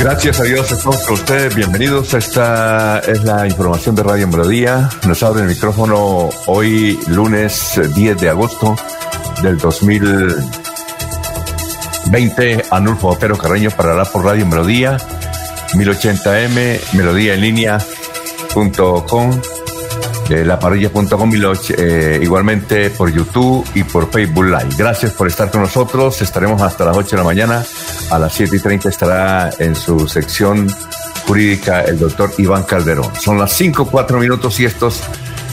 Gracias a Dios, estamos con ustedes. Bienvenidos. Esta es la información de Radio Melodía. Nos abre el micrófono hoy, lunes 10 de agosto del 2020. Anulfo Otero Carreño para hablar por Radio Melodía, 1080m, melodía en línea.com eh, laparrilla.com eh, igualmente por YouTube y por Facebook Live. Gracias por estar con nosotros. Estaremos hasta las 8 de la mañana. A las 7 y 30 estará en su sección jurídica el doctor Iván Calderón. Son las 5, 4 minutos y estos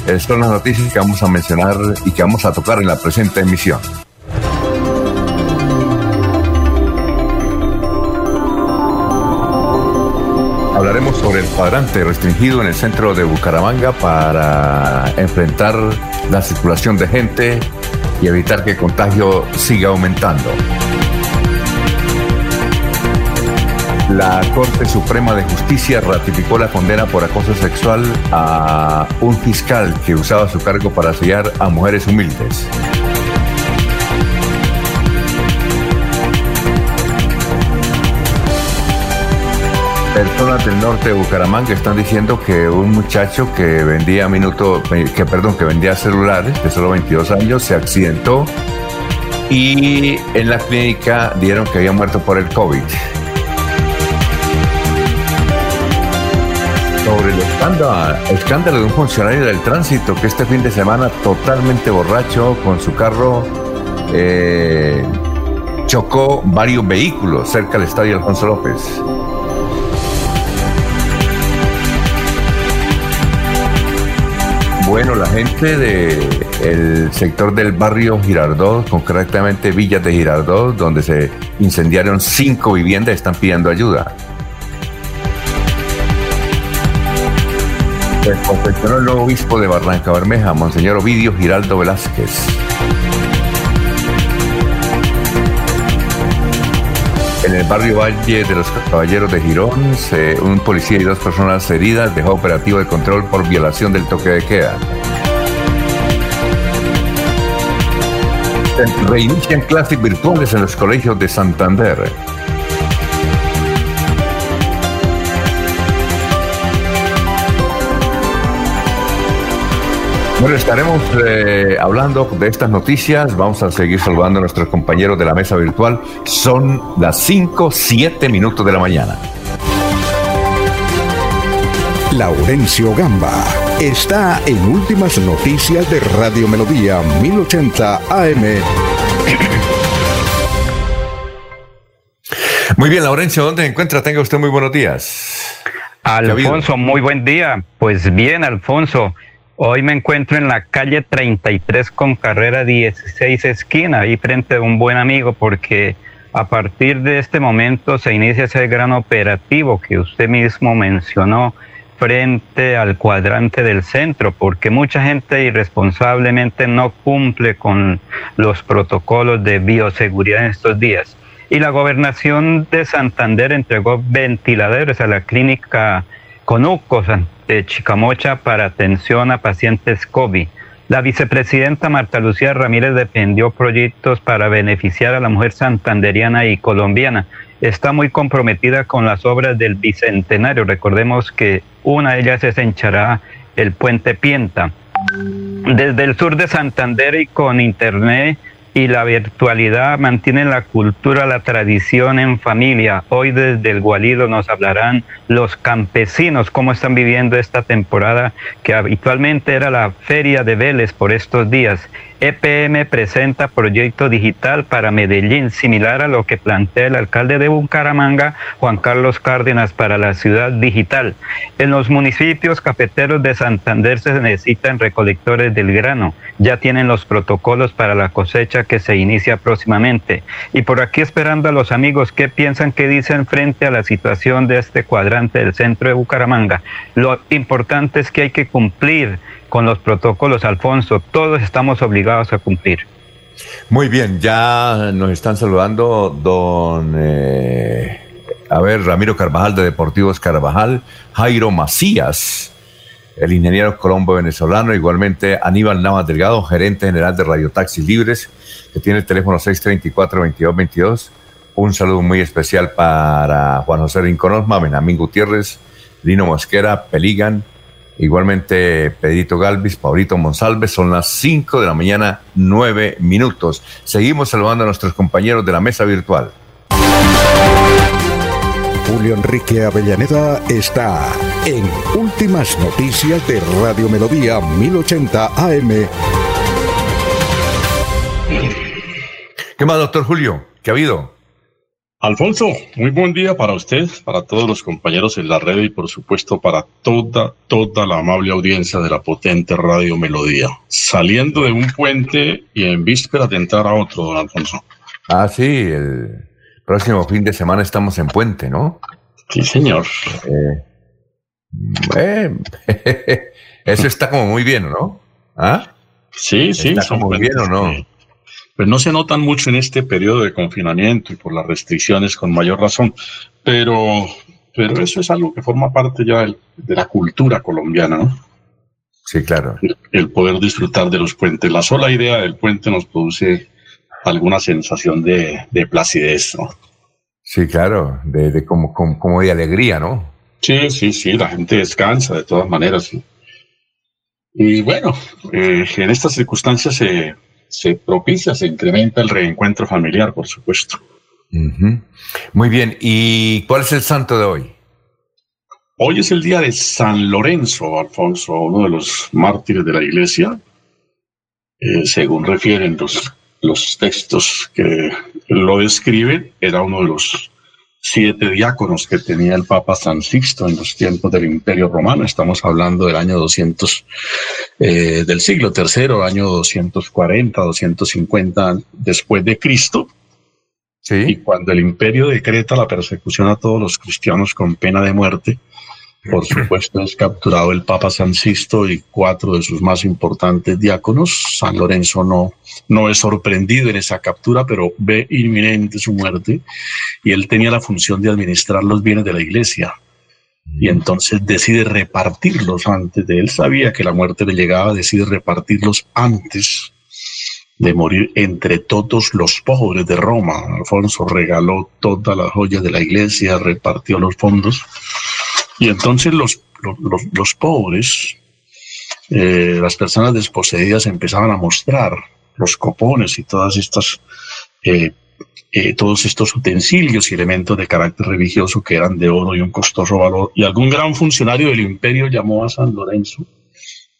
eh, son las noticias que vamos a mencionar y que vamos a tocar en la presente emisión. hablaremos sobre el cuadrante restringido en el centro de Bucaramanga para enfrentar la circulación de gente y evitar que el contagio siga aumentando. La Corte Suprema de Justicia ratificó la condena por acoso sexual a un fiscal que usaba su cargo para sellar a mujeres humildes. personas del norte de Bucaramanga están diciendo que un muchacho que vendía minuto, que perdón, que vendía celulares de solo 22 años se accidentó y en la clínica dieron que había muerto por el COVID. Sobre el escándalo, escándalo de un funcionario del tránsito que este fin de semana totalmente borracho con su carro eh, chocó varios vehículos cerca del estadio Alfonso López. Bueno, la gente del sector del barrio Girardot, concretamente Villas de Girardot, donde se incendiaron cinco viviendas, están pidiendo ayuda. Confeccionó el nuevo obispo de Barranca Bermeja, Monseñor Ovidio Giraldo Velázquez. En el barrio Valle de los Caballeros de Girón, un policía y dos personas heridas dejó operativo de control por violación del toque de queda. Reinician clases virtuales en los colegios de Santander. Bueno, estaremos eh, hablando de estas noticias. Vamos a seguir saludando a nuestros compañeros de la mesa virtual. Son las 5, 7 minutos de la mañana. Laurencio Gamba está en Últimas Noticias de Radio Melodía 1080 AM. Muy bien, Laurencio, ¿dónde se encuentra? Tenga usted muy buenos días. Alfonso, muy buen día. Pues bien, Alfonso. Hoy me encuentro en la calle 33 con carrera 16 esquina, ahí frente a un buen amigo, porque a partir de este momento se inicia ese gran operativo que usted mismo mencionó frente al cuadrante del centro, porque mucha gente irresponsablemente no cumple con los protocolos de bioseguridad en estos días. Y la gobernación de Santander entregó ventiladores a la clínica Conucos de Chicamocha para atención a pacientes COVID. La vicepresidenta Marta Lucía Ramírez defendió proyectos para beneficiar a la mujer santanderiana y colombiana. Está muy comprometida con las obras del Bicentenario. Recordemos que una de ellas es en Chará, el puente Pienta. Desde el sur de Santander y con internet y la virtualidad mantienen la cultura, la tradición en familia. Hoy desde el Gualido nos hablarán los campesinos, cómo están viviendo esta temporada que habitualmente era la feria de Vélez por estos días. EPM presenta proyecto digital para Medellín, similar a lo que plantea el alcalde de Bucaramanga, Juan Carlos Cárdenas, para la ciudad digital. En los municipios cafeteros de Santander se necesitan recolectores del grano. Ya tienen los protocolos para la cosecha que se inicia próximamente. Y por aquí esperando a los amigos qué piensan, qué dicen frente a la situación de este cuadrante del centro de Bucaramanga. Lo importante es que hay que cumplir con los protocolos, Alfonso. Todos estamos obligados a cumplir. Muy bien, ya nos están saludando don, eh, a ver, Ramiro Carvajal de Deportivos Carvajal, Jairo Macías, el ingeniero colombo venezolano, igualmente Aníbal Navas Delgado, gerente general de Radio Taxis Libres, que tiene el teléfono 634-2222. Un saludo muy especial para Juan José Rincón Osma, Benjamín Gutiérrez, Lino Mosquera, Peligan, Igualmente, Pedrito Galvis, Paulito Monsalves, son las 5 de la mañana, 9 minutos. Seguimos saludando a nuestros compañeros de la mesa virtual. Julio Enrique Avellaneda está en Últimas Noticias de Radio Melodía 1080 AM. ¿Qué más, doctor Julio? ¿Qué ha habido? Alfonso, muy buen día para usted, para todos los compañeros en la red y por supuesto para toda, toda la amable audiencia de la potente Radio Melodía. Saliendo de un puente y en víspera de entrar a otro, don Alfonso. Ah, sí, el próximo fin de semana estamos en puente, ¿no? Sí, señor. Eh, eso está como muy bien, ¿no? ¿Ah? Sí, sí. Está como muy bien, ¿o no? Pues no se notan mucho en este periodo de confinamiento y por las restricciones con mayor razón, pero, pero eso es algo que forma parte ya de la cultura colombiana, ¿no? Sí, claro. El, poder disfrutar de los puentes. La sola idea del puente nos produce alguna sensación de, placidez, ¿no? Sí, claro, de, como, como, de alegría, ¿no? Sí, sí, sí, la gente descansa de todas maneras. Y bueno, eh, en estas circunstancias se se propicia, se incrementa el reencuentro familiar, por supuesto. Muy bien, ¿y cuál es el santo de hoy? Hoy es el día de San Lorenzo, Alfonso, uno de los mártires de la iglesia, eh, según refieren los, los textos que lo describen, era uno de los siete diáconos que tenía el Papa San Sixto en los tiempos del Imperio Romano. Estamos hablando del año 200, eh, del siglo III, año 240, 250 después de Cristo. Sí. Y cuando el imperio decreta la persecución a todos los cristianos con pena de muerte, por supuesto, es capturado el Papa San Sisto y cuatro de sus más importantes diáconos. San Lorenzo no, no es sorprendido en esa captura, pero ve inminente su muerte y él tenía la función de administrar los bienes de la iglesia. Y mm. entonces decide repartirlos antes de él. Sabía que la muerte le llegaba, decide repartirlos antes de morir entre todos los pobres de Roma. Alfonso regaló todas las joyas de la iglesia, repartió los fondos y entonces los, los, pobres, eh, las personas desposeídas empezaban a mostrar los copones y todas estas, eh, eh, todos estos utensilios y elementos de carácter religioso que eran de oro y un costoso valor. Y algún gran funcionario del imperio llamó a San Lorenzo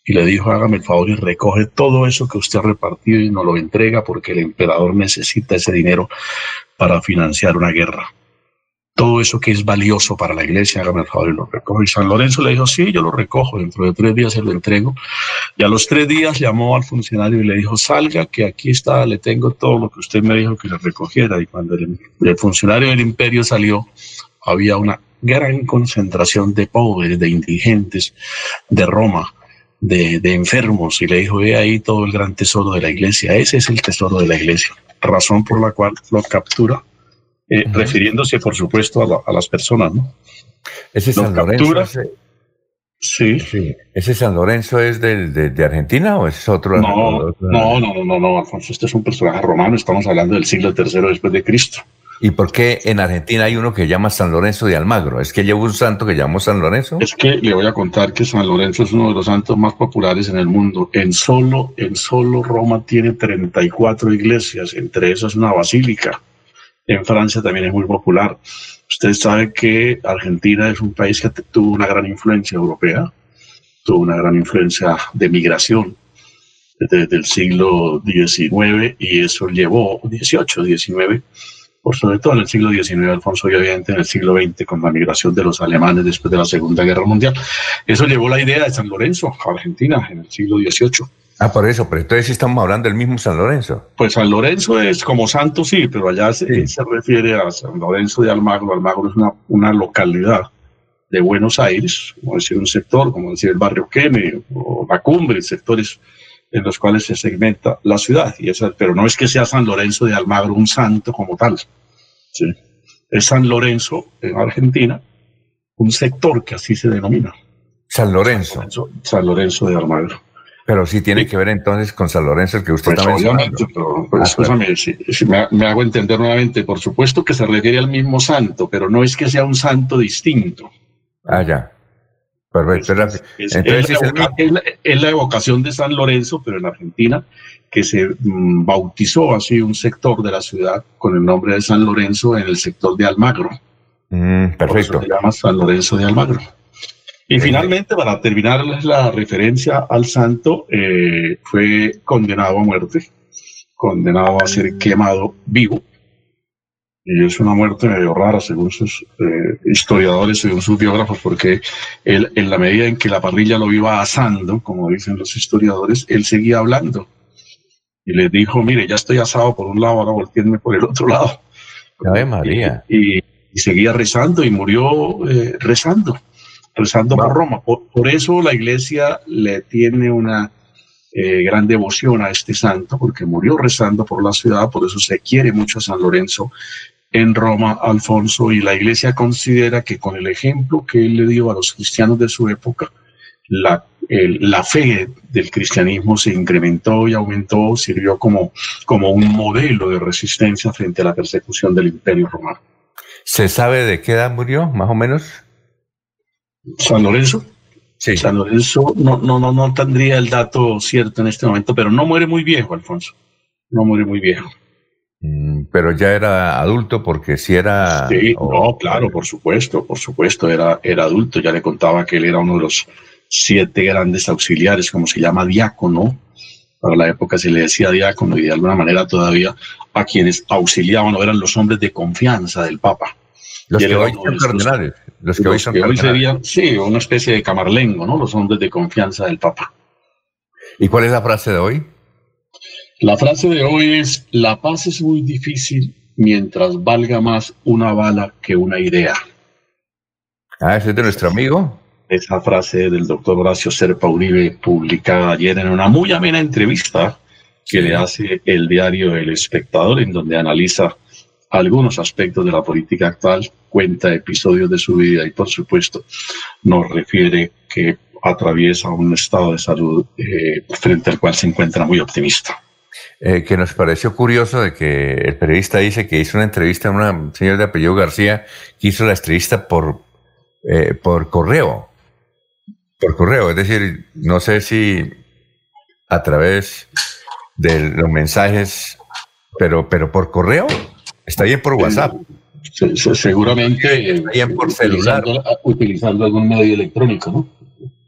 y le dijo, hágame el favor y recoge todo eso que usted ha repartido y nos lo entrega porque el emperador necesita ese dinero para financiar una guerra todo eso que es valioso para la iglesia, hágame el favor y lo recojo. Y San Lorenzo le dijo, sí, yo lo recojo, dentro de tres días se lo entrego. Y a los tres días llamó al funcionario y le dijo, salga, que aquí está, le tengo todo lo que usted me dijo que le recogiera. Y cuando el, funcionario del imperio salió, había una gran concentración de pobres, de indigentes de Roma, de, de enfermos, y le dijo, ve ahí todo el gran tesoro de la iglesia, ese es el tesoro de la iglesia, razón por la cual lo captura eh, refiriéndose, por supuesto, a, las personas, ¿no? Ese San Lorenzo. sí. ¿Ese San Lorenzo es del, de, Argentina o es otro? No, no, no, no, no, Alfonso. Este es un personaje romano. Estamos hablando del siglo III después de Cristo. ¿Y por qué en Argentina hay uno que llama San Lorenzo de Almagro? ¿Es que lleva un santo que llamó San Lorenzo? Es que le voy a contar que San Lorenzo es uno de los santos más populares en el mundo. En solo, en solo Roma tiene 34 iglesias, entre esas una basílica. En Francia también es muy popular. Usted sabe que Argentina es un país que tuvo una gran influencia europea, tuvo una gran influencia de migración desde el siglo XIX y eso llevó, 18, 19, por sobre todo en el siglo XIX, Alfonso, y obviamente en el siglo XX, con la migración de los alemanes después de la Segunda Guerra Mundial. Eso llevó la idea de San Lorenzo a Argentina en el siglo XVIII. Ah, por eso, pero entonces estamos hablando del mismo San Lorenzo. Pues San Lorenzo es como santo, sí, pero allá se, se refiere a San Lorenzo de Almagro. Almagro es una, una localidad de Buenos Aires, como decir un sector, como decir el barrio Kennedy o la cumbre, sectores en los cuales se segmenta la ciudad. Y esa, pero no es que sea San Lorenzo de Almagro un santo como tal. ¿sí? Es San Lorenzo en Argentina, un sector que así se denomina. San Lorenzo. San Lorenzo, de Almagro. Pero sí tiene que ver entonces con San Lorenzo, el que usted pues obviamente, pero, pues, ah, si, me, me, hago entender nuevamente, por supuesto que se refiere al mismo santo, pero no es que sea un santo distinto. Ah, ya. Perfecto. Es, la, evocación de San Lorenzo, pero en Argentina, que se mm, bautizó así un sector de la ciudad con el nombre de San Lorenzo en el sector de Almagro. Mm, perfecto. se llama San Lorenzo de Almagro. Y finalmente, para terminar la referencia al santo, eh, fue condenado a muerte, condenado a ser quemado vivo y es una muerte medio rara según sus eh, historiadores, según sus biógrafos, porque él, en la medida en que la parrilla lo iba asando, como dicen los historiadores, él seguía hablando. Y les dijo, mire, ya estoy asado por un lado, ahora volteenme por el otro lado. Ave María. Y, seguía rezando y murió eh, rezando, rezando por Roma. Por, eso la iglesia le tiene una eh, gran devoción a este santo, porque murió rezando por la ciudad, por eso se quiere mucho a San Lorenzo en Roma, Alfonso, y la Iglesia considera que con el ejemplo que él le dio a los cristianos de su época, la, la fe del cristianismo se incrementó y aumentó, sirvió como, como un modelo de resistencia frente a la persecución del imperio romano. ¿Se sabe de qué edad murió, más o menos? San Lorenzo. Sí. San Lorenzo no, no, no, no tendría el dato cierto en este momento, pero no muere muy viejo, Alfonso. No muere muy viejo. Mm, pero ya era adulto porque si era... Sí, no, claro, por supuesto, por supuesto, era, era adulto. Ya le contaba que él era uno de los siete grandes auxiliares, como se llama diácono. Para la época se le decía diácono y de alguna manera todavía a quienes auxiliaban o eran los hombres de confianza del Papa. Los que hoy son cardenales. Los que hoy son serían, sí, una especie de camarlengo, ¿no? Los hombres de confianza del Papa. ¿Y cuál es la frase de hoy? La frase de hoy es, la paz es muy difícil mientras valga más una bala que una idea. Ah, ese es de nuestro amigo. Esa frase del doctor Horacio Serpa Uribe, publicada ayer en una muy amena entrevista que le hace el diario El Espectador, en donde analiza algunos aspectos de la política actual, cuenta episodios de su vida y, por supuesto, nos refiere que atraviesa un estado de salud eh, frente al cual se encuentra muy optimista. Eh, que nos pareció curioso de que el periodista dice que hizo una entrevista a una señora de apellido García que hizo la entrevista por, eh, por correo. Por correo, es decir, no sé si a través de los mensajes, pero, pero por correo, está bien por WhatsApp. seguramente está bien por celular. Utilizando, algún medio electrónico, ¿no?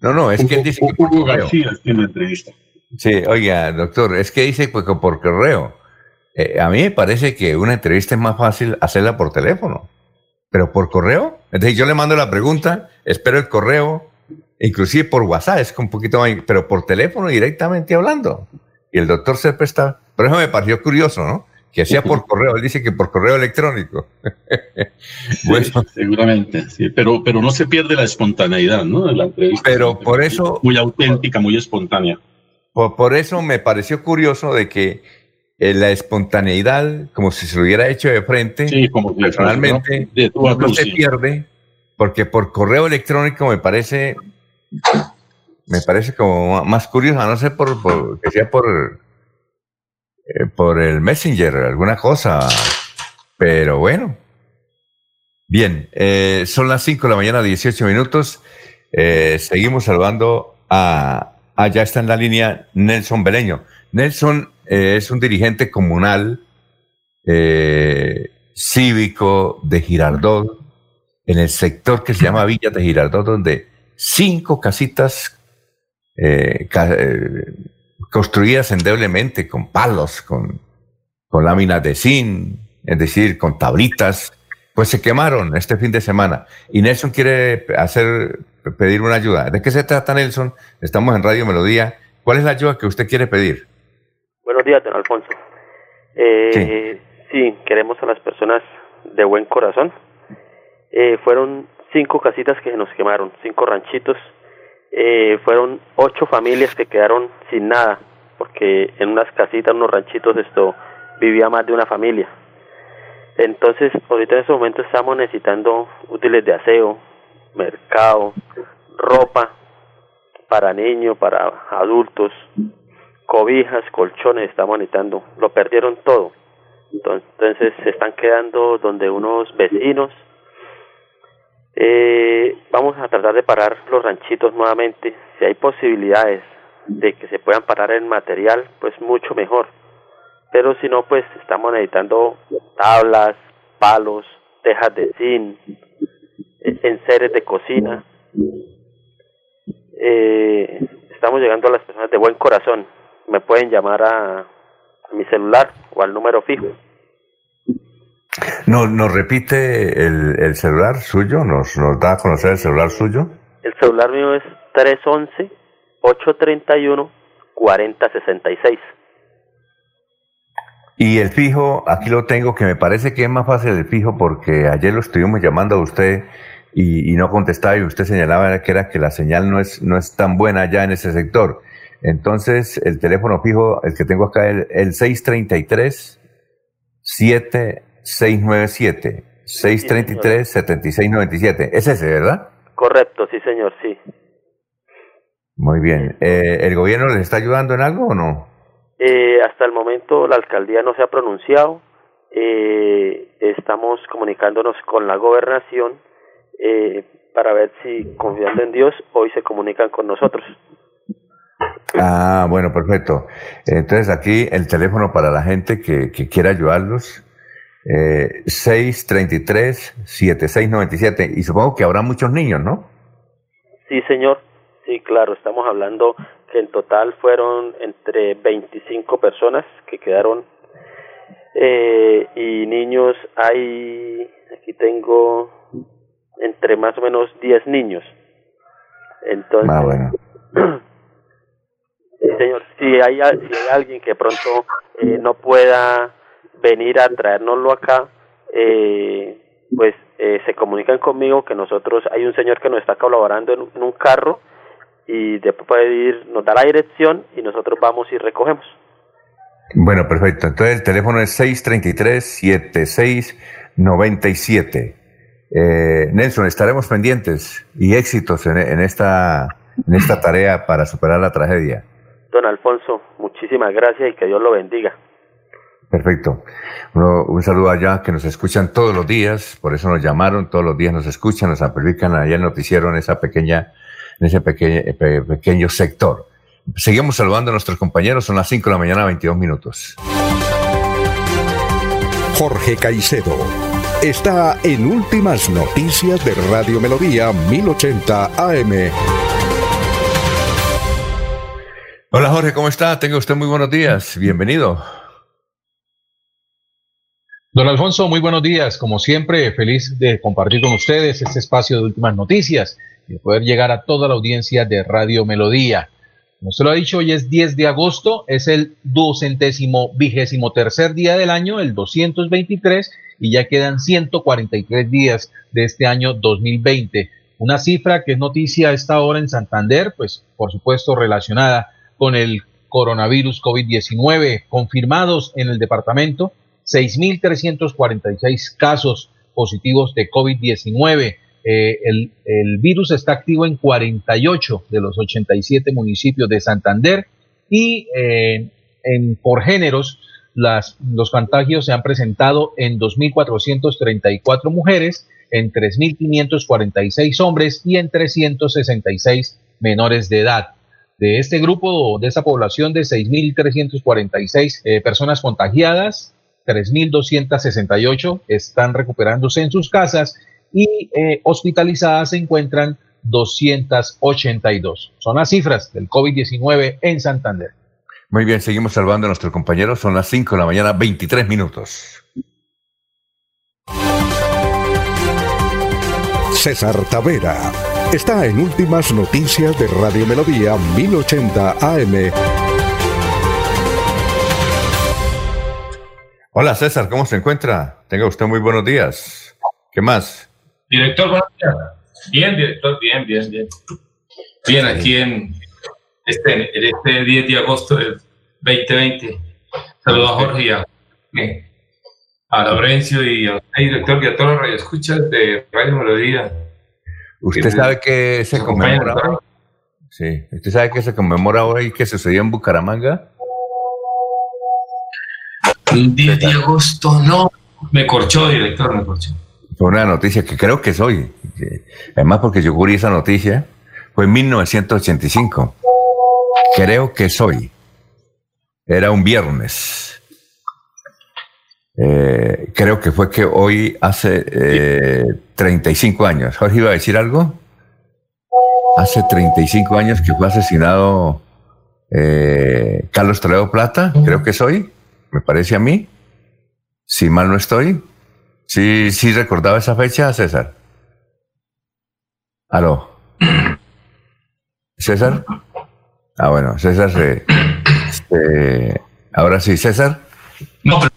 No, no, es que él dice que Hugo García tiene entrevista. Sí, oiga, doctor, es que dice pues, por correo. Eh, a mí me parece que una entrevista es más fácil hacerla por teléfono, pero por correo. Entonces yo le mando la pregunta, espero el correo, inclusive por WhatsApp, es un poquito más, pero por teléfono directamente hablando. Y el doctor se presta, por eso me pareció curioso, ¿no? Que hacía por correo, él dice que por correo electrónico. bueno. seguramente, sí, pero, pero no se pierde la espontaneidad, ¿no? De la entrevista. Pero por eso... Muy auténtica, muy espontánea. Por, eso me pareció curioso de que eh, la espontaneidad, como si se lo hubiera hecho de frente, como personalmente, no, se pierde, porque por correo electrónico me parece, me parece como más curioso, a no ser por, que sea por, eh, por el Messenger, alguna cosa. pero bueno. Bien, eh, son las 5 de la mañana, 18 minutos. Eh, seguimos saludando a, allá está en la línea Nelson Beleño. Nelson es un dirigente comunal cívico de Girardot, en el sector que se llama Villa de Girardot, donde cinco casitas construidas endeblemente con palos, con, con láminas de zinc, es decir, con tablitas, pues se quemaron este fin de semana. Y Nelson quiere hacer, pedir una ayuda. ¿De qué se trata, Nelson? Estamos en Radio Melodía. ¿Cuál es la ayuda que usted quiere pedir? Buenos días, don Alfonso. Eh, sí. queremos a las personas de buen corazón. Eh, fueron cinco casitas que se nos quemaron, cinco ranchitos eh, fueron ocho familias que quedaron sin nada, porque en unas casitas, unos ranchitos, esto vivía más de una familia. Entonces, ahorita en este momento estamos necesitando útiles de aseo, mercado, ropa para niños, para adultos, cobijas, colchones, estamos necesitando. Lo perdieron todo. Entonces, se están quedando donde unos vecinos eh, vamos a tratar de parar los ranchitos nuevamente. Si hay posibilidades de que se puedan parar en material, pues mucho mejor. Pero si no, pues estamos necesitando tablas, palos, tejas de zinc, eh, enseres de cocina. Eh, estamos llegando a las personas de buen corazón. Me pueden llamar a mi celular o al número fijo ¿Nos, nos repite el, el, celular suyo? ¿Nos, ¿Nos da a conocer el celular suyo? El celular mío es 311-831-4066. Y el fijo, aquí lo tengo, que me parece que es más fácil el fijo porque ayer lo estuvimos llamando a usted y, y, no contestaba y usted señalaba que era que la señal no es, no es tan buena ya en ese sector. Entonces, el teléfono fijo, el que tengo acá, el, el 633 7 697 633 7697. Es ese, ¿verdad? Correcto, sí, señor, sí. Muy bien. Eh, ¿El gobierno les está ayudando en algo o no? Eh, hasta el momento la alcaldía no se ha pronunciado. Eh, estamos comunicándonos con la gobernación eh, para ver si, confiando en Dios, hoy se comunican con nosotros. Ah, bueno, perfecto. Entonces aquí el teléfono para la gente que, que quiera ayudarlos eh, 633-7697. Y supongo que habrá muchos niños, ¿no? Sí, señor. Sí, claro. Estamos hablando que en total fueron entre 25 personas que quedaron. Eh, y niños hay, aquí tengo entre más o menos 10 niños. Entonces, ah, bueno. señor, si hay, si hay alguien que pronto eh, no pueda venir a traérnoslo acá, eh, pues eh, se comunican conmigo que nosotros, hay un señor que nos está colaborando en, un carro y después puede ir, nos da la dirección y nosotros vamos y recogemos. Bueno, perfecto. Entonces el teléfono es 633-7697. Eh, Nelson, estaremos pendientes y éxitos en, en, esta, en esta tarea para superar la tragedia. Don Alfonso, muchísimas gracias y que Dios lo bendiga. Perfecto. un saludo allá que nos escuchan todos los días, por eso nos llamaron, todos los días nos escuchan, nos amplifican allá el noticiero en esa pequeña, en ese pequeño, eh, pequeño sector. Seguimos saludando a nuestros compañeros, son las 5 de la mañana, 22 minutos. Jorge Caicedo está en Últimas Noticias de Radio Melodía 1080 AM. Hola Jorge, ¿cómo está? Tenga usted muy buenos días. Bienvenido. Don Alfonso, muy buenos días. Como siempre, feliz de compartir con ustedes este espacio de últimas noticias y de poder llegar a toda la audiencia de Radio Melodía. Como se lo ha dicho, hoy es 10 de agosto, es el duocentésimo vigésimo tercer día del año, el 223, y ya quedan 143 días de este año 2020. Una cifra que es noticia a esta hora en Santander, pues por supuesto relacionada con el coronavirus COVID-19 confirmados en el departamento 6.346 casos positivos de COVID-19. Eh, el, virus está activo en 48 de los 87 municipios de Santander y eh, en, por géneros los contagios se han presentado en 2.434 mujeres, en 3.546 hombres y en 366 menores de edad. De este grupo, de esta población de 6.346 eh, personas contagiadas, 3.268 están recuperándose en sus casas y eh, hospitalizadas se encuentran 282. Son las cifras del COVID-19 en Santander. Muy bien, seguimos salvando a nuestros compañeros. Son las 5 de la mañana, 23 minutos. César Tavera está en Últimas Noticias de Radio Melodía 1080 AM. Hola César, ¿cómo se encuentra? Tenga usted muy buenos días. ¿Qué más? Director, buenos días. Bien, director, bien, bien, bien. Bien, aquí en este, este 10 de agosto del 2020. Saludos a Jorge y a, a Laurencio y a director y a todos los radioescuchas de Radio Melodía. ¿Usted sabe que se conmemora hoy? Sí. ¿Usted sabe que se conmemora hoy que sucedió en Bucaramanga? Un 10 de agosto, no. Me corchó, director, me corchó. Fue una noticia que creo que es hoy. Además, porque yo cubrí esa noticia, fue en 1985. Creo que es hoy. Era un viernes. Eh, creo que fue que hoy hace eh, 35 años. Jorge iba a decir algo. Hace 35 años que fue asesinado eh, Carlos Toledo Plata, creo que es hoy, me parece a mí. Si mal no estoy. Sí, sí recordaba esa fecha, César. Aló. ¿César? Ah, bueno, César se, se, ahora sí, César. No, pero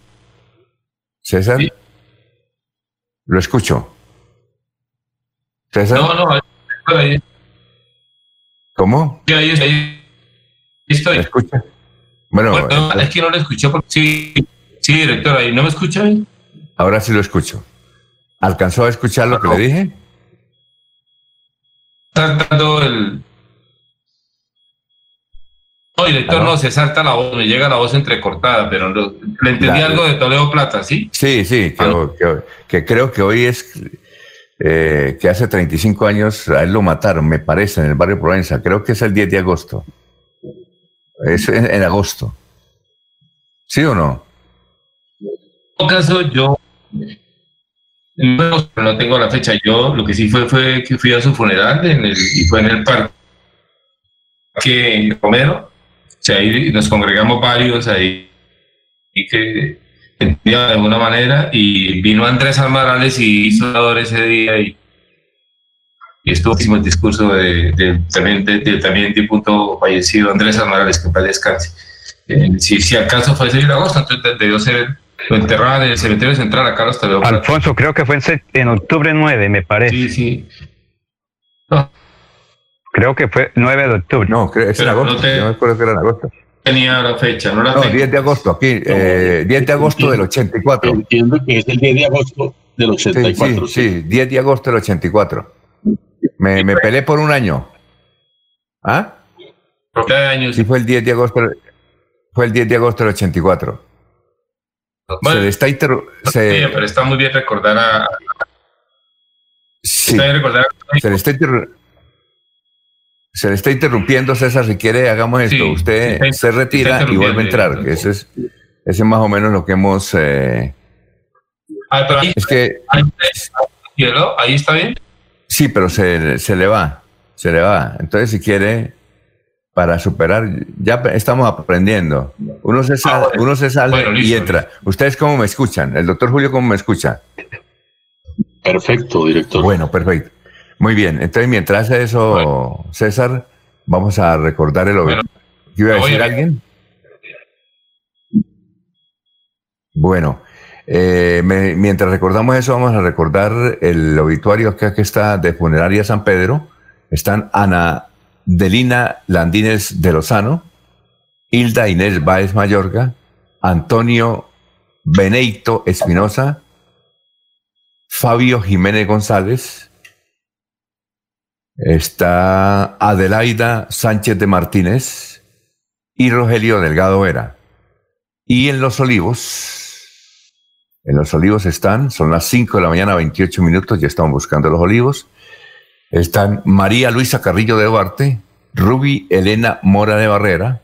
César. Sí. Lo escucho. César. no, no, ahí, ¿Cómo? ahí, ahí, ahí ¿Me estoy. escucha? Bueno, Bueno, es que no lo escuché porque sí, sí, director, ahí no me escucha ahí. ahora sí lo escucho. ¿Alcanzó a escuchar lo que le dije? Saltando el. No, director, ¿Aló? no, se salta la voz, me llega la voz entrecortada, pero no- le entendí algo de Toledo Plata, ¿sí? Sí, sí, que, Aló. que- que creo que hoy es eh, que hace 35 años a él lo mataron, me parece, en el barrio Provenza. Creo que es el 10 de agosto. Es en, agosto. ¿Sí o no? En todo caso, yo no, tengo la fecha. Yo lo que sí fue fue que fui a su funeral en el, y fue en el parque Romero. O sea, ahí nos congregamos varios ahí y que de alguna manera y vino Andrés Almarales y hizo ese día y estuvo hicimos el discurso de, de- también de, de- también difunto fallecido Andrés Almarales que en paz descanse. Eh, si, si acaso fue el 6 de agosto, entonces debió ser lo en el cementerio central acá los Toledo. Alfonso, creo que fue en, en octubre 9, me parece. Sí, sí. No, Creo que fue 9 de octubre. No, creo, es en Pero no agosto. te- Yo me acuerdo que era en agosto. tenía la fecha, no la No, tengo. 10 de agosto, aquí. Eh, 10 de agosto del 84. Entiendo que es el 10 de agosto del Sí, 84. sí, sí, 10 de agosto del 84. Me, me peleé por un año. ¿Ah? Propiedad de años. Sí, fue el 10 de agosto. Fue el 10 de agosto del 84. Bueno, se le está interru- sí, se, pero está muy bien recordar a. sí, Está bien recordar a- se le está se le está interrumpiendo, César. Si quiere, hagamos esto. Sí, Usted se retira y vuelve a entrar. que Ese es, ese es más o menos lo que hemos. eh, Ah, pero ahí, es que ahí, ahí está bien. Sí, pero se, se le va. Se le va. Entonces, si quiere, para superar, ya estamos aprendiendo. Uno se sale, Ah, bueno. uno se sale Bueno, y listo, entra. ¿Ustedes cómo me escuchan? ¿El doctor Julio cómo me escucha? Perfecto, director. Bueno, perfecto. Muy bien. Entonces, mientras hace eso, César, vamos a recordar el Bueno, obituario. ¿Qué iba a decir alguien? Bueno, eh, mientras recordamos eso, vamos a recordar el obituario que está de Funeraria San Pedro. Están Ana Delina Landines de Lozano, Hilda Inés Báez Mayorga, Antonio Beneito Espinosa, Fabio Jiménez González, está Adelaida Sánchez de Martínez y Rogelio Delgado Vera. Y en Los Olivos, en Los Olivos están, son las 5 de la mañana, 28 minutos, ya estamos buscando Los Olivos. Están María Luisa Carrillo de Duarte, Ruby Elena Mora de Barrera,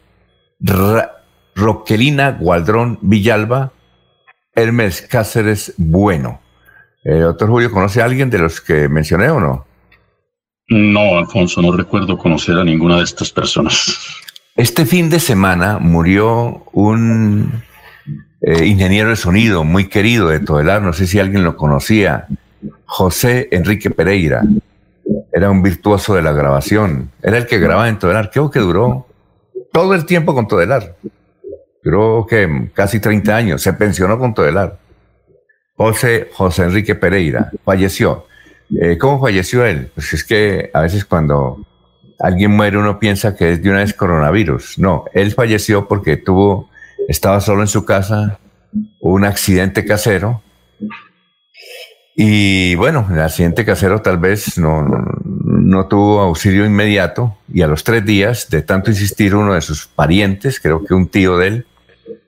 Roquelina Gualdrón Villalba, Hermes Cáceres Bueno. Eh, doctor Julio, ¿conoce a alguien de los que mencioné o no? No, Alfonso, no recuerdo conocer a ninguna de estas personas. Este fin de semana murió un eh, ingeniero de sonido muy querido de Todelar, no sé si alguien lo conocía, José Enrique Pereira. Era un virtuoso de la grabación. Era el que grababa en Todelar. Creo que duró todo el tiempo con Todelar. Duró que casi 30 años. Se pensionó con Todelar. José, José Enrique Pereira falleció. Eh, ¿Cómo falleció él? Pues es que a veces cuando alguien muere uno piensa que es de una vez coronavirus. No, él falleció porque tuvo, estaba solo en su casa, un accidente casero. Y bueno, el accidente casero tal vez no, no, tuvo auxilio inmediato y a los tres días de tanto insistir uno de sus parientes, creo que un tío de él,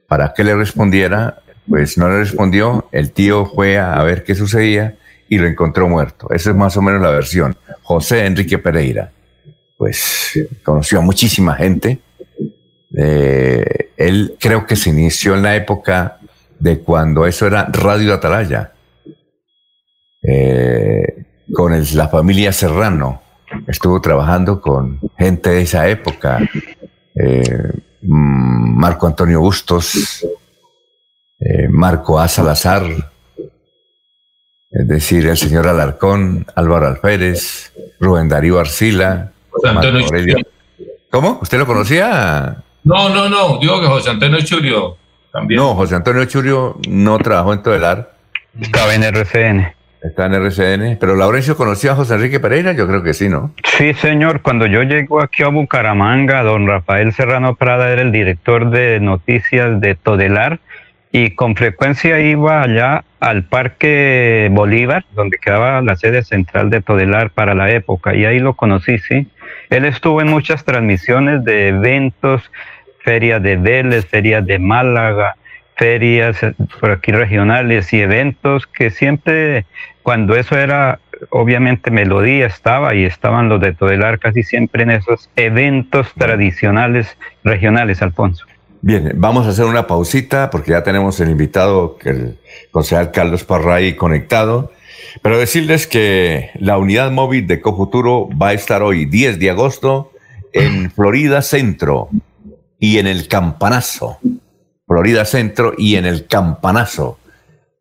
para que le respondiera, pues no le respondió, el tío fue a ver qué sucedía y lo encontró muerto. Esa es más o menos la versión. José Enrique Pereira, pues conoció a muchísima gente. Eh, él creo que se inició en la época de cuando eso era Radio Atalaya, eh, con la familia Serrano. Estuvo trabajando con gente de esa época. Eh, mm, Marco Antonio Bustos, Marco A. Salazar, es decir, el señor Alarcón, Álvaro Alférez, Rubén Darío Arcila. ¿Cómo? ¿Usted lo conocía? No, no, no, digo que José Antonio Churio también. No, José Antonio Churio no trabajó en Todelar. Estaba en RCN. Está en RCN. Pero Laurencio conocía a José Enrique Pereira, yo creo que sí, ¿no? Sí, señor. Cuando yo llego aquí a Bucaramanga, don Rafael Serrano Prada era el director de noticias de Todelar y con frecuencia iba allá al Parque Bolívar, donde quedaba la sede central de Todelar para la época, y ahí lo conocí, sí. Él estuvo en muchas transmisiones de eventos, ferias de Vélez, ferias de Málaga, ferias eh, por aquí regionales y eventos que siempre, cuando eso era, obviamente Melodía estaba y estaban los de Todelar casi siempre en esos eventos tradicionales regionales, Alfonso. Bien, vamos a hacer una pausita porque ya tenemos el invitado, el concejal Carlos Parray conectado. Pero decirles que la unidad móvil de Cofuturo va a estar hoy, 10 de agosto, en Florida Centro y en el Campanazo. Florida Centro y en el Campanazo,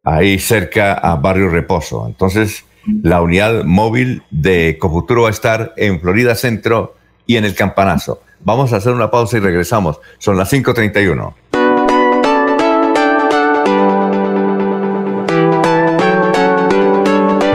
ahí cerca a Barrio Reposo. Entonces, la unidad móvil de Cofuturo va a estar en Florida Centro y en el Campanazo. Vamos a hacer una pausa y regresamos. Son las 5.31.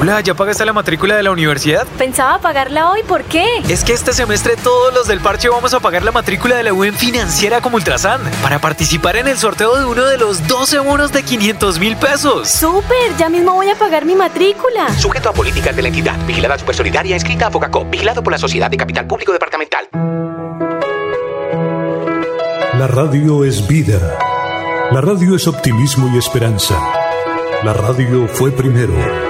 Paula, ¿ya pagaste la matrícula de la universidad? Pensaba pagarla hoy, ¿por qué? Es que este semestre todos los del parche vamos a pagar la matrícula de la UN financiera como Ultrasan para participar en el sorteo de uno de los 12 bonos de 500 mil pesos. ¡Súper! Ya mismo voy a pagar mi matrícula. Sujeto a políticas de la entidad, vigilada supersolidaria, escrita a Focacop, vigilado por la Sociedad de Capital Público Departamental. La radio es vida. La radio es optimismo y esperanza. La radio fue primero.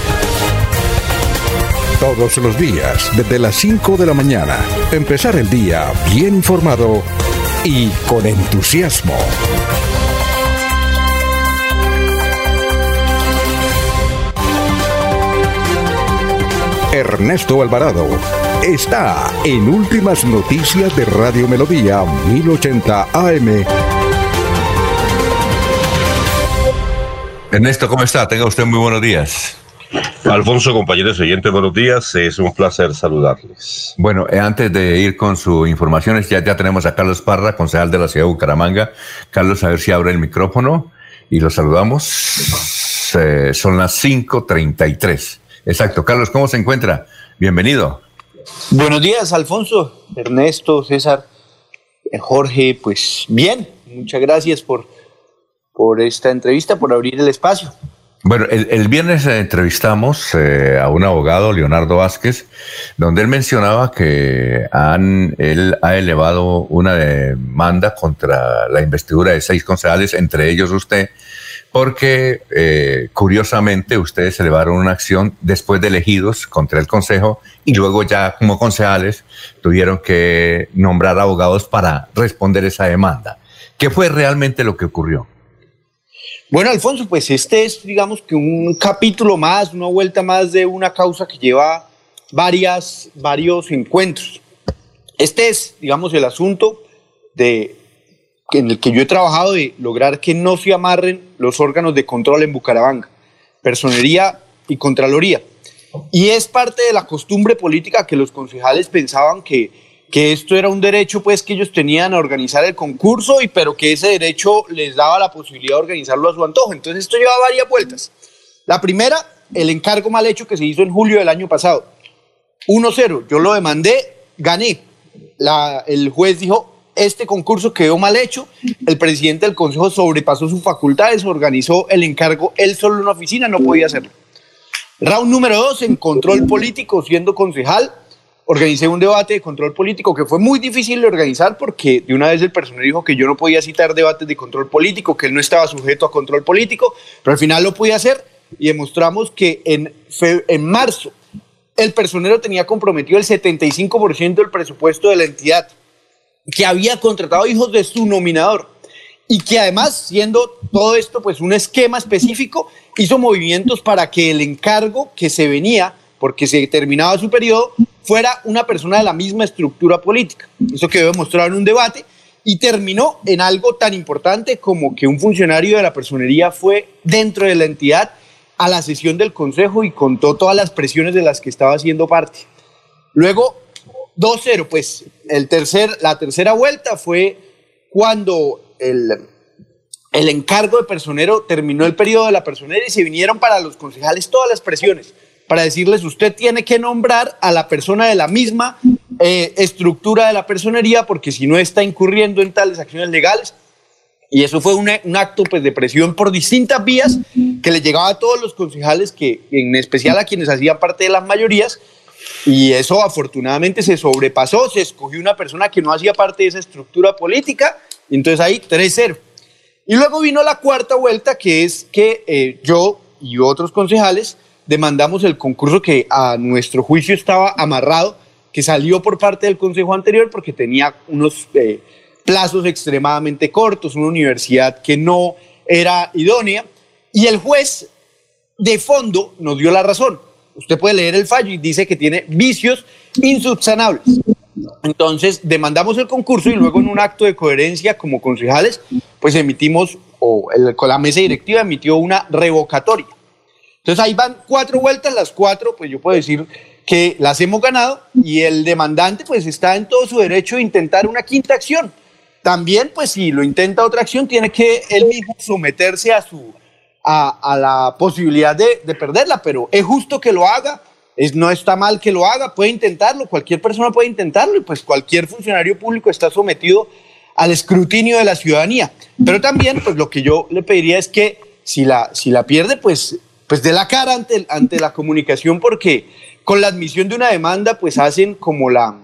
todos los días, desde las 5 de la mañana, empezar el día bien informado y con entusiasmo. Ernesto Alvarado está en Últimas Noticias de Radio Melodía 1080 AM. Ernesto, ¿cómo está? Tenga usted muy buenos días. Alfonso, compañeros oyentes, buenos días. Es un placer saludarles. Bueno, eh, antes de ir con sus informaciones, ya, ya tenemos a Carlos Parra, concejal de la ciudad de Bucaramanga. Carlos, a ver si abre el micrófono y lo saludamos. Eh, son las 5.33. Exacto. Carlos, ¿cómo se encuentra? Bienvenido. Buenos días, Alfonso, Ernesto, César, eh, Jorge. Pues bien, muchas gracias por, por esta entrevista, por abrir el espacio. Bueno, el, viernes entrevistamos eh, a un abogado, Leonardo Vázquez, donde él mencionaba que han, él ha elevado una demanda contra la investidura de seis concejales, entre ellos usted, porque eh, curiosamente ustedes elevaron una acción después de elegidos contra el Consejo y luego ya como concejales tuvieron que nombrar abogados para responder esa demanda. ¿Qué fue realmente lo que ocurrió? Bueno, Alfonso, pues este es, digamos que un capítulo más, una vuelta más de una causa que lleva varias, varios encuentros. Este es, digamos, el asunto de, en el que yo he trabajado de lograr que no se amarren los órganos de control en Bucaramanga, personería y contraloría. Y es parte de la costumbre política que los concejales pensaban que que esto era un derecho pues que ellos tenían a organizar el concurso y pero que ese derecho les daba la posibilidad de organizarlo a su antojo. Entonces esto lleva varias vueltas. La primera, el encargo mal hecho que se hizo en julio del año pasado. 1-0, yo lo demandé, gané. La, el juez dijo, este concurso quedó mal hecho, el presidente del consejo sobrepasó sus facultades, organizó el encargo él solo en una oficina, no podía hacerlo. Round número 2, en control político, siendo concejal, organicé un debate de control político que fue muy difícil de organizar porque de una vez el personal dijo que yo no podía citar debates de control político, que él no estaba sujeto a control político, pero al final lo pude hacer y demostramos que en, en marzo el personero tenía comprometido el 75% del presupuesto de la entidad, que había contratado hijos de su nominador y que además, siendo todo esto pues un esquema específico, hizo movimientos para que el encargo que se venía porque se terminaba su periodo, fuera una persona de la misma estructura política. Eso quedó demostrado en un debate y terminó en algo tan importante como que un funcionario de la personería fue dentro de la entidad a la sesión del consejo y contó todas las presiones de las que estaba haciendo parte. Luego, 2-0, pues el tercer, la tercera vuelta fue cuando el, el encargo de personero terminó el periodo de la personera y se vinieron para los concejales todas las presiones para decirles, usted tiene que nombrar a la persona de la misma eh, estructura de la personería, porque si no está incurriendo en tales acciones legales. Y eso fue un acto pues, de presión por distintas vías que le llegaba a todos los concejales, que, en especial a quienes hacían parte de las mayorías, y eso afortunadamente se sobrepasó, se escogió una persona que no hacía parte de esa estructura política, y entonces ahí 3-0. Y luego vino la cuarta vuelta, que es que eh, yo y otros concejales demandamos el concurso que a nuestro juicio estaba amarrado, que salió por parte del consejo anterior porque tenía unos eh, plazos extremadamente cortos, una universidad que no era idónea, y el juez de fondo nos dio la razón. Usted puede leer el fallo y dice que tiene vicios insubsanables. Entonces demandamos el concurso y luego en un acto de coherencia como concejales, pues emitimos, o con la mesa directiva emitió una revocatoria. Entonces ahí van cuatro vueltas, las cuatro, pues yo puedo decir que las hemos ganado y el demandante pues está en todo su derecho de intentar una quinta acción. También pues si lo intenta otra acción tiene que él mismo someterse a, su, a, la posibilidad de, de, perderla, pero es justo que lo haga, es, no está mal que lo haga, puede intentarlo, cualquier persona puede intentarlo y pues cualquier funcionario público está sometido al escrutinio de la ciudadanía. Pero también pues lo que yo le pediría es que si la, si la pierde pues pues de la cara ante, ante la comunicación porque con la admisión de una demanda pues hacen como la,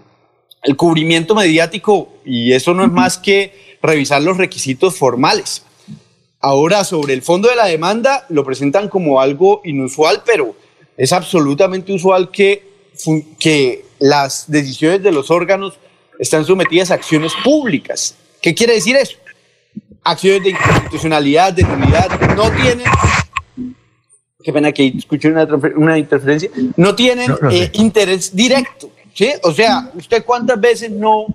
el cubrimiento mediático y eso no es más que revisar los requisitos formales. Ahora, sobre el fondo de la demanda, lo presentan como algo inusual, pero es absolutamente usual que, que las decisiones de los órganos están sometidas a acciones públicas. ¿Qué quiere decir eso? Acciones de inconstitucionalidad, de nulidad, no tienen qué pena que escuché una, una interferencia, no tienen eh, interés directo. ¿sí? O sea, ¿usted cuántas veces no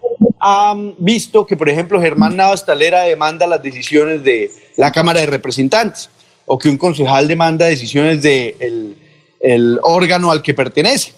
ha visto que, por ejemplo, Germán Navas Talera demanda las decisiones de la Cámara de Representantes o que un concejal demanda decisiones del de el órgano al que pertenece?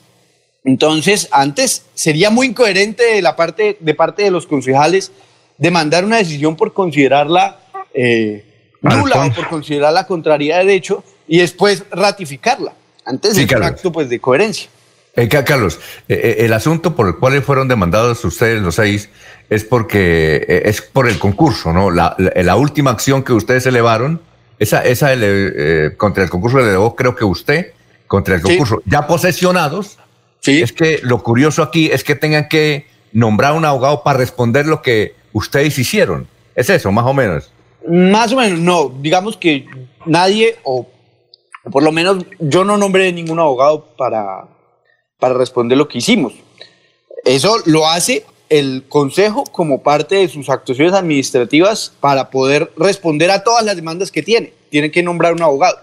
Entonces, antes sería muy incoherente de, la parte, de parte de los concejales demandar una decisión por considerarla eh, nula o por considerarla contraria de derecho y después ratificarla. Antes sí, un acto pues, de coherencia. Eh, Carlos, eh, eh, el asunto por el cual fueron demandados ustedes los seis es porque eh, es por el concurso, ¿no? La, la, última acción que ustedes elevaron, esa, esa contra el concurso le elevó, creo que usted, contra el concurso, ya posesionados. Sí. Es que lo curioso aquí es que tengan que nombrar un abogado para responder lo que ustedes hicieron. ¿Es eso, más o menos? Más o menos, no. Digamos que nadie, o por lo menos yo no nombré ningún abogado para, para responder lo que hicimos. Eso lo hace el Consejo como parte de sus actuaciones administrativas para poder responder a todas las demandas que tiene. Tiene que nombrar un abogado.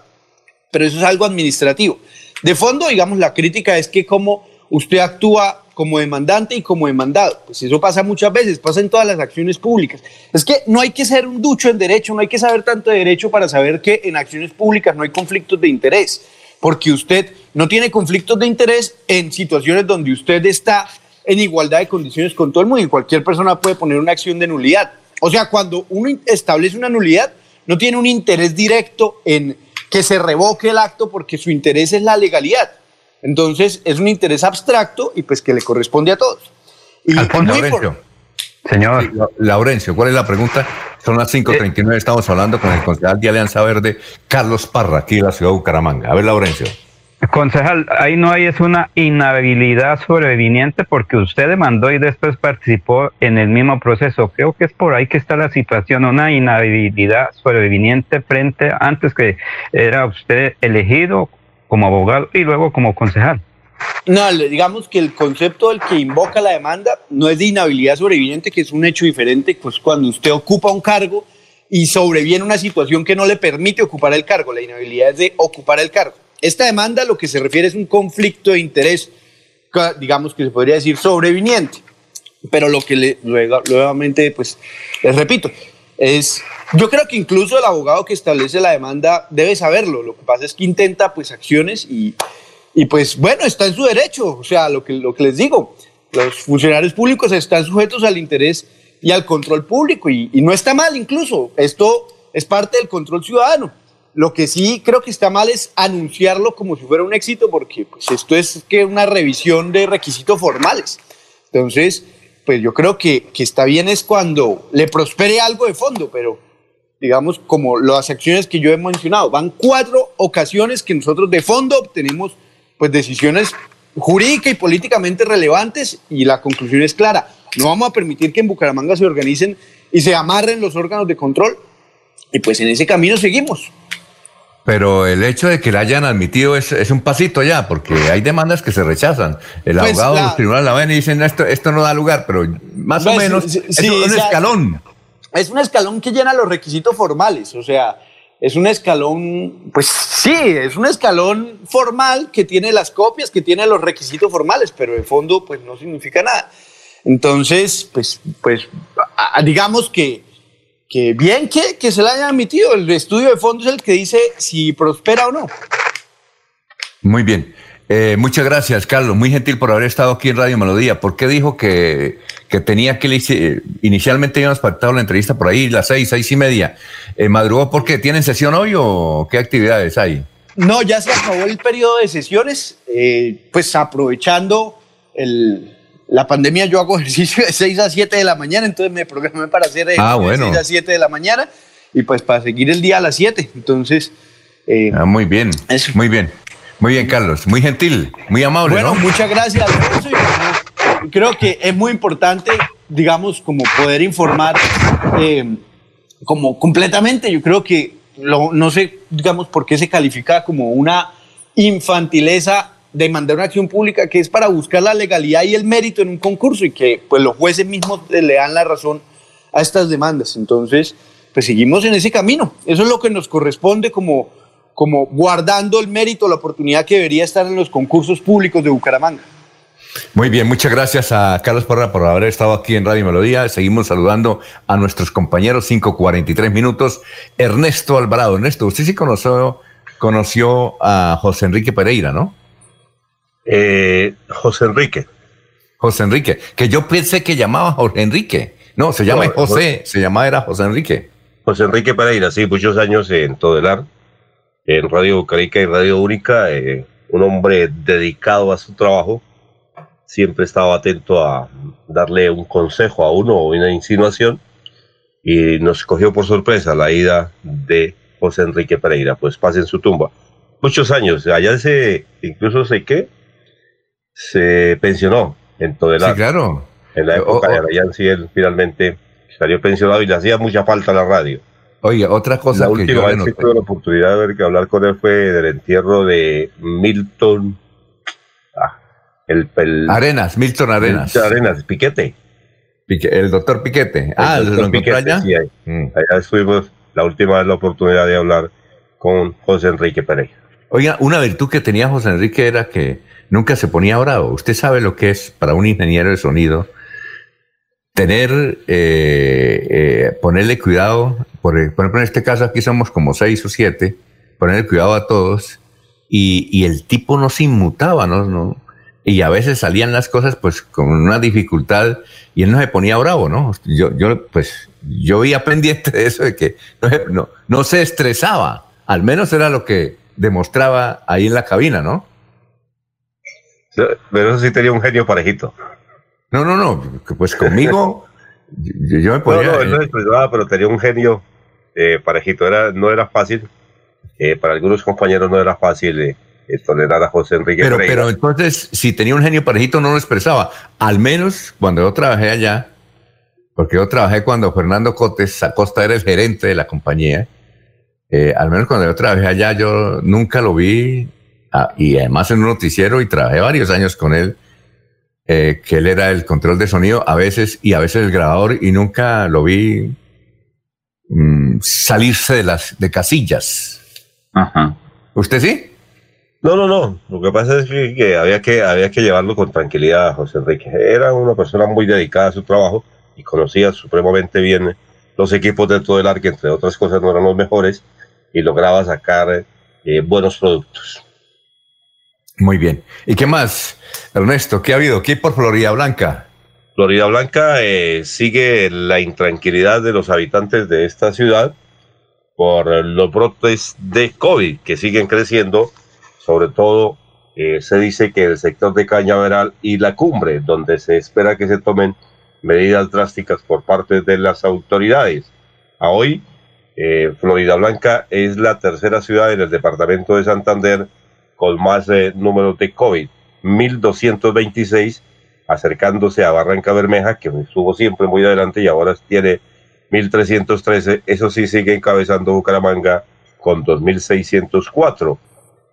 Pero eso es algo administrativo. De fondo, digamos, la crítica es que como usted actúa como demandante y como demandado. Pues eso pasa muchas veces, pasa en todas las acciones públicas. Es que no hay que ser un ducho en derecho, no hay que saber tanto de derecho para saber que en acciones públicas no hay conflictos de interés, porque usted no tiene conflictos de interés en situaciones donde usted está en igualdad de condiciones con todo el mundo y cualquier persona puede poner una acción de nulidad. O sea, cuando uno establece una nulidad, no tiene un interés directo en que se revoque el acto porque su interés es la legalidad entonces, es un interés abstracto y pues que le corresponde a todos. Y Alfonso Laurencio. Señor. Laurencio, ¿cuál es la pregunta? Son las 5.39, estamos hablando con el concejal de Alianza Verde, Carlos Parra, aquí en la ciudad de Bucaramanga. A ver, Laurencio. Concejal, ahí no hay es una inhabilidad sobreviniente porque usted demandó y después participó en el mismo proceso. Creo que es por ahí que está la situación, una inhabilidad sobreviniente frente antes que era usted elegido como abogado y luego como concejal. No, digamos que el concepto del que invoca la demanda no es de inhabilidad sobreviviente, que es un hecho diferente, pues cuando usted ocupa un cargo y sobreviene una situación que no le permite ocupar el cargo, la inhabilidad es de ocupar el cargo. Esta demanda lo que se refiere es un conflicto de interés, digamos que se podría decir sobreviniente, pero lo que le, nuevamente, pues les repito, es yo creo que incluso el abogado que establece la demanda debe saberlo. Lo que pasa es que intenta pues acciones y, y pues bueno, está en su derecho. O sea, lo que, lo que les digo, los funcionarios públicos están sujetos al interés y al control público y, y, no está mal incluso. Esto es parte del control ciudadano. Lo que sí creo que está mal es anunciarlo como si fuera un éxito porque pues esto es que una revisión de requisitos formales. Entonces, pues yo creo que, que está bien es cuando le prospere algo de fondo, pero digamos, como las acciones que yo he mencionado. Van cuatro ocasiones que nosotros de fondo obtenemos pues, decisiones jurídicas y políticamente relevantes y la conclusión es clara. No vamos a permitir que en Bucaramanga se organicen y se amarren los órganos de control y pues en ese camino seguimos. Pero el hecho de que la hayan admitido es, un pasito ya, porque hay demandas que se rechazan. El pues abogado, los tribunales la ven y dicen, esto, esto no da lugar, pero más o pues, menos es un escalón es un escalón que llena los requisitos formales, o sea, es un escalón, pues sí, es un escalón formal que tiene las copias, que tiene los requisitos formales, pero de fondo pues no significa nada. Entonces, pues, pues digamos que, que bien que, que se le haya admitido, el estudio de fondo es el que dice si prospera o no. Muy bien. Eh, muchas gracias, Carlos. Muy gentil por haber estado aquí en Radio Melodía. ¿Por qué dijo que, que tenía que inicialmente habíamos pactado la entrevista por ahí, las seis, seis y media? Eh, ¿Madrugó por qué? ¿Tienen sesión hoy o qué actividades hay? No, ya se acabó el periodo de sesiones. Eh, pues aprovechando el, la pandemia, yo hago ejercicio de 6 a 7 de la mañana, entonces me programé para hacer ah, de 6 a 7 de la mañana y pues para seguir el día a las 7. Entonces. ah, muy bien. Muy bien. Muy bien, Carlos. Muy gentil, muy amable. Bueno, muchas gracias, Alfonso. creo que es muy importante, digamos, como poder informar eh, como completamente. Yo creo que no sé, digamos, por qué se califica como una infantileza de mandar una acción pública que es para buscar la legalidad y el mérito en un concurso y que pues los jueces mismos le dan la razón a estas demandas. Entonces, pues seguimos en ese camino. Eso es lo que nos corresponde como como guardando el mérito, la oportunidad que debería estar en los concursos públicos de Bucaramanga. Muy bien, muchas gracias a Carlos Porra por haber estado aquí en Radio Melodía. Seguimos saludando a nuestros compañeros, 5.43 minutos. Ernesto Alvarado. Ernesto, usted sí conoció, conoció a José Enrique Pereira, ¿no? Eh, José Enrique. José Enrique, que yo pensé que llamaba José Enrique. No, se llama No, José, se llamaba era José Enrique. José Enrique Pereira, sí, muchos años en Todelar, en Radio Bucarica y Radio Única, eh, un hombre dedicado a su trabajo, siempre estaba atento a darle un consejo a uno o una insinuación, y nos cogió por sorpresa la ida de José Enrique Pereira, pues pasa en su tumba. Muchos años, allá se, incluso sé que se pensionó en Todelar. Sí, claro. En la época de Arayán, sí, él finalmente salió pensionado y le hacía mucha falta a la radio. Oye, otra cosa la que última yo vez que tuve la oportunidad de ver que hablar con él fue del entierro de Milton ah, el, el- Arenas, Milton Arenas. Milton Arenas, Piquete. Pique- el doctor Piquete. Ah, El ¿lo doctor Piquete, allá? sí, ahí. Allá estuvimos la última vez la oportunidad de hablar con José Enrique Pereira. Oiga, una virtud que tenía José Enrique era que nunca se ponía bravo. Usted sabe lo que es para un ingeniero de sonido tener, eh, eh, ponerle cuidado. Por, ejemplo, en este caso aquí somos como seis o siete, ponerle cuidado a todos y, el tipo no se inmutaba, ¿no? no y a veces salían las cosas pues con una dificultad y él no se ponía bravo, ¿no? Yo, yo pues, yo veía pendiente de eso, de que no, no se estresaba. Al menos era lo que demostraba ahí en la cabina, ¿no? Pero eso sí tenía un genio parejito. No, no, no, pues conmigo yo, yo me No, ponía... no, él no se expresaba, pero tenía un genio eh, parejito. Era, no era fácil. eh, para algunos compañeros no era fácil eh, eh, tolerar a José Enrique Pero, Pereira. pero entonces, si tenía un genio parejito, no lo expresaba. Al menos cuando yo trabajé allá, porque yo trabajé cuando Fernando Cotes Acosta era el gerente de la compañía, eh, al menos cuando yo trabajé allá, yo nunca lo vi, ah, y además en un noticiero, y trabajé varios años con él, eh, que él era el control de sonido a veces, y a veces el grabador, y nunca lo vi mm, salirse de las de casillas. ¿Usted sí? No, no, no. Lo que pasa es que, que había que había que llevarlo con tranquilidad a José Enrique. Era una persona muy dedicada a su trabajo y conocía supremamente bien los equipos dentro del que entre otras cosas no eran los mejores, y lograba sacar eh, buenos productos. Muy bien. ¿Y qué más, Ernesto? ¿Qué ha habido aquí por Florida Blanca? Florida Blanca eh, sigue la intranquilidad de los habitantes de esta ciudad por los brotes de COVID que siguen creciendo. Sobre todo eh, se dice que el sector de Cañaveral y la cumbre, donde se espera que se tomen medidas drásticas por parte de las autoridades. A hoy, eh, Florida Blanca es la tercera ciudad en el departamento de Santander con más eh, números de COVID, 1226 acercándose a Barranca Bermeja, que estuvo siempre muy adelante y ahora tiene 1.313. Eso sí sigue encabezando Bucaramanga con 2.604.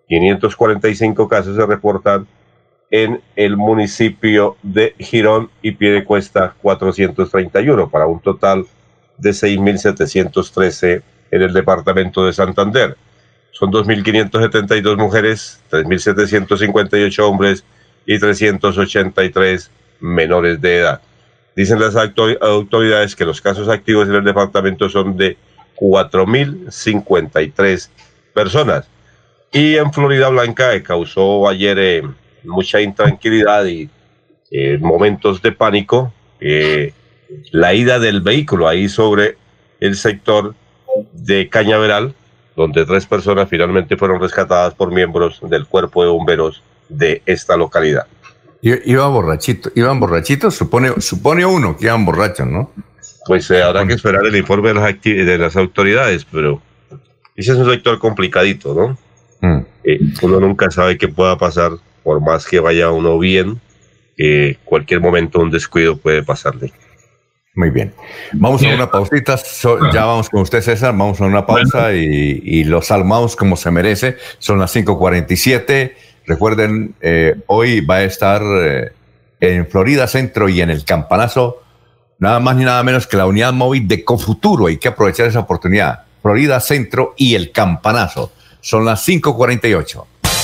545 casos se reportan en el municipio de Girón y Piedecuesta 431 para un total de 6.713 en el departamento de Santander. Son 2.572 mujeres, 3.758 hombres y 383 menores de edad. Dicen las auto- autoridades que los casos activos en el departamento son de 4.053 personas. Y en Florida Blanca eh, causó ayer eh, mucha intranquilidad y eh, momentos de pánico la ida del vehículo ahí sobre el sector de Cañaveral, donde tres personas finalmente fueron rescatadas por miembros del cuerpo de bomberos de esta localidad. Iba borrachito, iban borrachitos, supone, supone uno que iban borrachos, ¿no? Pues eh, habrá que esperar el informe de las, de las autoridades, pero ese es un sector complicadito, ¿no? Mm. Eh, uno nunca sabe qué pueda pasar, por más que vaya uno bien, eh, cualquier momento un descuido puede pasarle. Muy bien. Vamos a una pausita. so- ya vamos con usted, César. Vamos a una pausa y, y los salmamos como se merece. Son las 5:47. Recuerden, eh, hoy va a estar eh, en Florida Centro y en el Campanazo, nada más ni nada menos que la unidad móvil de Cofuturo. Hay que aprovechar esa oportunidad. Florida Centro y el Campanazo. Son las 5:48.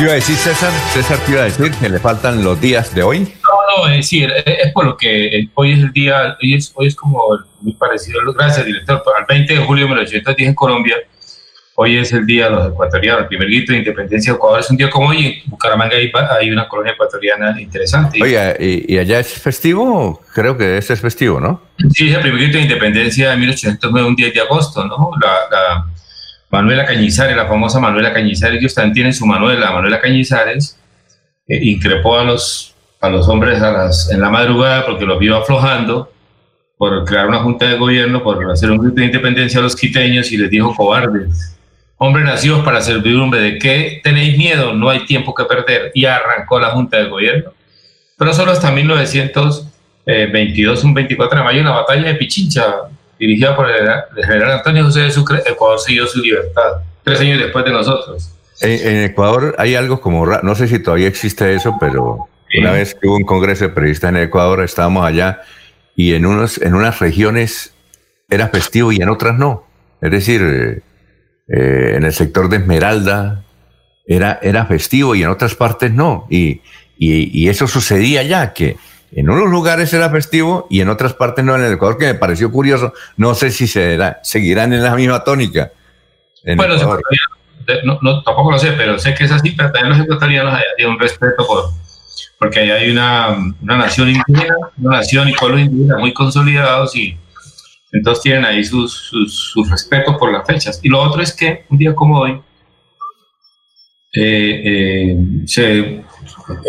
¿Qué iba a decir César? César, ¿qué iba a decir? ¿Que le faltan los días de hoy? No, no, es decir, es por lo que hoy es el día, hoy es, hoy es como muy parecido, gracias director, al 20 de julio de 1810 en Colombia, hoy es el día de los ecuatorianos, el primer grito de independencia de Ecuador, es un día como hoy, en Bucaramanga hay, hay una colonia ecuatoriana interesante. Oye, ¿y, ¿y, allá es festivo? Creo que ese es festivo, ¿no? Sí, es el primer grito de independencia de 1809, un 10 de agosto, ¿no? La, la Manuela Cañizares, la famosa Manuela Cañizares, ellos también tienen su Manuela, Manuela Cañizares, eh, increpó a los, a los hombres en la madrugada porque los vio aflojando por crear una junta de gobierno, por hacer un grito de independencia a los quiteños y les dijo cobardes. Hombres nacidos para servidumbre, ¿de qué tenéis miedo? No hay tiempo que perder. Y arrancó la junta de gobierno. Pero solo hasta 1922, un 24 de mayo, una batalla de Pichincha, dirigida por el, general Antonio José de Sucre, Ecuador siguió su libertad, tres años después de nosotros. En, en Ecuador hay algo como, no sé si todavía existe eso, pero sí. una vez que hubo un congreso de periodistas en Ecuador, estábamos allá y en, unos, en unas regiones era festivo y en otras no. Es decir, eh, eh, en el sector de Esmeralda era, era festivo y en otras partes no. Y, y, y eso sucedía ya, que en unos lugares era festivo y en otras partes no. En el Ecuador, que me pareció curioso, no sé si será, seguirán en la misma tónica. bueno, no, no, tampoco lo sé, pero sé que es así, pero también los ecuatorianos hay un respeto por, porque ahí hay una, una nación indígena, una nación y pueblos indígenas muy consolidados y entonces tienen ahí sus, sus, sus respetos por las fechas. Y lo otro es que un día como hoy, eh, eh, se,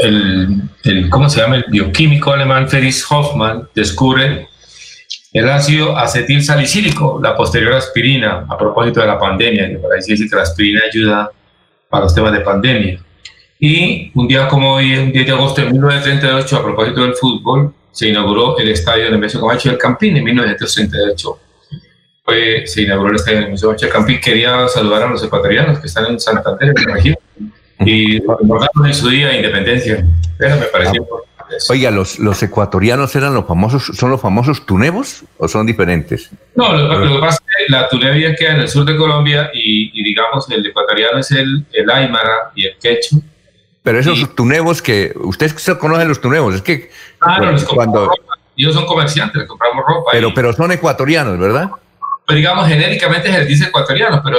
el, el, ¿cómo se llama? El bioquímico alemán Felix Hoffmann descubre el ácido acetil salicílico, la posterior aspirina, a propósito de la pandemia, que se dice que la aspirina ayuda para los temas de pandemia. Y un día como hoy, un 10 de agosto de 1938, a propósito del fútbol, se inauguró el estadio de Nemesio Camacho del Campín en 1968. Fue, se inauguró el estadio de Nemesio Camacho del Campín. Quería saludar a los ecuatorianos que están en Santander, la región, y recordaron en su día de independencia. Eso me pareció. Oiga, ¿los, ¿los ecuatorianos eran los famosos, son los famosos tunebos o son diferentes? No, lo, lo que pasa es que la tunebia queda en el sur de Colombia y, y digamos el ecuatoriano es el, el aymara y el quechua. Pero esos y, tunebos que, ustedes conocen los tunebos, es que ah, no, cuando... Ropa. Ellos son comerciantes, les compramos ropa. Pero, y, pero son ecuatorianos, ¿verdad? Pero digamos, genéricamente se les dice ecuatorianos, pero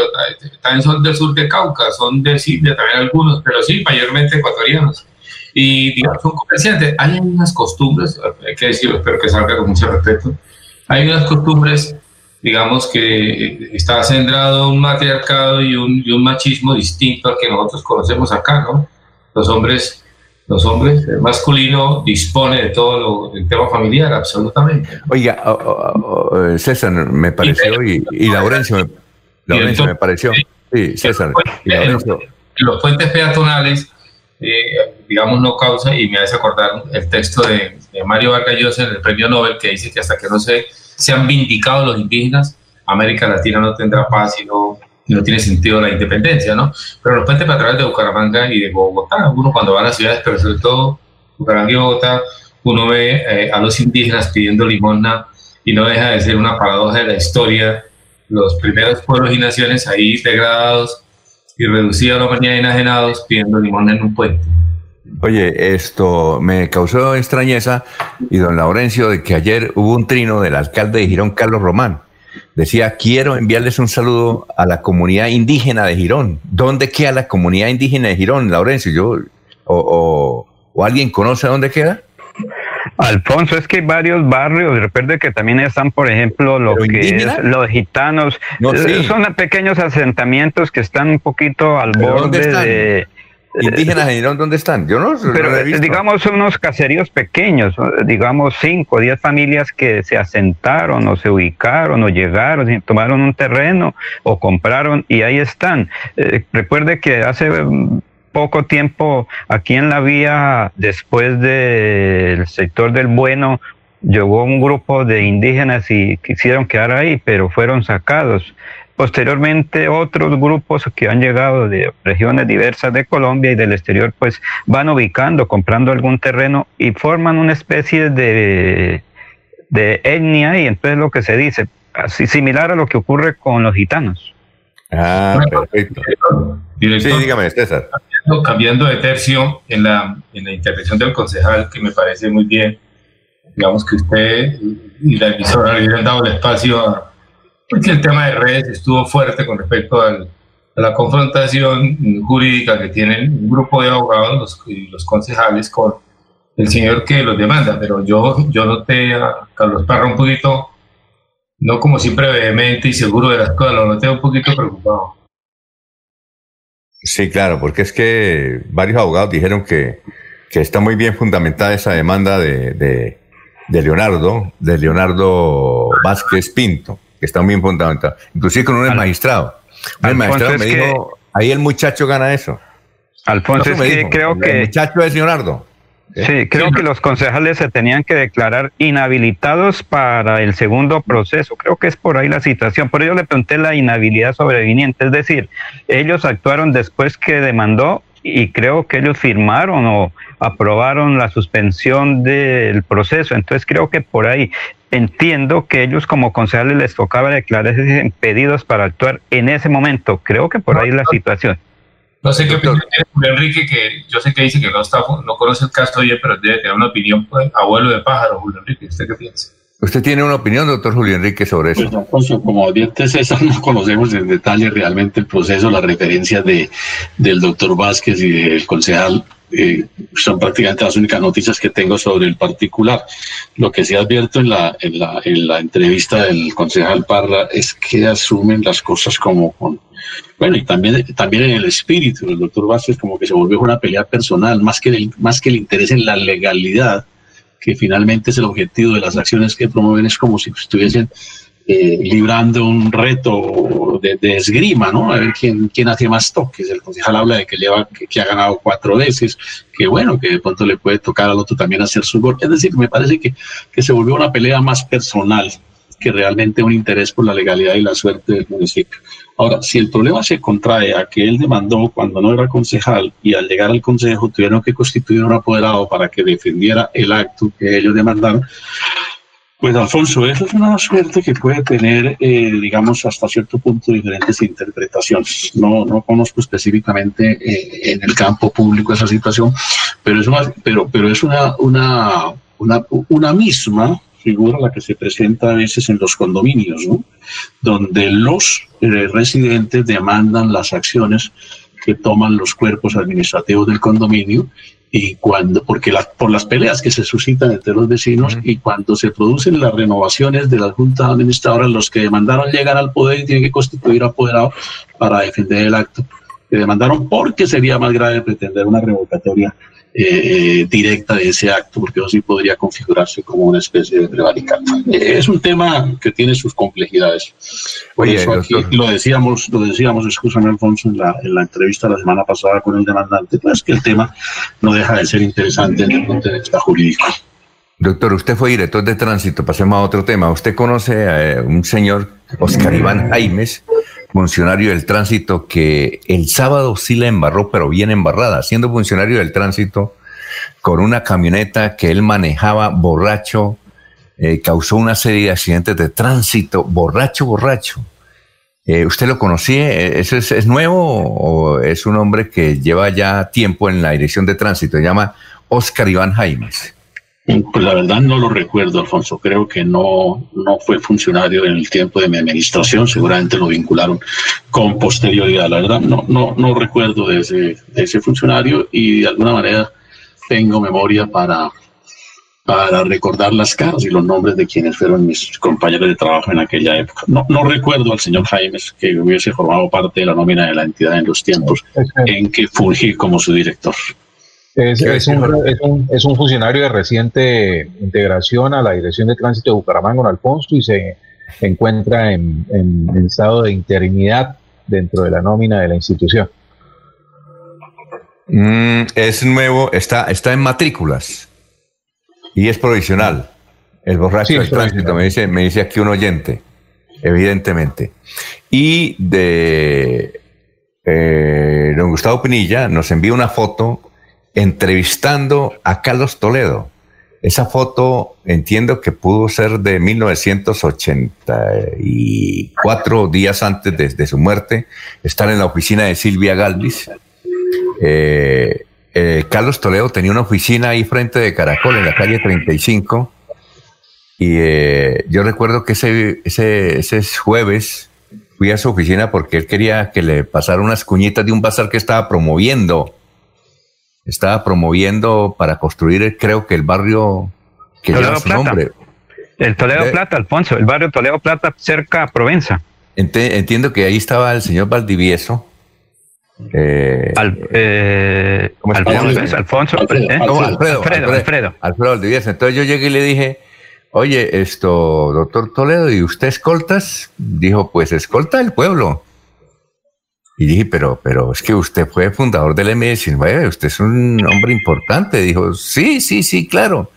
también son del sur de Cauca, son de Silvia, también algunos, pero sí, mayormente ecuatorianos y digamos, son comerciantes. Hay unas costumbres, hay que decirlo, espero que salga con mucho respeto. Hay unas costumbres, digamos, que está centrado un matriarcado y un, y un machismo distinto al que nosotros conocemos acá, ¿no? Los hombres, los hombres, el masculino dispone de todo lo, el tema familiar, absolutamente. Oiga, oh, oh, oh, César, me pareció, y, y, y Laurencio, me, Laurencio entonces, me pareció. Sí, César. Y Laurencio. Los puentes peatonales eh, digamos, no causa, y me hace acordar el texto de, Mario Vargas Llosa en el premio Nobel, que dice que hasta que no se, se han vindicado los indígenas, América Latina no tendrá paz y no, no tiene sentido la independencia, ¿no? Pero los puentes peatonales de Bucaramanga y de Bogotá, uno cuando va a las ciudades, pero sobre todo Bucaramanga y Bogotá, uno ve eh, a los indígenas pidiendo limosna y no deja de ser una paradoja de la historia los primeros pueblos y naciones ahí degradados y reducidos a la humanidad enajenados pidiendo limón en un puente. Oye, esto me causó extrañeza y don Laurencio de que ayer hubo un trino del alcalde de Girón, Carlos Román. Decía, quiero enviarles un saludo a la comunidad indígena de Girón. ¿Dónde queda la comunidad indígena de Girón, Laurencio? Yo, o, o alguien conoce dónde queda? Alfonso, es que hay varios barrios, recuerde que también están, por ejemplo, lo que es los gitanos, eh, son pequeños asentamientos que están un poquito al borde de... ¿Indígenas de Girón dónde están? Yo no, pero, he visto. digamos, unos caseríos pequeños, digamos, cinco o diez familias que se asentaron o se ubicaron o llegaron y tomaron un terreno o compraron y ahí están. Eh, recuerde que hace poco tiempo aquí en la vía, después del sector del Bueno, llegó un grupo de indígenas y quisieron quedar ahí, pero fueron sacados. Posteriormente, otros grupos que han llegado de regiones diversas de Colombia y del exterior, pues van ubicando, comprando algún terreno y forman una especie de, de etnia y entonces lo que se dice, así similar a lo que ocurre con los gitanos. Ah, perfecto. sí, dígame, César cambiando de tercio en la, en la intervención del concejal, que me parece muy bien, digamos que usted y la emisora le hubieran dado el espacio a, porque el tema de redes estuvo fuerte con respecto a la confrontación jurídica que tienen un grupo de abogados y los concejales con el señor que los demanda, pero yo, yo noté a Carlos Parra un poquito, no como siempre vehemente y seguro de las cosas, lo noté un poquito preocupado. Sí, claro, porque es que varios abogados dijeron que, que está muy bien fundamentada esa demanda de, de, Leonardo, de Leonardo Vázquez Pinto, que está muy bien fundamentada, inclusive con un magistrado. El magistrado me dijo, ahí el muchacho gana eso. Alfonso, es que creo que... El muchacho es Leonardo. Sí, creo que los concejales se tenían que declarar inhabilitados para el segundo proceso. Creo que es por ahí la situación. Por ello le pregunté la inhabilidad sobreviniente. Es decir, ellos actuaron después que demandó y creo que ellos firmaron o aprobaron la suspensión del proceso. Entonces creo que por ahí entiendo que ellos como concejales les tocaba declararse impedidos para actuar en ese momento. Creo que por ahí es la situación. No sé qué opinión tiene Julio Enrique, que yo sé que dice que no, está, no conoce el caso bien, pero debe tener una opinión, pues, abuelo de pájaro, Julio Enrique. ¿Usted qué piensa? ¿Usted tiene una opinión, doctor Julio Enrique, sobre eso? Pues, como advierte César, no conocemos en detalle realmente el proceso, las referencias de, del doctor Vázquez y del concejal eh, son prácticamente las únicas noticias que tengo sobre el particular. Lo que sí advierto en la, en la, en la entrevista del concejal Parra es que asumen las cosas como con bueno, y también, también en el espíritu, el doctor Vázquez como que se volvió una pelea personal, más que, más que el interés en la legalidad, que finalmente es el objetivo de las acciones que promueven, es como si estuviesen eh, librando un reto de, esgrima, ¿no? A ver quién, quién hace más toques. El concejal habla de que, lleva, que, ha ganado cuatro veces, que bueno, que de pronto le puede tocar al otro también hacer su gol. Es decir, me parece que, que se volvió una pelea más personal que realmente un interés por la legalidad y la suerte del municipio. Ahora, si el problema se contrae a que él demandó cuando no era concejal y al llegar al consejo tuvieron que constituir un apoderado para que defendiera el acto que ellos demandaron, pues Alfonso, eso es una suerte que puede tener, eh, digamos, hasta cierto punto diferentes interpretaciones. No, no conozco específicamente eh, en el campo público esa situación, pero es una, pero, pero es una, una, una, una misma figura la que se presenta a veces en los condominios, ¿no? donde los eh, residentes demandan las acciones que toman los cuerpos administrativos del condominio y cuando, porque por las peleas que se suscitan entre los vecinos y cuando se producen las renovaciones de las juntas administradoras, los que demandaron llegar al poder y tienen que constituir apoderado para defender el acto que demandaron porque sería más grave pretender una revocatoria eh, directa de ese acto, porque eso sí podría configurarse como una especie de prevaricato. Eh, es un tema que tiene sus complejidades. Por eso aquí lo decíamos, lo decíamos, escúchame Alfonso, en la, en la entrevista la semana pasada con el demandante, pues que el tema no deja de ser interesante en el punto de vista jurídico. Doctor, usted fue director de tránsito, pasemos a otro tema. ¿Usted conoce a un señor, Oscar Iván Jaimes, funcionario del tránsito que el sábado sí la embarró, pero bien embarrada, siendo funcionario del tránsito con una camioneta que él manejaba borracho, eh, causó una serie de accidentes de tránsito, borracho, borracho. Eh, ¿Usted lo conocía? Eh, ¿Eso es, es, nuevo o es un hombre que lleva ya tiempo en la dirección de tránsito? Se llama Oscar Iván Jaimes. Pues la verdad no lo recuerdo, Alfonso. Creo que no, no fue funcionario en el tiempo de mi administración. Seguramente lo vincularon con posterioridad. La verdad no, no, no recuerdo de ese, de ese funcionario y de alguna manera tengo memoria para, para recordar las caras y los nombres de quienes fueron mis compañeros de trabajo en aquella época. No, no recuerdo al señor Jaimes que hubiese formado parte de la nómina de la entidad en los tiempos en que fungí como su director. Es, es, un, es, un, es, un, funcionario de reciente integración a la Dirección de Tránsito de Bucaramanga, Alfonso, y se encuentra en, en, en, estado de interinidad dentro de la nómina de la institución. Mm, es nuevo, está, está en matrículas y es provisional. El borracho sí, del tránsito, me dice, me dice aquí un oyente, evidentemente. Y de eh, don Gustavo Pinilla nos envía una foto entrevistando a Carlos Toledo. Esa foto entiendo que pudo ser de 1984, días antes de, su muerte, estar en la oficina de Silvia Galvis. Eh, eh, Carlos Toledo tenía una oficina ahí frente de Caracol, en la calle 35. Y eh, yo recuerdo que ese, ese, ese jueves fui a su oficina porque él quería que le pasara unas cuñitas de un bazar que estaba promoviendo estaba promoviendo para construir, creo que el barrio que lleva su nombre. El Toledo Plata, Alfonso, el barrio Toledo Plata, cerca a Provenza. entiendo que ahí estaba el señor Valdivieso. Eh, Al, eh, Alfonso, Alfonso, Alfredo, ¿eh? no, Alfredo, Alfredo, Alfredo, Alfredo, Valdivieso. Entonces yo llegué y le dije, oye, esto, doctor Toledo, ¿y usted escoltas? Dijo, pues escolta el pueblo. Y dije, pero, pero es que usted fue fundador del M19, usted es un hombre importante. Dijo, sí, sí, sí, claro.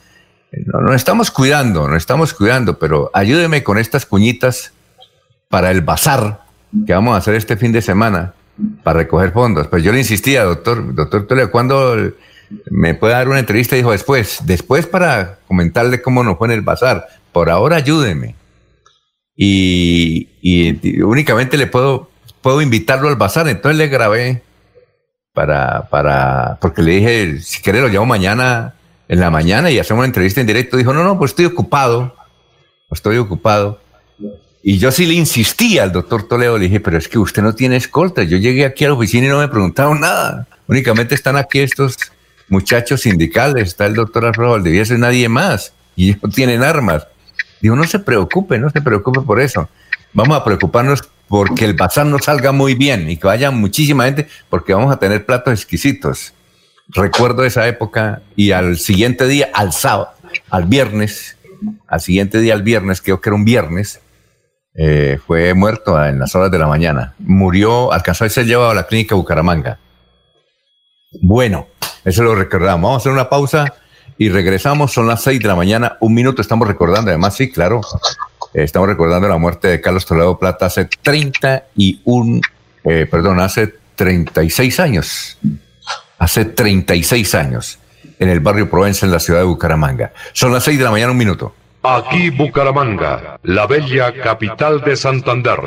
No, no estamos cuidando, no estamos cuidando, pero ayúdeme con estas cuñitas para el bazar que vamos a hacer este fin de semana para recoger fondos. Pues yo le insistía, doctor, doctor Toledo, ¿cuándo me puede dar una entrevista? Dijo, después, después para comentarle cómo nos fue en el bazar. Por ahora ayúdeme. Y, y únicamente le puedo puedo invitarlo al bazar. Entonces le grabé para, para, porque le dije, si quiere lo llamo mañana en la mañana y hacemos una entrevista en directo. Dijo, no, no, pues estoy ocupado, estoy ocupado. Y yo sí le insistí al doctor Toledo, le dije, pero es que usted no tiene escolta. Yo llegué aquí a la oficina y no me preguntaron nada. Únicamente están aquí estos muchachos sindicales, está el doctor Alfredo Valdivieso y nadie más. Y ellos tienen armas. Digo, no se preocupe, no se preocupe por eso. Vamos a preocuparnos porque el bazar no salga muy bien y que vaya muchísima gente, porque vamos a tener platos exquisitos. Recuerdo esa época y al siguiente día, al sábado, al viernes, al siguiente día, al viernes, creo que era un viernes, eh, fue muerto en las horas de la mañana. Murió, alcanzó a ser llevado a la clínica Bucaramanga. Bueno, eso lo recordamos. Vamos a hacer una pausa y regresamos. Son las seis de la mañana, un minuto estamos recordando. Además, sí, claro, Estamos recordando la muerte de Carlos Toledo Plata hace 31, eh, perdón, hace 36 años. Hace 36 años en el barrio Provenza, en la ciudad de Bucaramanga. Son las 6 de la mañana, un minuto. Aquí Bucaramanga, la bella capital de Santander.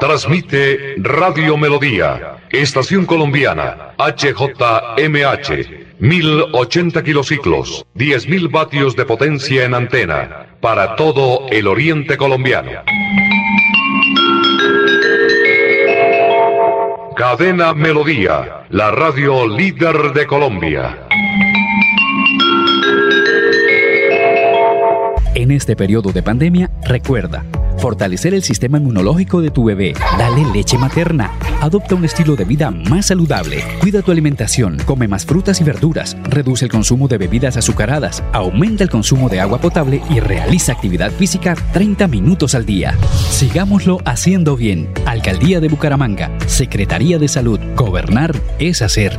Transmite Radio Melodía, Estación Colombiana, HJMH. 1080 kilociclos, 10.000 vatios de potencia en antena, para todo el oriente colombiano. Cadena Melodía, la radio líder de Colombia. En este periodo de pandemia, recuerda Fortalecer el sistema inmunológico de tu bebé. Dale leche materna. Adopta un estilo de vida más saludable. Cuida tu alimentación. Come más frutas y verduras. Reduce el consumo de bebidas azucaradas. Aumenta el consumo de agua potable y realiza actividad física 30 minutos al día. Sigámoslo haciendo bien. Alcaldía de Bucaramanga. Secretaría de Salud. Gobernar es hacer.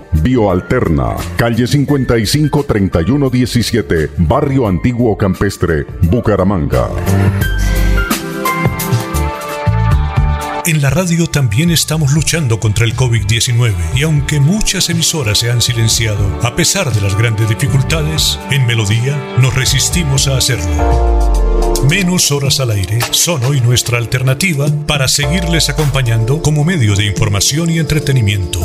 Bioalterna, calle 55 3117, Barrio Antiguo Campestre, Bucaramanga. En la radio también estamos luchando contra el COVID-19 y aunque muchas emisoras se han silenciado, a pesar de las grandes dificultades, en Melodía nos resistimos a hacerlo. Menos horas al aire son hoy nuestra alternativa para seguirles acompañando como medio de información y entretenimiento.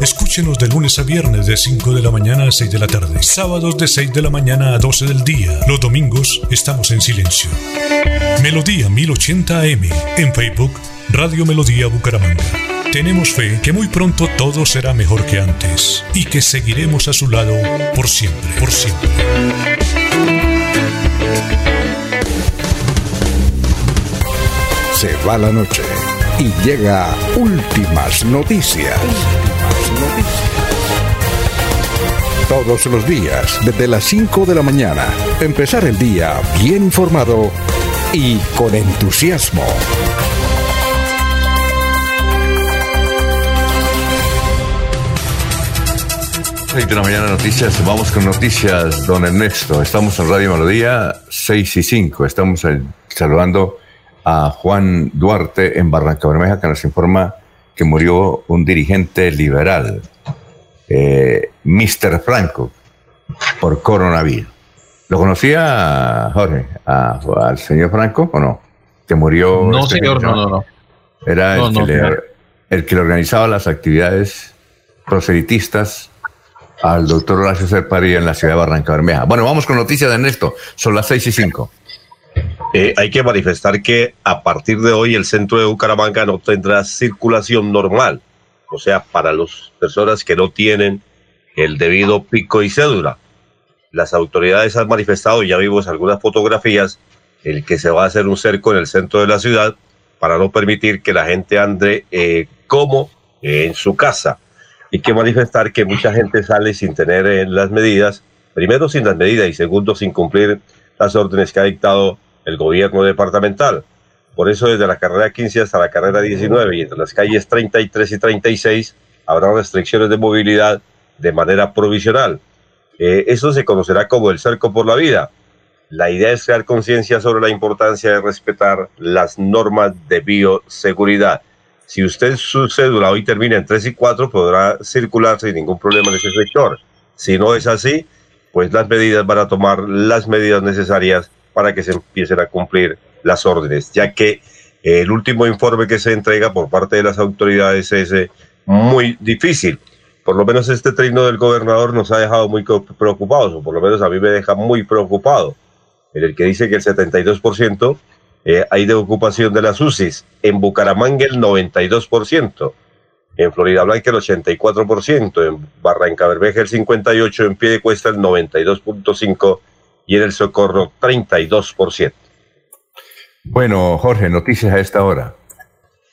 Escúchenos de lunes a viernes de 5 de la mañana a 6 de la tarde, sábados de 6 de la mañana a 12 del día. Los domingos estamos en silencio. Melodía 1080 AM en Facebook, Radio Melodía Bucaramanga. Tenemos fe que muy pronto todo será mejor que antes y que seguiremos a su lado por siempre, por siempre. Se va la noche y llega últimas noticias. Todos los días, desde las 5 de la mañana, empezar el día bien informado y con entusiasmo. de la mañana noticias, vamos con noticias, don Ernesto. Estamos en Radio Melodía 6 y 5. Estamos saludando a Juan Duarte en Barranca Bermeja que nos informa que murió un dirigente liberal, eh, Mr. Franco, por coronavirus. ¿Lo conocía, Jorge, al señor Franco o no? Que murió. No, este señor, no, no, no. Era el, que le, el que le organizaba las actividades proselitistas al doctor Horacio Serparía en la ciudad de Barranca Bermeja. Bueno, vamos con noticias de Ernesto. Son las seis y cinco. Eh, hay que manifestar que a partir de hoy el centro de Bucaramanga no tendrá circulación normal, o sea, para las personas que no tienen el debido pico y cédula. Las autoridades han manifestado, ya vimos algunas fotografías, el que se va a hacer un cerco en el centro de la ciudad para no permitir que la gente ande eh, como en su casa. Hay que manifestar que mucha gente sale sin tener eh, las medidas, primero sin las medidas y segundo sin cumplir las órdenes que ha dictado el gobierno departamental. Por eso desde la carrera 15 hasta la carrera 19 y entre las calles 33 y 36 habrá restricciones de movilidad de manera provisional. Eh, eso se conocerá como el cerco por la vida. La idea es crear conciencia sobre la importancia de respetar las normas de bioseguridad. Si usted su cédula hoy termina en 3 y 4, podrá circular sin ningún problema en ese sector. Si no es así, pues las medidas van a tomar las medidas necesarias para que se empiecen a cumplir las órdenes, ya que el último informe que se entrega por parte de las autoridades es eh, muy difícil. Por lo menos este trino del gobernador nos ha dejado muy preocupados, o por lo menos a mí me deja muy preocupado, en el que dice que el 72% eh, hay de ocupación de las UCIs, en Bucaramanga el 92%, en Florida Blanca el 84%, en Barranca Bermeja el 58%, en Pie Cuesta el 92.5% y en el Socorro 32%. Bueno, Jorge, noticias a esta hora.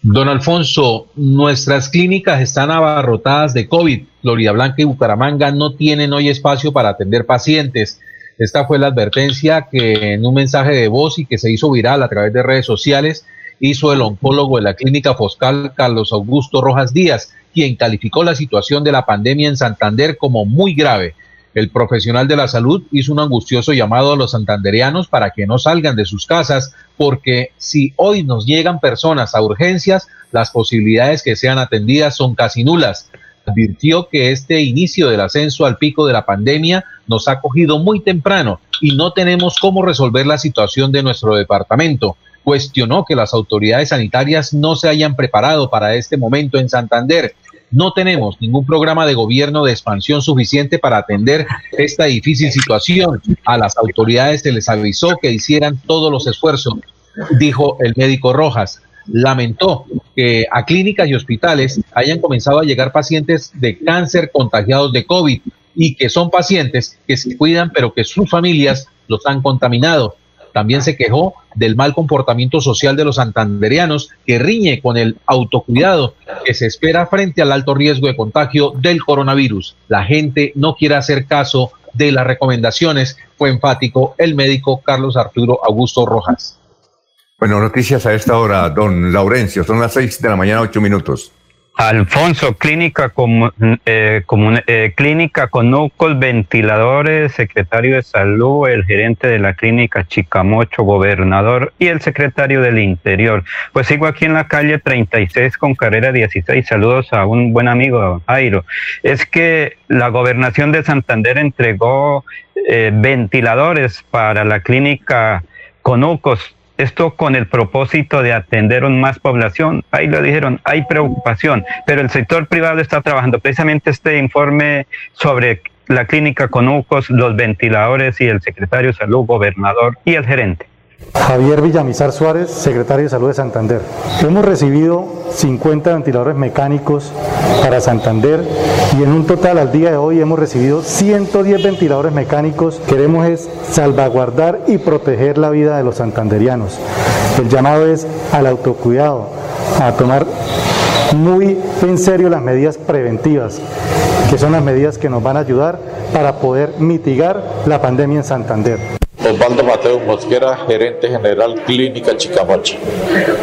Don Alfonso, nuestras clínicas están abarrotadas de COVID. Florida Blanca y Bucaramanga no tienen hoy espacio para atender pacientes. Esta fue la advertencia que en un mensaje de voz y que se hizo viral a través de redes sociales hizo el oncólogo de la clínica Foscal, Carlos Augusto Rojas Díaz, quien calificó la situación de la pandemia en Santander como muy grave El profesional de la salud hizo un angustioso llamado a los santandereanos para que no salgan de sus casas, porque si hoy nos llegan personas a urgencias, las posibilidades que sean atendidas son casi nulas. Advirtió que este inicio del ascenso al pico de la pandemia nos ha cogido muy temprano y no tenemos cómo resolver la situación de nuestro departamento. Cuestionó que las autoridades sanitarias no se hayan preparado para este momento en Santander no tenemos ningún programa de gobierno de expansión suficiente para atender esta difícil situación. A las autoridades se les avisó que hicieran todos los esfuerzos, dijo el médico Rojas. Lamentó que a clínicas y hospitales hayan comenzado a llegar pacientes de cáncer contagiados de COVID y que son pacientes que se cuidan pero que sus familias los han contaminado. También se quejó del mal comportamiento social de los santanderianos que riñe con el autocuidado que se espera frente al alto riesgo de contagio del coronavirus. La gente no quiere hacer caso de las recomendaciones, fue enfático el médico Carlos Arturo Augusto Rojas. Bueno, noticias a esta hora, don Laurencio, son las seis de la mañana, ocho minutos. Alfonso, clínica, eh, eh, clínica con núcleos, ventiladores, secretario de salud, el gerente de la clínica Chicamocho, gobernador y el secretario del interior. Pues sigo aquí en la calle 36 con carrera 16. Saludos a un buen amigo, Jairo. Es que la gobernación de Santander entregó eh, ventiladores para la clínica Conucos esto con el propósito de atender a más población. Ahí lo dijeron, hay preocupación, pero el sector privado está trabajando. Precisamente este informe sobre la clínica Conucos, los ventiladores y el secretario de salud, gobernador y el gerente. Javier Villamizar Suárez, secretario de Salud de Santander. Hemos recibido 50 ventiladores mecánicos para Santander y en un total al día de hoy hemos recibido 110 ventiladores mecánicos. Queremos es salvaguardar y proteger la vida de los santanderianos. El llamado es al autocuidado, a tomar muy en serio las medidas preventivas, que son las medidas que nos van a ayudar para poder mitigar la pandemia en Santander. Osvaldo Mateo Mosquera, gerente general Clínica Chicamocha.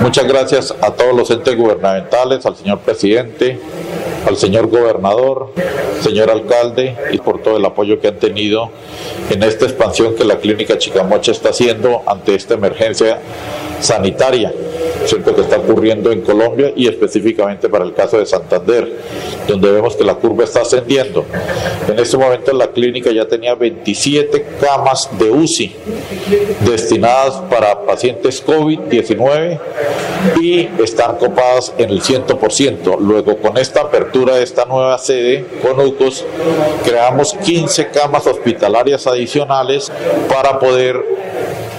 Muchas gracias a todos los entes gubernamentales, al señor presidente, al señor gobernador, señor alcalde y por todo el apoyo que han tenido en esta expansión que la Clínica Chicamocha está haciendo ante esta emergencia sanitaria ¿cierto? que está ocurriendo en Colombia y específicamente para el caso de Santander, donde vemos que la curva está ascendiendo. En este momento la clínica ya tenía 27 camas de UCI destinadas para pacientes COVID-19 y están copadas en el 100%. Luego con esta apertura de esta nueva sede con UCOS, creamos 15 camas hospitalarias adicionales para poder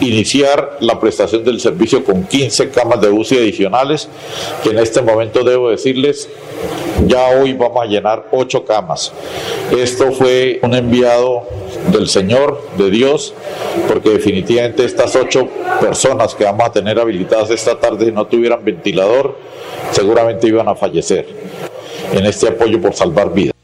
iniciar la prestación del servicio con 15 camas de UCI adicionales, que en este momento debo decirles, ya hoy vamos a llenar 8 camas. Esto fue un enviado del Señor, de Dios, porque definitivamente estas 8 personas que vamos a tener habilitadas esta tarde, si no tuvieran ventilador, seguramente iban a fallecer en este apoyo por salvar vidas.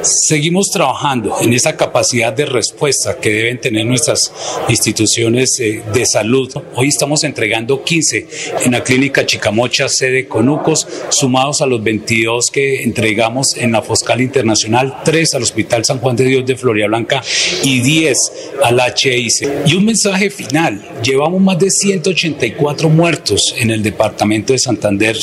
Seguimos trabajando en esa capacidad de respuesta que deben tener nuestras instituciones eh, de salud. Hoy estamos entregando 15 en la clínica Chicamocha, sede Conucos, sumados a los 22 que entregamos en la Foscal Internacional, 3 al Hospital San Juan de Dios de Floria Blanca y 10 al HIC. Y un mensaje final, llevamos más de 184 muertos en el departamento de Santander,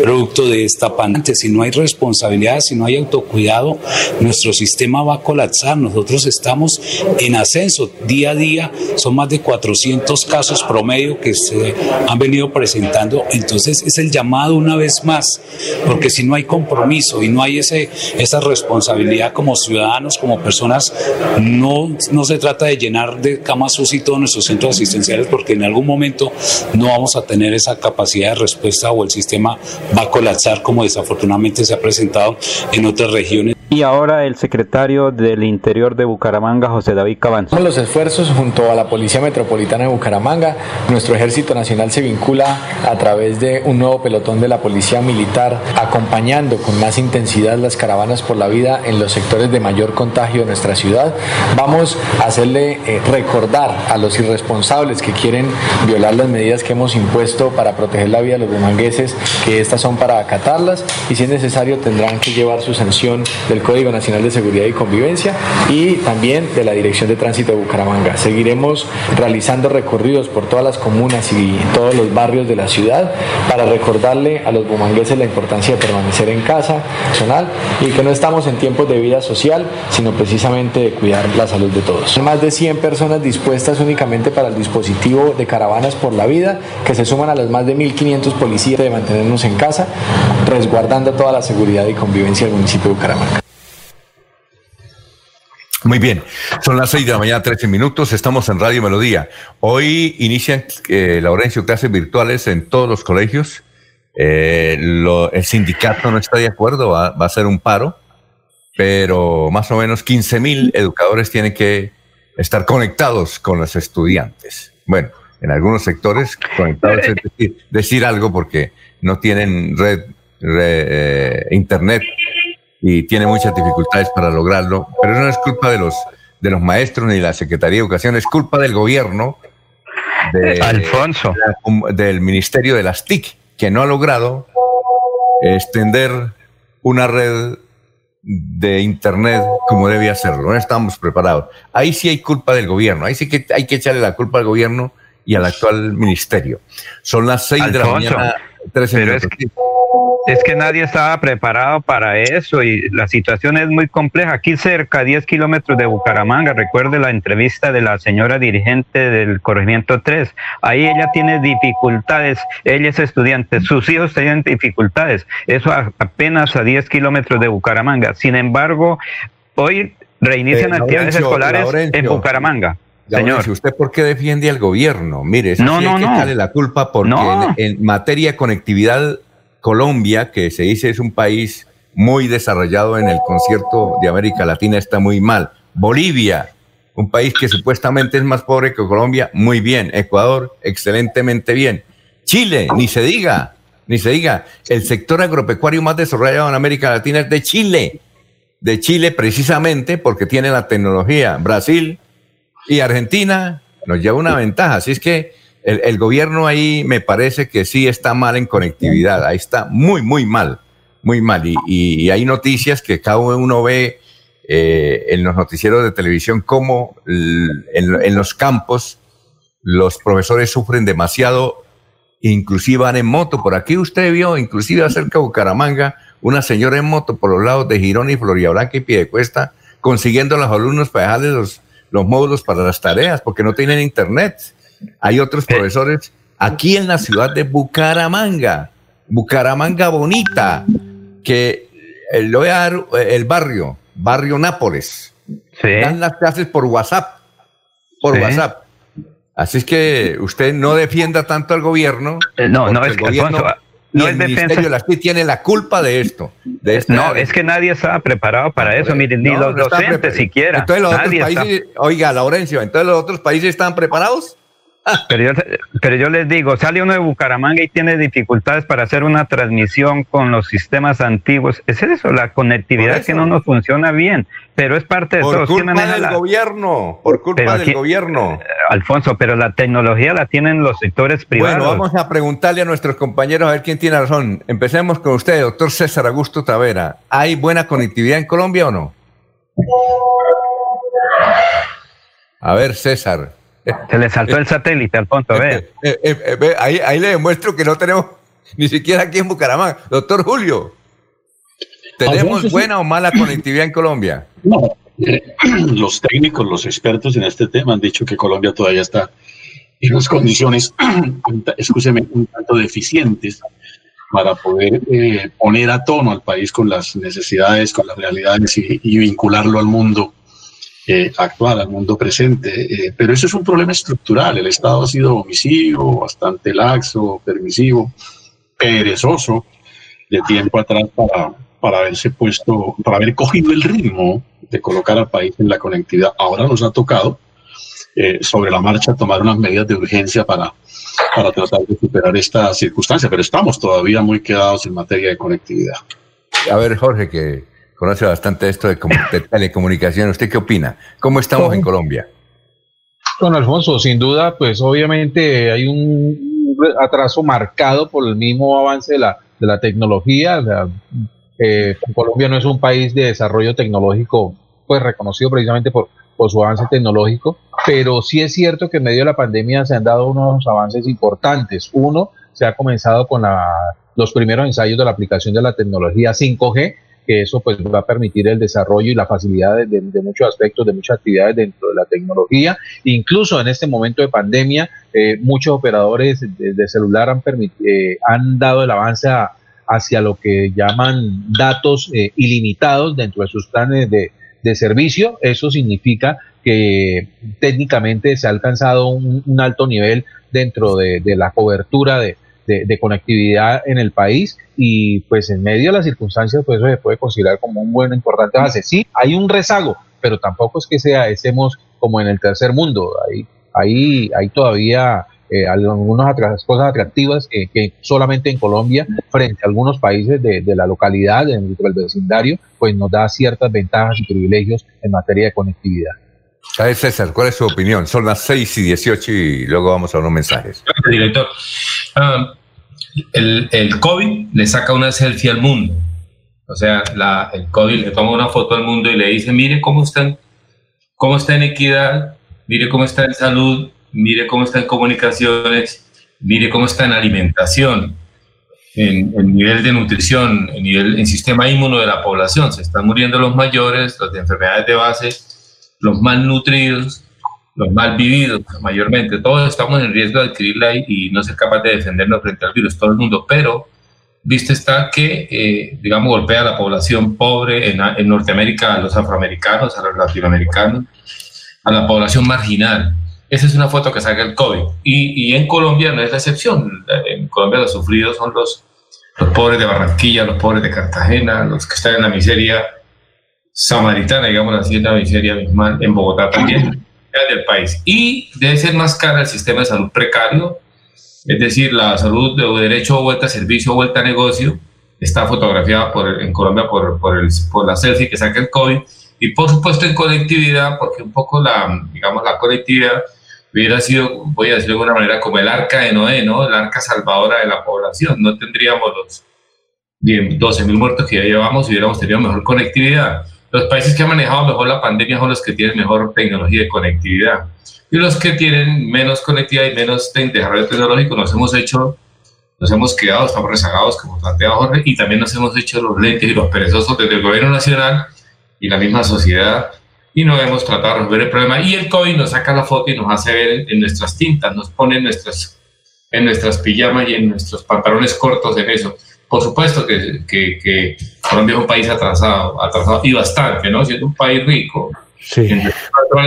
producto de esta pandemia. Si no hay responsabilidad, si no hay autocuidado, nuestro sistema va a colapsar. Nosotros estamos en ascenso día a día, son más de 400 casos promedio que se han venido presentando. Entonces es el llamado una vez más, porque si no hay compromiso y no hay ese, esa responsabilidad como ciudadanos, como personas, no, no se trata de llenar de camas UCI todos nuestros centros asistenciales, porque en algún momento no vamos a tener esa capacidad de respuesta o el sistema va a colapsar como desafortunadamente se ha presentado en otras regiones. Y ahora el secretario del Interior de Bucaramanga, José David Cabanzo. Con los esfuerzos junto a la Policía Metropolitana de Bucaramanga, nuestro Ejército Nacional se vincula a través de un nuevo pelotón de la Policía Militar, acompañando con más intensidad las caravanas por la vida en los sectores de mayor contagio de nuestra ciudad. Vamos a hacerle eh, recordar a los irresponsables que quieren violar las medidas que hemos impuesto para proteger la vida de los bumangueses que estas son para acatarlas y si es necesario tendrán que llevar su sanción del Código Nacional de Seguridad y Convivencia y también de la Dirección de Tránsito de Bucaramanga. Seguiremos realizando recorridos por todas las comunas y todos los barrios de la ciudad para recordarle a los bumangueses la importancia de permanecer en casa, personal, y que no estamos en tiempos de vida social, sino precisamente de cuidar la salud de todos. Más de 100 personas dispuestas únicamente para el dispositivo de caravanas por la vida, que se suman a las más de 1.500 policías de mantenernos en casa, resguardando toda la seguridad y convivencia del municipio de Bucaramanga. Muy bien, son las 6 de la mañana, 13 minutos, estamos en Radio Melodía. Hoy inician, eh, Laurencio, clases virtuales en todos los colegios. Eh, el sindicato no está de acuerdo, va, va, a ser un paro, pero más o menos 15 mil educadores tienen que estar conectados con los estudiantes. Bueno, en algunos sectores conectados es decir, decir algo porque no tienen red, eh, internet y tienen muchas dificultades para lograrlo, pero no es culpa de los de los maestros ni de la Secretaría de Educación, es culpa del gobierno, de, Alfonso, del Ministerio de las TIC, que no ha logrado extender una red de Internet como debe hacerlo. No estamos preparados. Ahí sí hay culpa del gobierno. Ahí sí que hay que echarle la culpa al gobierno y al actual ministerio. Son las seis de la mañana, 13 minutos. Es que, es que nadie estaba preparado para eso y la situación es muy compleja. Aquí cerca, a 10 kilómetros de Bucaramanga, recuerde la entrevista de la señora dirigente del corregimiento 3. Ahí ella tiene dificultades, ella es estudiante, sus hijos tienen dificultades. Eso apenas a 10 kilómetros de Bucaramanga. Sin embargo, hoy reinician Eh, actividades Laurencio, escolares en. Bucaramanga. Señor. ¿usted por qué defiende al gobierno? Mire, No, sí hay no, que no. la culpa porque No. en, en materia de conectividad, Colombia, que se dice es un país muy desarrollado en el concierto de América Latina, está muy mal. Bolivia, un país que supuestamente es más pobre que Colombia, muy bien. Ecuador, excelentemente bien. Chile, ni se diga, ni se diga. El sector agropecuario más desarrollado en América Latina es de Chile. De Chile precisamente porque tiene la tecnología. Brasil, y Argentina nos lleva una ventaja. Así es que el, el gobierno ahí me parece que sí está mal en conectividad. Ahí está muy, muy mal. Muy mal. Y, hay noticias que cada uno ve eh, en los noticieros de televisión cómo en, en los campos los profesores sufren demasiado, inclusive van en moto. Por aquí usted vio, inclusive acerca de Bucaramanga, una señora en moto por los lados de Girón y Florida Blanca y Piedecuesta, consiguiendo a los alumnos para dejarles los, los módulos para las tareas, porque no tienen internet. Hay otros profesores aquí en la ciudad de Bucaramanga, Bucaramanga bonita, que eh, le voy a dar eh, el barrio, barrio Nápoles. Dan las clases por WhatsApp, por Sí. WhatsApp. Así es que usted no defienda tanto al gobierno. Eh, no, no, es el que, gobierno Alfonso, no el es defensa- Ministerio de las TIC tiene la culpa de esto. De esta- No, es que nadie estaba preparado para eso, miren, ni No, los no docentes siquiera. Entonces los otros Nadie está- países, oiga, Laurencio, entonces los otros países están preparados. Pero yo, pero yo les digo, sale uno de Bucaramanga y tiene dificultades para hacer una transmisión con los sistemas antiguos. Es eso, la conectividad que no nos funciona bien, pero es parte de Por todo. ¿Quién culpa del la- gobierno, por culpa Pero del aquí- gobierno. Alfonso, pero la tecnología la tienen los sectores privados. Bueno, vamos a preguntarle a nuestros compañeros a ver quién tiene razón. Empecemos con usted, doctor César Augusto Tavera. ¿Hay buena conectividad en Colombia o no? A ver, César. Se le saltó el satélite, Alfonso, ve. Eh, eh, eh, ve, ahí, ahí le demuestro que no tenemos ni siquiera aquí en Bucaramanga. Doctor Julio, ¿tenemos buena o mala conectividad en Colombia? No, eh, los técnicos, los expertos en este tema han dicho que Colombia todavía está en unas condiciones, excúseme, un tanto deficientes para poder eh, poner a tono al país con las necesidades, con las realidades y, y vincularlo al mundo eh, actual, al mundo presente. Eh, pero eso es un problema estructural. El Estado ha sido omisivo, bastante laxo, permisivo, perezoso de tiempo atrás para, para haberse puesto, para haber cogido el ritmo de colocar al país en la conectividad. Ahora nos ha tocado eh, sobre la marcha tomar unas medidas de urgencia para, para tratar de superar esta circunstancia, pero estamos todavía muy quedados en materia de conectividad. A ver, Jorge, que conoce bastante esto de, de telecomunicación, ¿usted qué opina? ¿Cómo estamos en Colombia? Don Alfonso, sin duda, pues obviamente hay un atraso marcado por el mismo avance de la, de la tecnología. La- Eh, Colombia no es un país de desarrollo tecnológico, pues reconocido precisamente por, por su avance tecnológico, pero sí es cierto que en medio de la pandemia se han dado unos avances importantes. Uno, se ha comenzado con la, los primeros ensayos de la aplicación de la tecnología 5G, que eso pues va a permitir el desarrollo y la facilidad de, muchos aspectos, de muchas actividades dentro de la tecnología. Incluso en este momento de pandemia, eh, muchos operadores de, de celular han, eh, han dado el avance a, hacia lo que llaman datos eh, ilimitados dentro de sus planes de, de, servicio. Eso significa que técnicamente se ha alcanzado un, un alto nivel dentro de, de la cobertura de, de, conectividad en el país y pues en medio de las circunstancias pues eso se puede considerar como un buen importante base. Sí, hay un rezago, pero tampoco es que sea estemos como en el tercer mundo. Ahí, ahí hay todavía eh, algunas cosas atractivas que, que, solamente en Colombia, frente a algunos países de, de la localidad, del vecindario, pues nos da ciertas ventajas y privilegios en materia de conectividad. ¿Sabes, César? ¿Cuál es su opinión? Son las 6 y 18 y luego vamos a unos mensajes. Gracias, director. Um, el, el, COVID le saca una selfie al mundo. O sea, la, el COVID le toma una foto al mundo y le dice, mire cómo están, cómo está en equidad, mire cómo está en salud, mire cómo está en comunicaciones, mire cómo está en alimentación, en, en nivel de nutrición, en nivel en sistema inmuno de la población. Se están muriendo los mayores, los de enfermedades de base, los malnutridos, los mal vividos mayormente. Todos estamos en riesgo de adquirirla y, y no ser capaz de defendernos frente al virus, todo el mundo, pero viste está que, eh, digamos, golpea a la población pobre en, en, Norteamérica, a los afroamericanos, a los latinoamericanos, a la población marginal. Esa es una foto que saca el COVID. Y, y en Colombia no es la excepción. En Colombia los sufridos son los, los pobres de Barranquilla, los pobres de Cartagena, los que están en la miseria samaritana, digamos así, en la miseria misma, en Bogotá también del país. Y debe ser más cara el sistema de salud precario, es decir, la salud de derecho vuelta a servicio, vuelta a negocio, está fotografiada por, en Colombia por, por, el, por la selfie que saca el COVID, y por supuesto en conectividad, porque un poco la, digamos, la conectividad hubiera sido, voy a decirlo de alguna manera, como el arca de Noé, ¿no? El arca salvadora de la población. No tendríamos los 12 mil muertos que ya llevamos si hubiéramos tenido mejor conectividad. Los países que han manejado mejor la pandemia son los que tienen mejor tecnología de conectividad. Y los que tienen menos conectividad y menos desarrollo tecnológico nos hemos hecho, nos hemos quedado, estamos rezagados, como plantea Jorge, y también nos hemos hecho los lentes y los perezosos desde el gobierno nacional y la misma sociedad, y no hemos tratado de resolver el problema. Y el COVID nos saca la foto y nos hace ver en nuestras tintas, nos pone en nuestras, en nuestras pijamas y en nuestros pantalones cortos en eso. Por supuesto que, que, que, Colombia es un país atrasado, atrasado y bastante, ¿no? Siendo un país rico. Sí.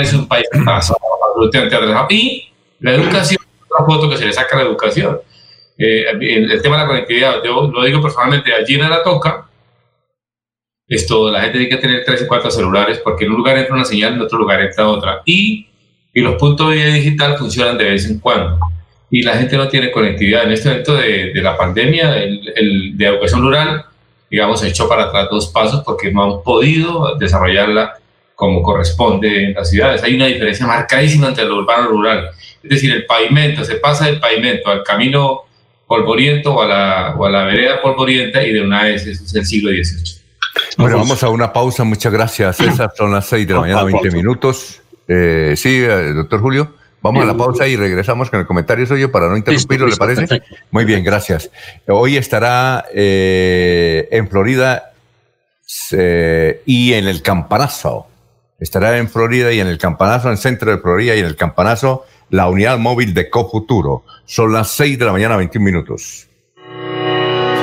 es un país atrasado, absolutamente atrasado. Y la educación, otra foto que se le saca a la educación. Eh, el, el, tema de la conectividad, yo lo digo personalmente, allí en la toca, esto, la gente tiene que tener tres y cuatro celulares porque en un lugar entra una señal, en otro lugar entra otra. Y, y los puntos de vida digital funcionan de vez en cuando y la gente no tiene conectividad. En este momento de, de la pandemia, el, el, de educación rural, digamos, se echó para atrás dos pasos porque no han podido desarrollarla como corresponde en las ciudades. Hay una diferencia marcadísima entre lo urbano y lo rural. Es decir, el pavimento, se pasa del pavimento al camino polvoriento o a la, o a la vereda polvorienta y de una vez eso es el siglo XVIII. Bueno, vamos a una pausa. Muchas gracias, César. Son las 6 de la mañana, 20 minutos. Eh, sí, doctor Julio. Vamos a la pausa y regresamos con el comentario suyo para no interrumpirlo, ¿le parece? Muy bien, gracias. Hoy estará eh, en Florida eh, y en el Campanazo. Estará en Florida y en el Campanazo, en el centro de Florida y en el Campanazo, la unidad móvil de Cofuturo. Son las 6 de la mañana, 21 minutos.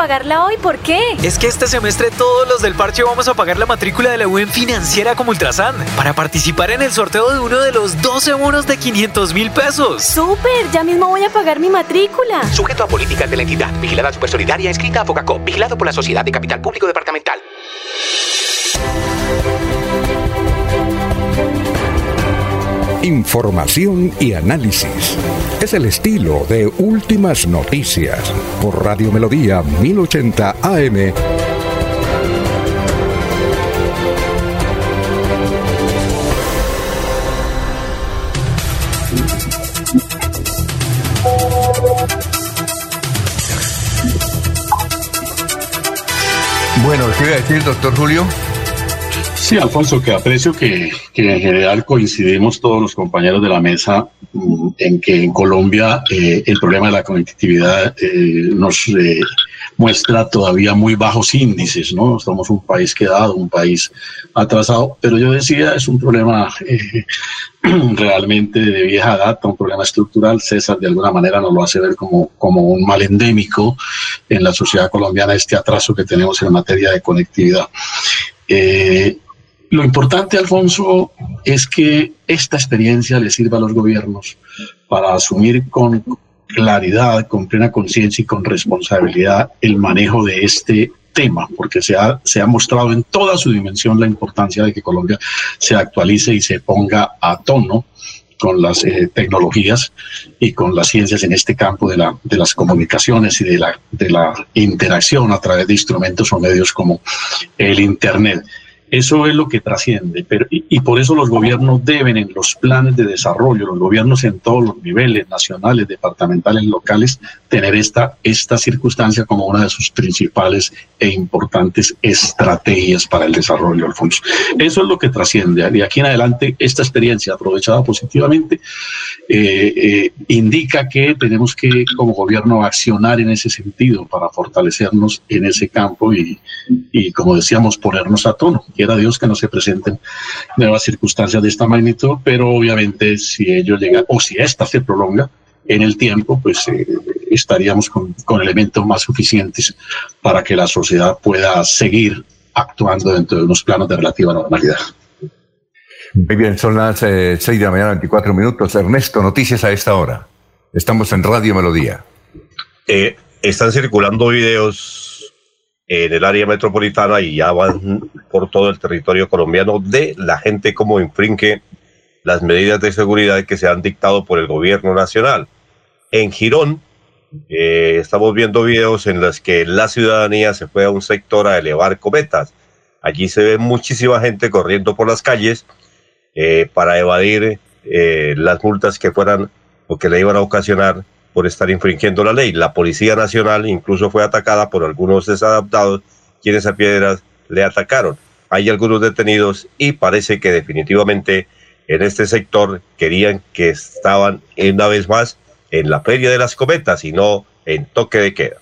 pagarla hoy, ¿por qué? Es que este semestre todos los del parche vamos a pagar la matrícula de la UN financiera como Ultrasan para participar en el sorteo de uno de los 12 bonos de 500 mil pesos. ¡Súper! Ya mismo voy a pagar mi matrícula. Sujeto a políticas de la entidad. Vigilada Supersolidaria inscrita a Focacop. Vigilado por la Sociedad de Capital Público Departamental. Información y análisis. Es el estilo de Últimas Noticias por Radio Melodía 1080 AM. Bueno, ¿qué iba a decir, doctor Julio? Sí, Alfonso, que aprecio que, que, en general coincidimos todos los compañeros de la mesa mm, en que en Colombia eh, el problema de la conectividad eh, nos eh, muestra todavía muy bajos índices, ¿no? Somos un país quedado, un país atrasado, pero yo decía, es un problema realmente de vieja data, un problema estructural. César de alguna manera nos lo hace ver como, como un mal endémico en la sociedad colombiana, este atraso que tenemos en materia de conectividad. Eh, lo importante, Alfonso, es que esta experiencia le sirva a los gobiernos para asumir con claridad, con plena conciencia y con responsabilidad el manejo de este tema, porque se ha, se ha mostrado en toda su dimensión la importancia de que Colombia se actualice y se ponga a tono con las eh, tecnologías y con las ciencias en este campo de, la, de las comunicaciones y de la, de la interacción a través de instrumentos o medios como el Internet. Eso es lo que trasciende, pero, y, por eso los gobiernos deben en los planes de desarrollo, los gobiernos en todos los niveles, nacionales, departamentales, locales, tener esta, esta circunstancia como una de sus principales e importantes estrategias para el desarrollo, Alfonso. Eso es lo que trasciende. De aquí en adelante, esta experiencia aprovechada positivamente eh, eh, indica que tenemos que, como gobierno, accionar en ese sentido para fortalecernos en ese campo y, y como decíamos, ponernos a tono quiera Dios que no se presenten nuevas circunstancias de esta magnitud, pero obviamente si ello llega o si esta se prolonga en el tiempo, pues eh, estaríamos con, con elementos más suficientes para que la sociedad pueda seguir actuando dentro de unos planos de relativa normalidad. Muy bien, son las eh, 6 de la mañana, 24 minutos. Ernesto, noticias a esta hora. Estamos en Radio Melodía. Eh, están circulando videos en el área metropolitana y ya van por todo el territorio colombiano de la gente como infringe las medidas de seguridad que se han dictado por el gobierno nacional. En Girón eh, estamos viendo videos en los que la ciudadanía se fue a un sector a elevar cometas. Allí se ve muchísima gente corriendo por las calles eh, para evadir eh, las multas que fueran o que le iban a ocasionar por estar infringiendo la ley. La Policía Nacional incluso fue atacada por algunos desadaptados quienes a piedras le atacaron. Hay algunos detenidos y parece que definitivamente en este sector querían que estaban una vez más en la feria de las cometas y no en toque de queda.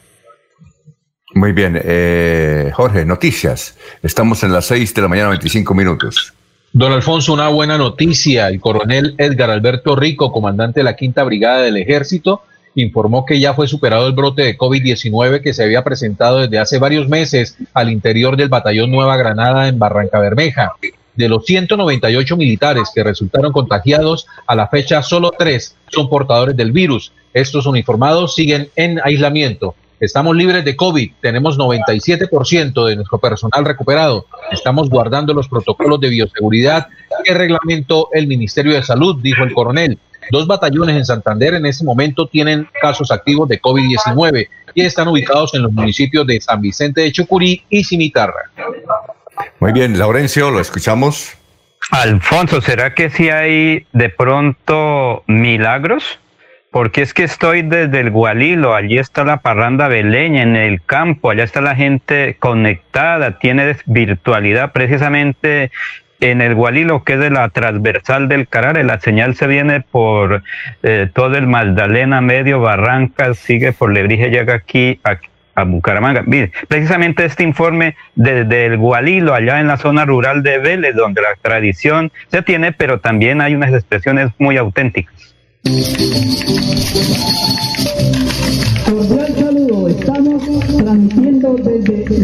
Muy bien, eh, Jorge, noticias. Estamos en las 6 de la mañana, 25 minutos. Don Alfonso, una buena noticia. El coronel Edgar Alberto Rico, comandante de la Quinta Brigada del Ejército, informó que ya fue superado el brote de COVID-19 que se había presentado desde hace varios meses al interior del batallón Nueva Granada en Barranca Bermeja. De los 198 militares que resultaron contagiados, a la fecha solo tres son portadores del virus. Estos uniformados siguen en aislamiento. Estamos libres de COVID, tenemos 97% de nuestro personal recuperado. Estamos guardando los protocolos de bioseguridad que reglamentó el Ministerio de Salud, dijo el coronel. Dos batallones en Santander en este momento tienen casos activos de COVID-19 y están ubicados en los municipios de San Vicente de Chucurí y Cimitarra. Muy bien, Laurencio, lo escuchamos. Alfonso, ¿será que si hay de pronto milagros? Porque es que estoy desde el Gualilo, allí está la parranda beleña, en el campo, allá está la gente conectada, tiene virtualidad precisamente en el Gualilo, que es de la transversal del Carare, la señal se viene por eh, todo el Magdalena, medio Barrancas, sigue por Lebrige, llega aquí a, a Bucaramanga. Mire, precisamente este informe desde el Gualilo, allá en la zona rural de Vélez, donde la tradición se tiene, pero también hay unas expresiones muy auténticas.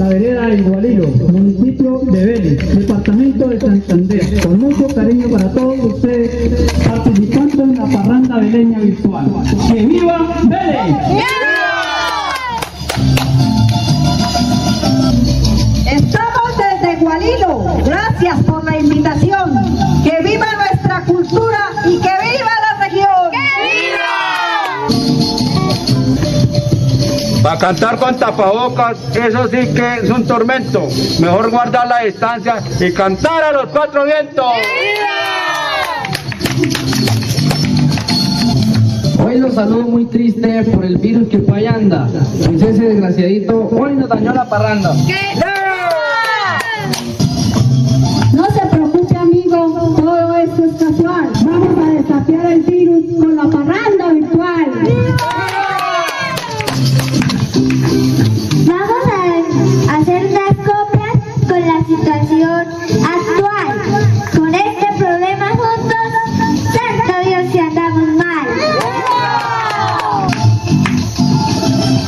La vereda del Gualilo, municipio de Vélez, departamento de Santander, con mucho cariño para todos ustedes, participantes en la parranda veleña virtual. ¡Que viva Vélez! Estamos Cantar con tapabocas, eso sí que es un tormento. Mejor guardar la distancia y cantar a los cuatro vientos. Hoy los saludo muy triste por el virus que fue anda. Pues ese desgraciadito hoy nos dañó la parranda. No situación actual. Con este problema juntos, santo Dios si andamos mal.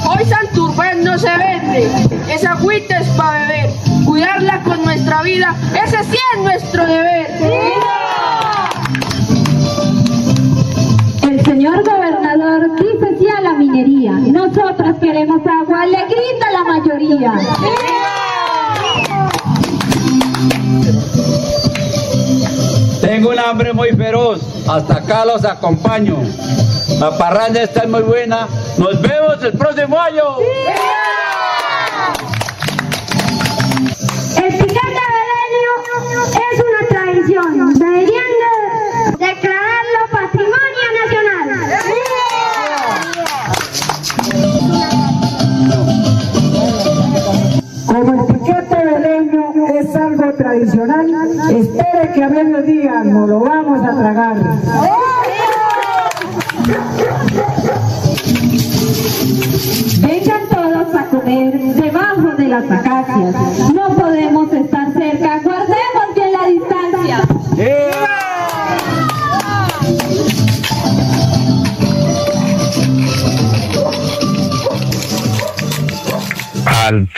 Hoy Santurbán no se vende, esa agüita es para beber. Cuidarla con nuestra vida, ese sí es nuestro deber. El señor gobernador dice sí a la minería. Nosotros queremos agua, le grita la mayoría. Tengo un hambre muy feroz, hasta acá los acompaño. La parranda está muy buena. Nos vemos el próximo año. El picante belenio es una tradición. Deberían de declararlo patrimonio nacional. Como el piquete beleño es algo tradicional, espere que a mediodía nos lo vamos a tragar. Vengan todos a comer debajo de las acacias.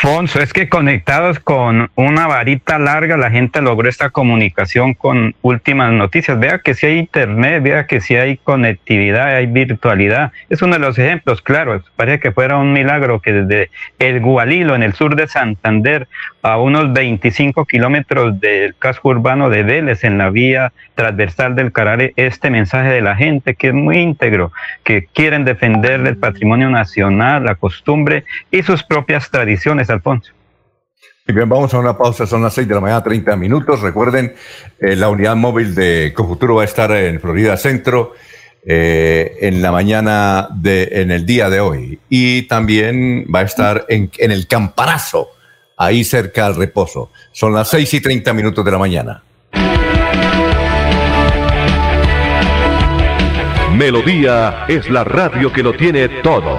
Alfonso, es que conectados con una varita larga la gente logró esta comunicación con últimas noticias. Vea que si hay internet, vea que si hay conectividad, hay virtualidad. Es uno de los ejemplos, claro. Parece que fuera un milagro que desde el Gualilo, en el sur de Santander, a unos 25 kilómetros del casco urbano de Vélez, en la vía transversal del Carare, este mensaje de la gente que es muy íntegro, que quieren defender el patrimonio nacional, la costumbre y sus propias tradiciones, Alfonso. Y bien, vamos a una pausa, son las 6 de la mañana, 30 minutos. Recuerden, eh, la unidad móvil de Cofuturo va a estar en Florida Centro eh, en la mañana de, en el día de hoy. Y también va a estar en, en el Camparazo, ahí cerca al reposo. Son las 6 y 30 minutos de la mañana. Melodía es la radio que lo tiene todo.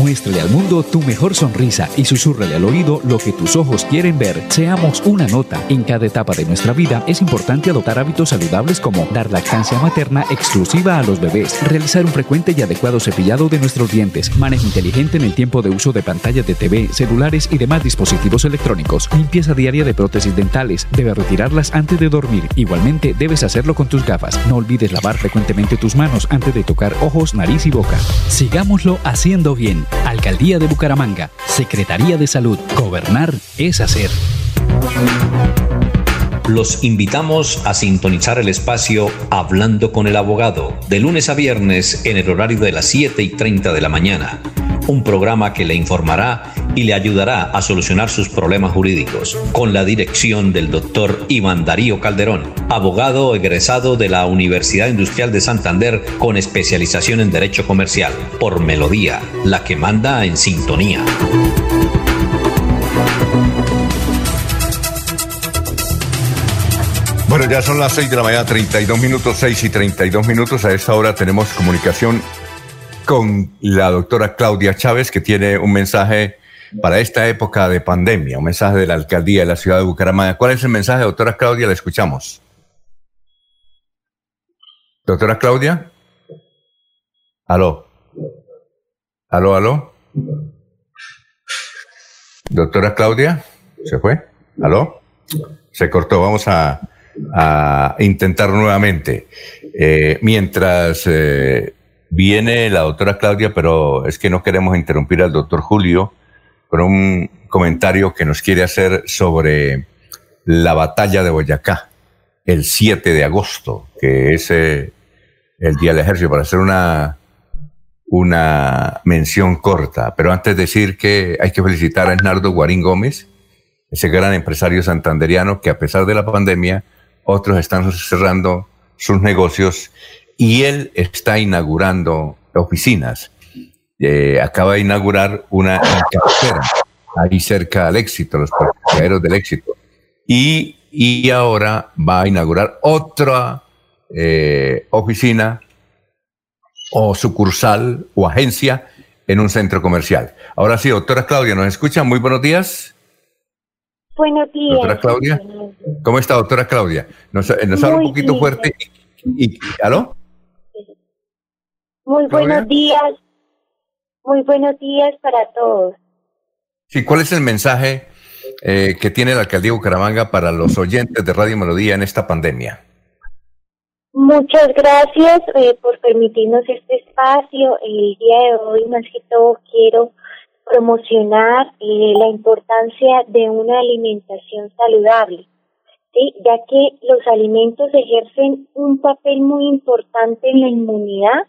Muéstrale al mundo tu mejor sonrisa y susurrale al oído lo que tus ojos quieren ver. Seamos una nota. En cada etapa de nuestra vida es importante adoptar hábitos saludables como dar lactancia materna exclusiva a los bebés, realizar un frecuente y adecuado cepillado de nuestros dientes, manejo inteligente en el tiempo de uso de pantallas de TV, celulares y demás dispositivos electrónicos, limpieza diaria de prótesis dentales, debes retirarlas antes de dormir. Igualmente debes hacerlo con tus gafas. No olvides lavar frecuentemente tus manos antes de tocar ojos, nariz y boca. Sigámoslo haciendo bien. Alcaldía de Bucaramanga, Secretaría de Salud. Gobernar es hacer. Los invitamos a sintonizar el espacio Hablando con el Abogado, de lunes a viernes en el horario de las 7 y 30 de la mañana. Un programa que le informará y le ayudará a solucionar sus problemas jurídicos, con la dirección del doctor Iván Darío Calderón, abogado egresado de la Universidad Industrial de Santander con especialización en Derecho Comercial, por Melodía, la que manda en sintonía. Bueno, ya son las 6 de la mañana, 32 minutos, 6 y 32 minutos. A esta hora tenemos comunicación con la doctora Claudia Chávez, que tiene un mensaje para esta época de pandemia, un mensaje de la alcaldía de la ciudad de Bucaramanga. ¿Cuál es el mensaje, doctora Claudia? La escuchamos. Doctora Claudia. Aló. Aló, aló. Doctora Claudia. ¿Se fue? ¿Aló? Se cortó. Vamos a, intentar nuevamente. Eh, mientras eh, viene la doctora Claudia, pero es que no queremos interrumpir al doctor Julio con un comentario que nos quiere hacer sobre la batalla de Boyacá, el 7 de agosto, que es eh, el Día del Ejército, para hacer una, una mención corta. Pero antes decir que hay que felicitar a Hernando Guarín Gómez, ese gran empresario santanderiano que a pesar de la pandemia, otros están cerrando sus negocios y él está inaugurando oficinas. Eh, acaba de inaugurar una en ahí cerca del éxito, los parqueaderos del éxito. Y, y, ahora va a inaugurar otra eh, oficina o sucursal o agencia en un centro comercial. Ahora sí, doctora Claudia, ¿nos escucha? Muy buenos días. Buenos días. Doctora Claudia. ¿Cómo está, doctora Claudia? Nos, eh, nos habla un poquito fuerte. Y, ¿Aló? Muy buenos días. Muy buenos días para todos. Sí, ¿cuál es el mensaje eh, que tiene la alcaldía de Bucaramanga para los oyentes de Radio Melodía en esta pandemia? Muchas gracias eh, por permitirnos este espacio. El día de hoy, más que todo, quiero promocionar eh, la importancia de una alimentación saludable, ¿sí? ya que los alimentos ejercen un papel muy importante en la inmunidad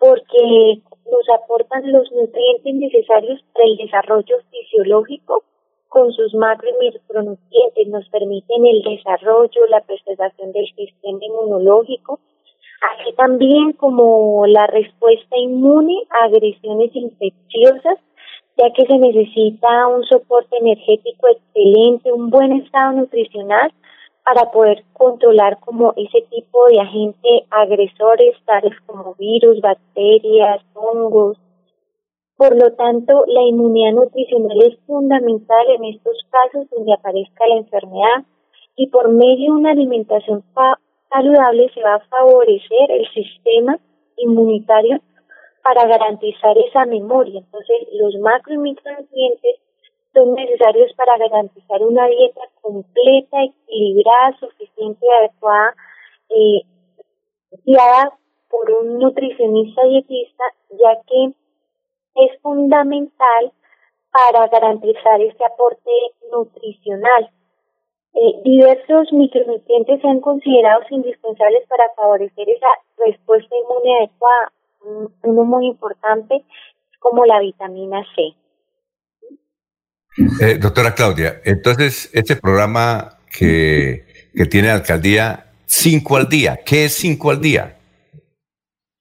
porque nos aportan los nutrientes necesarios para el desarrollo fisiológico con sus macro y micronutrientes, nos permiten el desarrollo, la preservación del sistema inmunológico, así también como la respuesta inmune a agresiones infecciosas ya que se necesita un soporte energético excelente, un buen estado nutricional para poder controlar como ese tipo de agentes agresores tales como virus, bacterias, hongos. Por lo tanto, la inmunidad nutricional es fundamental en estos casos donde aparezca la enfermedad y por medio de una alimentación saludable se va a favorecer el sistema inmunitario para garantizar esa memoria. Entonces, los macro y micronutrientes son necesarios para garantizar una dieta completa, equilibrada, suficiente y adecuada, eh, guiada por un nutricionista dietista, ya que es fundamental para garantizar ese aporte nutricional. Eh, diversos micronutrientes se han considerado indispensables para favorecer esa respuesta inmune adecuada uno muy importante como la vitamina C. Eh, doctora Claudia, entonces este programa que, que tiene la alcaldía, cinco al día, ¿qué es cinco al día?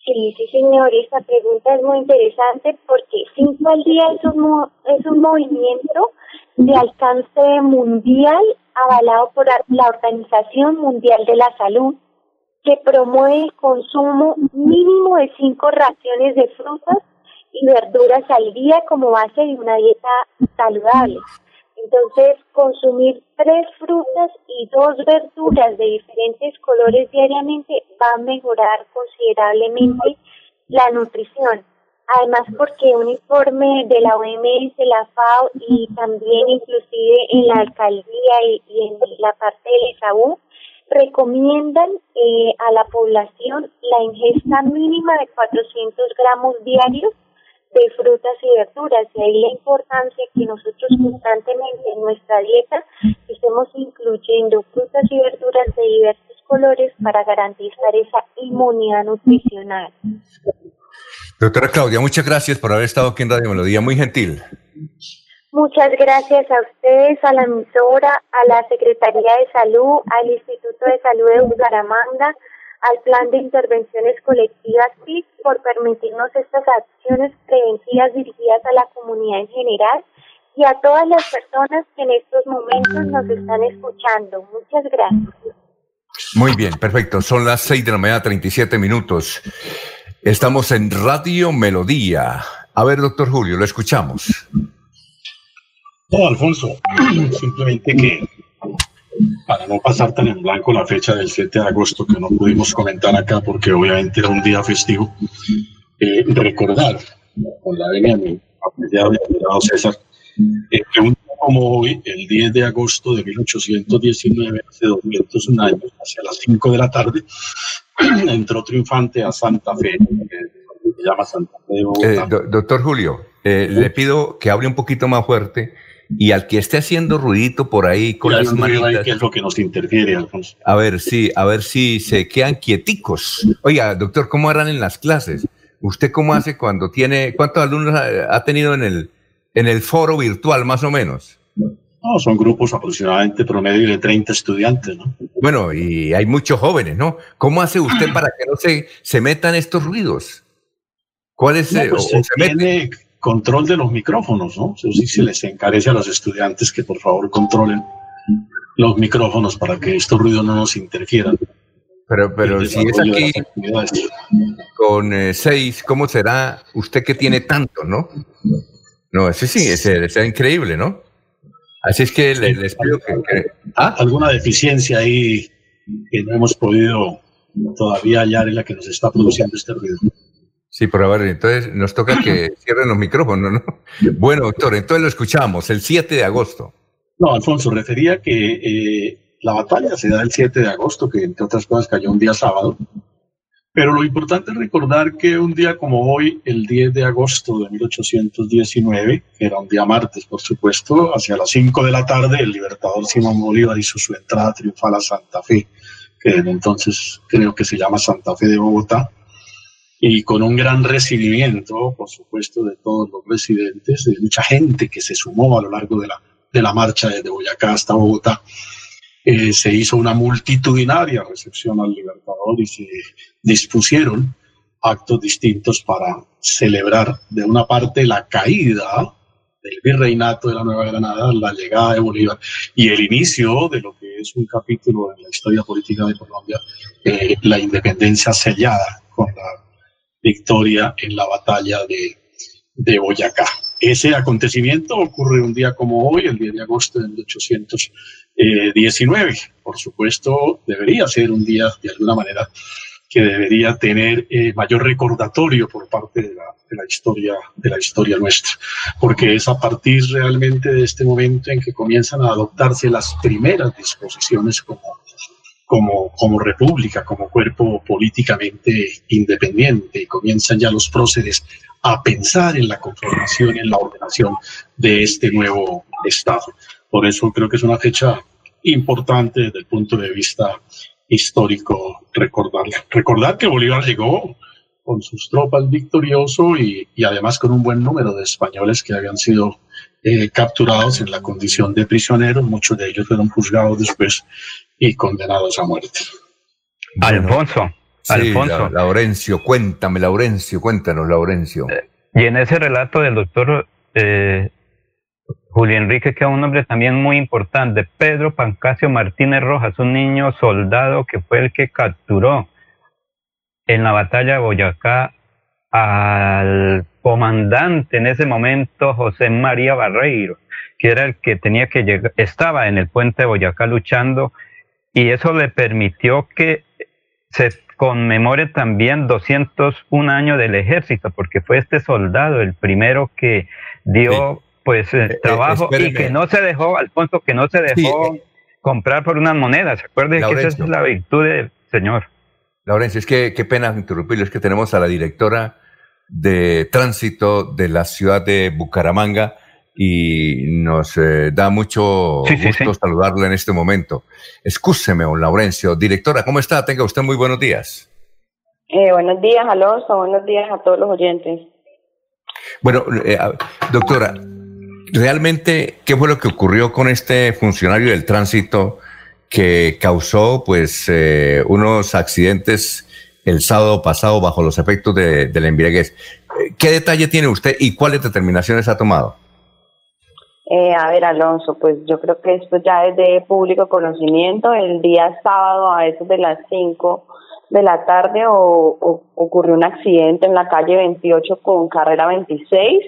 Sí, sí, señor, esta pregunta es muy interesante porque cinco al día es un, es un movimiento de alcance mundial avalado por la Organización Mundial de la Salud que promueve el consumo mínimo de cinco raciones de frutas y verduras al día como base de una dieta saludable. Entonces, consumir tres frutas y dos verduras de diferentes colores diariamente va a mejorar considerablemente la nutrición. Además, porque un informe de la OMS, de la FAO y también inclusive en la alcaldía y, en la parte del ESAU, recomiendan eh, a la población la ingesta mínima de 400 gramos diarios de frutas y verduras. Y ahí la importancia que nosotros constantemente en nuestra dieta estemos incluyendo frutas y verduras de diversos colores para garantizar esa inmunidad nutricional. Doctora Claudia, muchas gracias por haber estado aquí en Radio Melodía, muy gentil. Muchas gracias a ustedes, a la emisora, a la Secretaría de Salud, al Instituto de Salud de Bucaramanga, al Plan de Intervenciones Colectivas PIC por permitirnos estas acciones preventivas dirigidas a la comunidad en general y a todas las personas que en estos momentos nos están escuchando. Muchas gracias. Muy bien, perfecto. Son las 6 de la mañana, 37 minutos. Estamos en Radio Melodía. A ver, doctor Julio, lo escuchamos. No, Alfonso, simplemente que para no pasar tan en blanco la fecha del 7 de agosto que no pudimos comentar acá porque obviamente era un día festivo, eh, recordar con la venia de mi apreciado César, eh, que un día como hoy, el 10 de agosto de 1819, hace 201 años, hacia las 5 de la tarde, entró triunfante a Santa Fe, que se llama Santa Fe de Bogotá. Eh, do- doctor Julio, eh, le pido que hable un poquito más fuerte y al que esté haciendo ruidito por ahí con las manitas. que es lo que nos interfiere, Alfonso. A ver si, a ver si se quedan quieticos. Oiga, doctor, ¿cómo harán en las clases? ¿Usted cómo hace cuando tiene, cuántos alumnos ha, ha tenido en el, en el foro virtual, más o menos? No, son grupos aproximadamente promedio de 30 estudiantes, ¿no? Bueno, y hay muchos jóvenes, ¿no? ¿Cómo hace usted para que no se, se metan estos ruidos? ¿Cuál es? No, eh, pues, o- se o se mete? Control de los micrófonos, ¿no? Eso sí se les encarece a los estudiantes que por favor controlen los micrófonos para que estos ruidos no nos interfieran. Pero, pero si es aquí con eh, seis, ¿cómo será usted que tiene tanto, no? No, ese sí, ese, ese es increíble, ¿no? Así es que le- les pido que, que- ¿Ah? Alguna deficiencia ahí que no hemos podido todavía hallar en la que nos está produciendo este ruido. Sí, pero a ver, entonces nos toca que cierren los micrófonos, ¿no? Bueno, doctor, entonces lo escuchamos el 7 de agosto. No, Alfonso, refería que eh, la batalla se da el 7 de agosto, que entre otras cosas cayó un día sábado. Pero lo importante es recordar que un día como hoy, el 10 de agosto de 1819, que era un día martes, por supuesto, hacia las 5 de la tarde, el libertador Simón Bolívar hizo su entrada triunfal a Santa Fe, que desde entonces creo que se llama Santa Fe de Bogotá, y con un gran recibimiento, por supuesto, de todos los residentes, de mucha gente que se sumó a lo largo de la, de la marcha desde Boyacá hasta Bogotá. Eh, se hizo una multitudinaria recepción al Libertador y se dispusieron actos distintos para celebrar de una parte la caída del virreinato de la Nueva Granada, la llegada de Bolívar y el inicio de lo que es un capítulo en la historia política de Colombia, eh, la independencia sellada con la victoria en la batalla de, de Boyacá. Ese acontecimiento ocurre un día como hoy, el 10 de agosto de 1819. Por supuesto, debería ser un día, de alguna manera, que debería tener eh, mayor recordatorio por parte de la, de la historia de la historia nuestra, porque es a partir realmente de este momento en que comienzan a adoptarse las primeras disposiciones como como, como república, como cuerpo políticamente independiente, y comienzan ya los próceres a pensar en la conformación en la ordenación de este nuevo Estado. Por eso creo que es una fecha importante desde el punto de vista histórico recordarla. Recordar que Bolívar llegó con sus tropas victorioso y, y además con un buen número de españoles que habían sido eh, capturados en la condición de prisioneros, muchos de ellos fueron juzgados después y condenados a muerte. Alfonso, Sí, Alfonso. La- Laurencio, cuéntame, Laurencio, cuéntanos, Laurencio. Y en ese relato del doctor eh, Julio Enrique queda un nombre también muy importante, Pedro Pancasio Martínez Rojas, un niño soldado que fue el que capturó en la batalla de Boyacá al comandante en ese momento José María Barreiro, que era el que tenía que llegar, estaba en el puente de Boyacá luchando y eso le permitió que se conmemore también 201 años del ejército, porque fue este soldado el primero que dio pues el trabajo y que no se dejó, Alfonso, que no se dejó comprar por unas monedas. Acuérdense que esa es la virtud del Señor. Laurencio, es que qué pena interrumpirlo, es que tenemos a la directora de tránsito de la ciudad de Bucaramanga y nos eh, da mucho Sí, sí, gusto saludarlo en este momento. Escúcheme, don Laurencio. Directora, ¿cómo está? Tenga usted muy buenos días. Eh, buenos días, Alonso. Buenos días a todos los oyentes. Bueno, eh, doctora, realmente, ¿qué fue lo que ocurrió con este funcionario del tránsito que causó, pues, eh, unos accidentes el sábado pasado bajo los efectos de, de la embriaguez? ¿Qué detalle tiene usted y cuáles determinaciones ha tomado? Eh, a ver, Alonso, pues yo creo que esto ya es de público conocimiento. El día sábado a eso de las 5 de la tarde o, ocurrió un accidente en la calle 28 con carrera 26.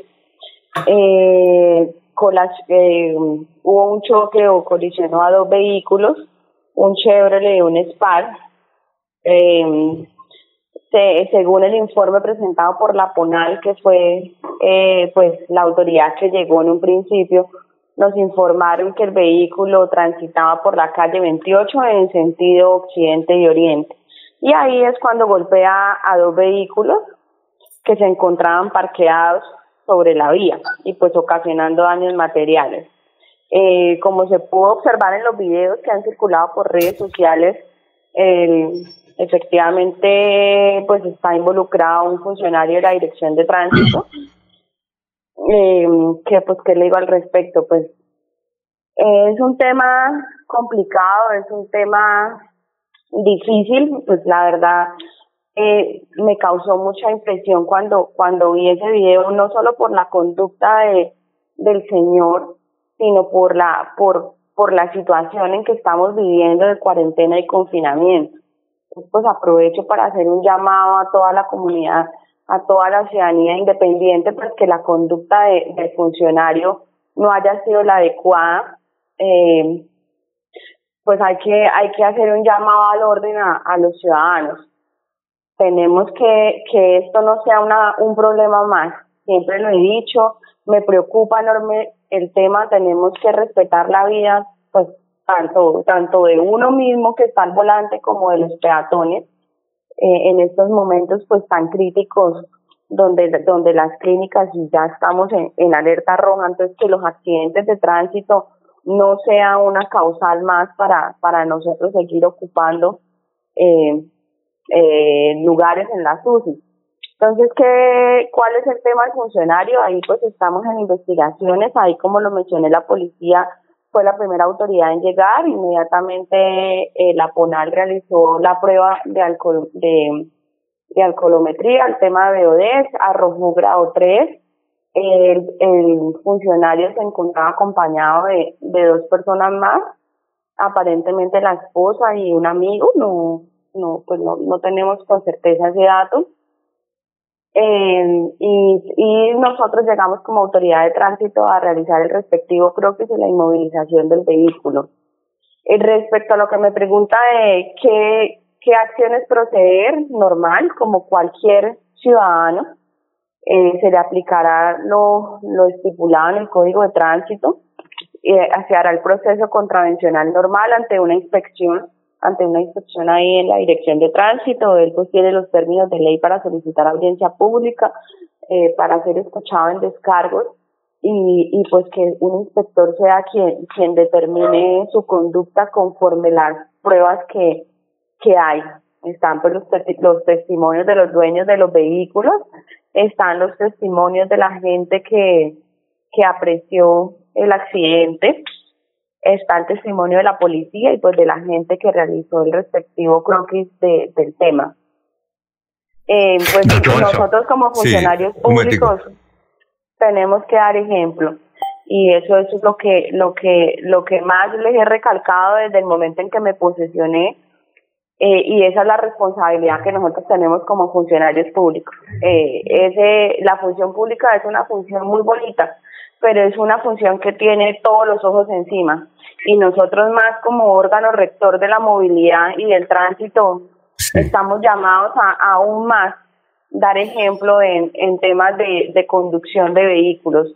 Eh, con las, eh, hubo un choque o colisionó a dos vehículos, un Chevrolet y un Spark. Eh, según el informe presentado por la PONAL, que fue eh, pues la autoridad que llegó en un principio, nos informaron que el vehículo transitaba por la calle 28 en sentido occidente y oriente. Y ahí es cuando golpea a dos vehículos que se encontraban parqueados sobre la vía y pues ocasionando daños materiales. Eh, como se pudo observar en los videos que han circulado por redes sociales, el, efectivamente pues está involucrado un funcionario de la dirección de tránsito eh, que pues qué le digo al respecto pues es un tema complicado es un tema difícil pues la verdad eh, me causó mucha impresión cuando cuando vi ese video no solo por la conducta de del señor sino por la por por la situación en que estamos viviendo de cuarentena y confinamiento pues aprovecho para hacer un llamado a toda la comunidad, a toda la ciudadanía independiente, pues que la conducta de, del funcionario no haya sido la adecuada. Eh, pues hay que, hay que hacer un llamado al orden a, a los ciudadanos. Tenemos que, que esto no sea una, un problema más. Siempre lo he dicho, me preocupa enorme el tema, tenemos que respetar la vida, pues tanto, tanto de uno mismo que está al volante como de los peatones eh, en estos momentos pues tan críticos donde, donde las clínicas ya estamos en, en alerta roja, entonces que los accidentes de tránsito no sea una causal más para, para nosotros seguir ocupando eh, eh, lugares en la UCI. Entonces, ¿qué, ¿cuál es el tema del funcionario? Ahí pues estamos en investigaciones, ahí como lo mencioné, la policía fue la primera autoridad en llegar. Inmediatamente eh, la PONAL realizó la prueba de, alcohol, de, de alcoholometría, el tema de BODES, arrojó grado 3. El, el funcionario se encontraba acompañado de, de dos personas más, aparentemente la esposa y un amigo, no, no, pues no, no tenemos con certeza ese dato. Eh, y, nosotros llegamos como autoridad de tránsito a realizar el respectivo croquis y la inmovilización del vehículo. Eh, respecto a lo que me pregunta de qué, qué acciones proceder, normal, como cualquier ciudadano, eh, se le aplicará lo, lo estipulado en el Código de Tránsito, eh, se hará el proceso contravencional normal ante una inspección ante una inspección ahí en la dirección de tránsito, él pues tiene los términos de ley para solicitar audiencia pública, eh, para ser escuchado en descargos y, y pues que un inspector sea quien, quien determine su conducta conforme las pruebas que, que hay. Están pues los, los testimonios de los dueños de los vehículos, están los testimonios de la gente que, que apreció el accidente, está el testimonio de la policía y pues de la gente que realizó el respectivo croquis de, del tema. Eh, pues nosotros como funcionarios públicos tenemos que dar ejemplo y eso, eso es lo que lo que lo que más les he recalcado desde el momento en que me posesioné eh, y esa es la responsabilidad que nosotros tenemos como funcionarios públicos. Eh, ese la función pública es una función muy bonita pero es una función que tiene todos los ojos encima. Y nosotros más como órgano rector de la movilidad y del tránsito, estamos llamados a aún más dar ejemplo en, en temas de, de conducción de vehículos.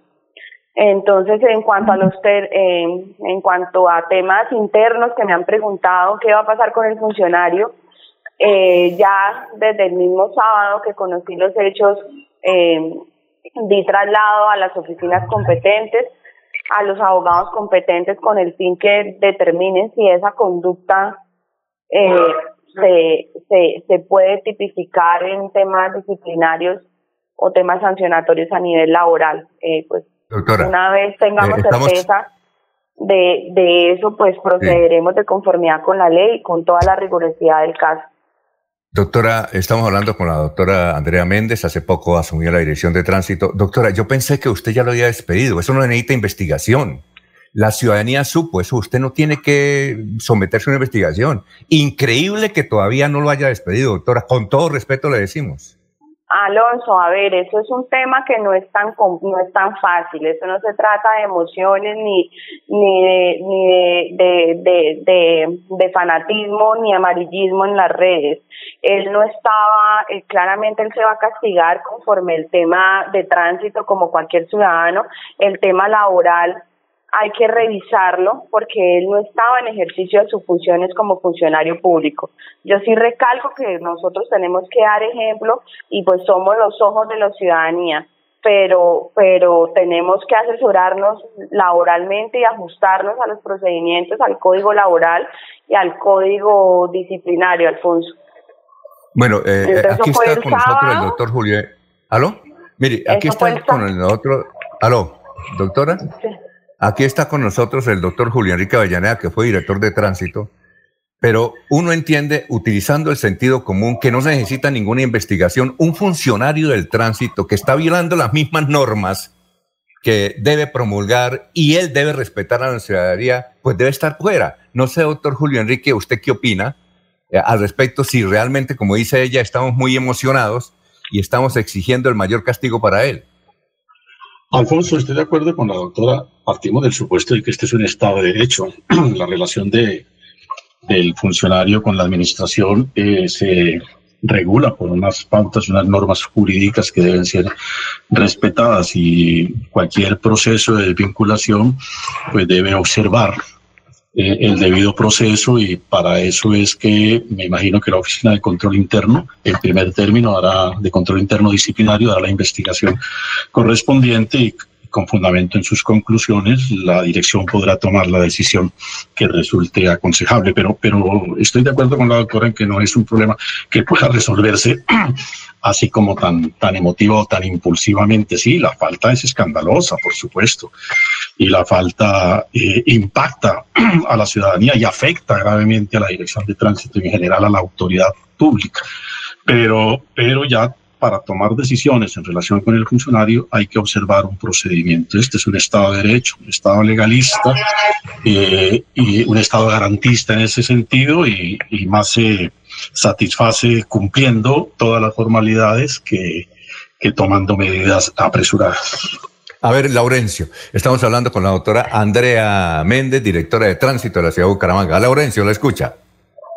Entonces, en cuanto a los en cuanto a temas internos que me han preguntado qué va a pasar con el funcionario, eh, ya desde el mismo sábado que conocí los hechos, eh, di traslado a las oficinas competentes, a los abogados competentes con el fin que determinen si esa conducta eh, se, se, se puede tipificar en temas disciplinarios o temas sancionatorios a nivel laboral. Eh, pues una vez tengamos eh, certeza de, de eso, pues procederemos de conformidad con la ley y con toda la rigurosidad del caso. Doctora, estamos hablando con la doctora Andrea Méndez, hace poco asumió la dirección de tránsito. Doctora, yo pensé que usted ya lo había despedido, eso no necesita investigación. La ciudadanía supo eso, usted no tiene que someterse a una investigación. Increíble que todavía no lo haya despedido, doctora, con todo respeto le decimos. Alonso, a ver, eso es un tema que no es tan no es tan fácil. Eso no se trata de emociones ni ni de ni de, de, de, de fanatismo ni amarillismo en las redes. Él no estaba, eh, claramente él se va a castigar conforme el tema de tránsito como cualquier ciudadano. El tema laboral hay que revisarlo porque él no estaba en ejercicio de sus funciones como funcionario público. Yo sí recalco que nosotros tenemos que dar ejemplo y pues somos los ojos de la ciudadanía, pero pero tenemos que asesorarnos laboralmente y ajustarnos a los procedimientos, al código laboral y al código disciplinario, Alfonso. Bueno, eh, aquí está con nosotros el doctor Julio. ¿Aló? Mire, aquí está con el otro. ¿Aló? ¿Doctora? Sí. Aquí está con nosotros el doctor Julián Enrique Avellaneda, que fue director de tránsito, pero uno entiende, utilizando el sentido común, que no se necesita ninguna investigación. Un funcionario del tránsito que está violando las mismas normas que debe promulgar y él debe respetar a la ciudadanía, pues debe estar fuera. No sé, doctor Julio Enrique, ¿usted qué opina eh, al respecto? Si realmente, como dice ella, estamos muy emocionados y estamos exigiendo el mayor castigo para él. Alfonso, estoy de acuerdo con la doctora. Partimos del supuesto de que este es un Estado de Derecho. la relación de, del funcionario con la administración eh, se regula por unas pautas, unas normas jurídicas que deben ser respetadas y cualquier proceso de vinculación pues debe observar eh, el debido proceso y para eso es que me imagino que la Oficina de Control Interno, en primer término, hará de control interno disciplinario, dará la investigación correspondiente y con fundamento en sus conclusiones, la dirección podrá tomar la decisión que resulte aconsejable. Pero, pero estoy de acuerdo con la doctora en que no es un problema que pueda resolverse así como tan, tan emotivo, tan impulsivamente. Sí, la falta es escandalosa, por supuesto, y la falta eh, impacta a la ciudadanía y afecta gravemente a la dirección de tránsito y en general a la autoridad pública. Pero, pero ya para tomar decisiones en relación con el funcionario hay que observar un procedimiento. Este es un Estado de Derecho, un Estado legalista eh, y un Estado garantista en ese sentido y, más se satisface cumpliendo todas las formalidades que, que tomando medidas apresuradas. A ver, Laurencio, estamos hablando con la doctora Andrea Méndez, directora de tránsito de la ciudad de Bucaramanga. Laurencio, la escucha.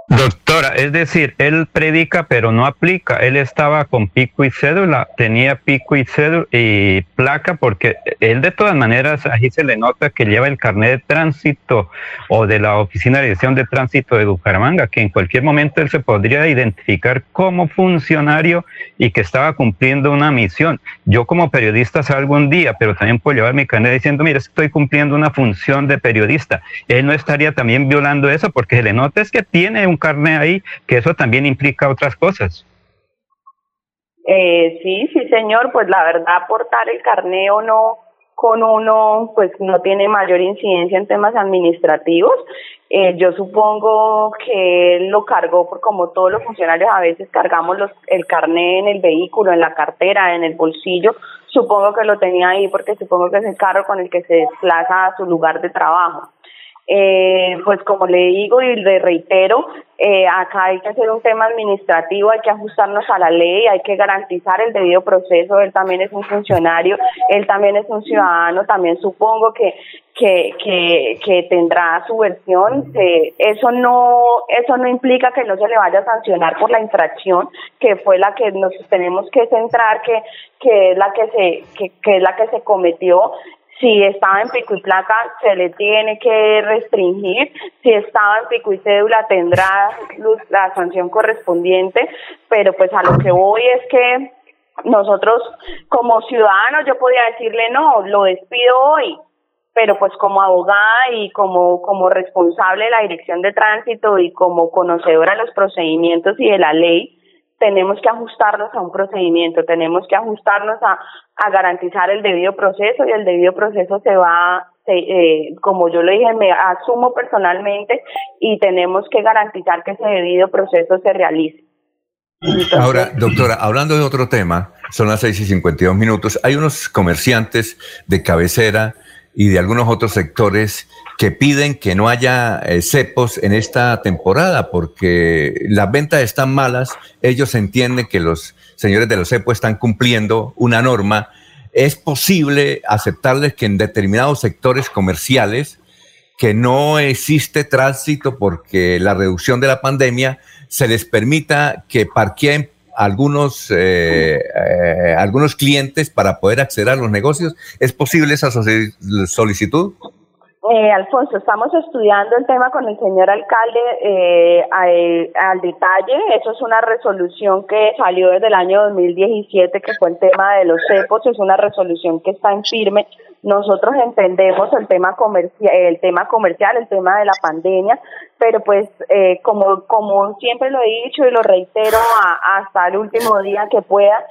Doctora, es decir, él predica pero no aplica. Él estaba con pico y cédula, tenía pico y cédula y placa porque él de todas maneras ahí se le nota que lleva el carnet de tránsito o de la Oficina de Dirección de Tránsito de Bucaramanga, que en cualquier momento él se podría identificar como funcionario y que estaba cumpliendo una misión. Yo como periodista salgo un día, pero también puedo llevar mi carnet diciendo, mira, estoy cumpliendo una función de periodista. Él no estaría también violando eso porque se le nota es que tiene un carne ahí, que eso también implica otras cosas. Eh, sí, sí, señor, pues la verdad aportar el carné o no con uno, pues no tiene mayor incidencia en temas administrativos. Eh, yo supongo que él lo cargó por como todos los funcionarios a veces cargamos los, el carné en el vehículo, en la cartera, en el bolsillo. Supongo que lo tenía ahí porque supongo que es el carro con el que se desplaza a su lugar de trabajo. Eh, pues como le digo y le reitero, eh, acá hay que hacer un tema administrativo, hay que ajustarnos a la ley, hay que garantizar el debido proceso. Él también es un funcionario, él también es un ciudadano, también supongo que que, que, que tendrá su versión. eso no eso no implica que no se le vaya a sancionar por la infracción que fue la que nos tenemos que centrar, que que es la que se que, que es la que se cometió si estaba en pico y placa, se le tiene que restringir. Si estaba en pico y cédula, tendrá la sanción correspondiente. Pero pues a lo que voy es que nosotros como ciudadanos yo podía decirle no, lo despido hoy, pero pues como abogada y como, como responsable de la dirección de tránsito y como conocedora de los procedimientos y de la ley, tenemos que ajustarnos a un procedimiento, tenemos que ajustarnos a, a garantizar el debido proceso y el debido proceso se va, eh, como yo le dije, me asumo personalmente y tenemos que garantizar que ese debido proceso se realice. Ahora, doctora, hablando de otro tema, son las 6 y 52 minutos. Hay unos comerciantes de cabecera y de algunos otros sectores que piden que no haya eh, cepos en esta temporada porque las ventas están malas. Ellos entienden que los señores de los cepos están cumpliendo una norma. Es posible aceptarles que en determinados sectores comerciales que no existe tránsito porque la reducción de la pandemia se les permita que parqueen algunos, eh, eh, algunos clientes para poder acceder a los negocios. ¿Es posible esa solicitud? Eh, Alfonso, estamos estudiando el tema con el señor alcalde eh, al, detalle. Eso es una resolución que salió desde el año 2017, que fue el tema de los cepos. Es una resolución que está en firme. Nosotros entendemos el tema comercial, el tema comercial, el tema de la pandemia, pero pues eh, como como siempre lo he dicho y lo reitero hasta el último día que pueda,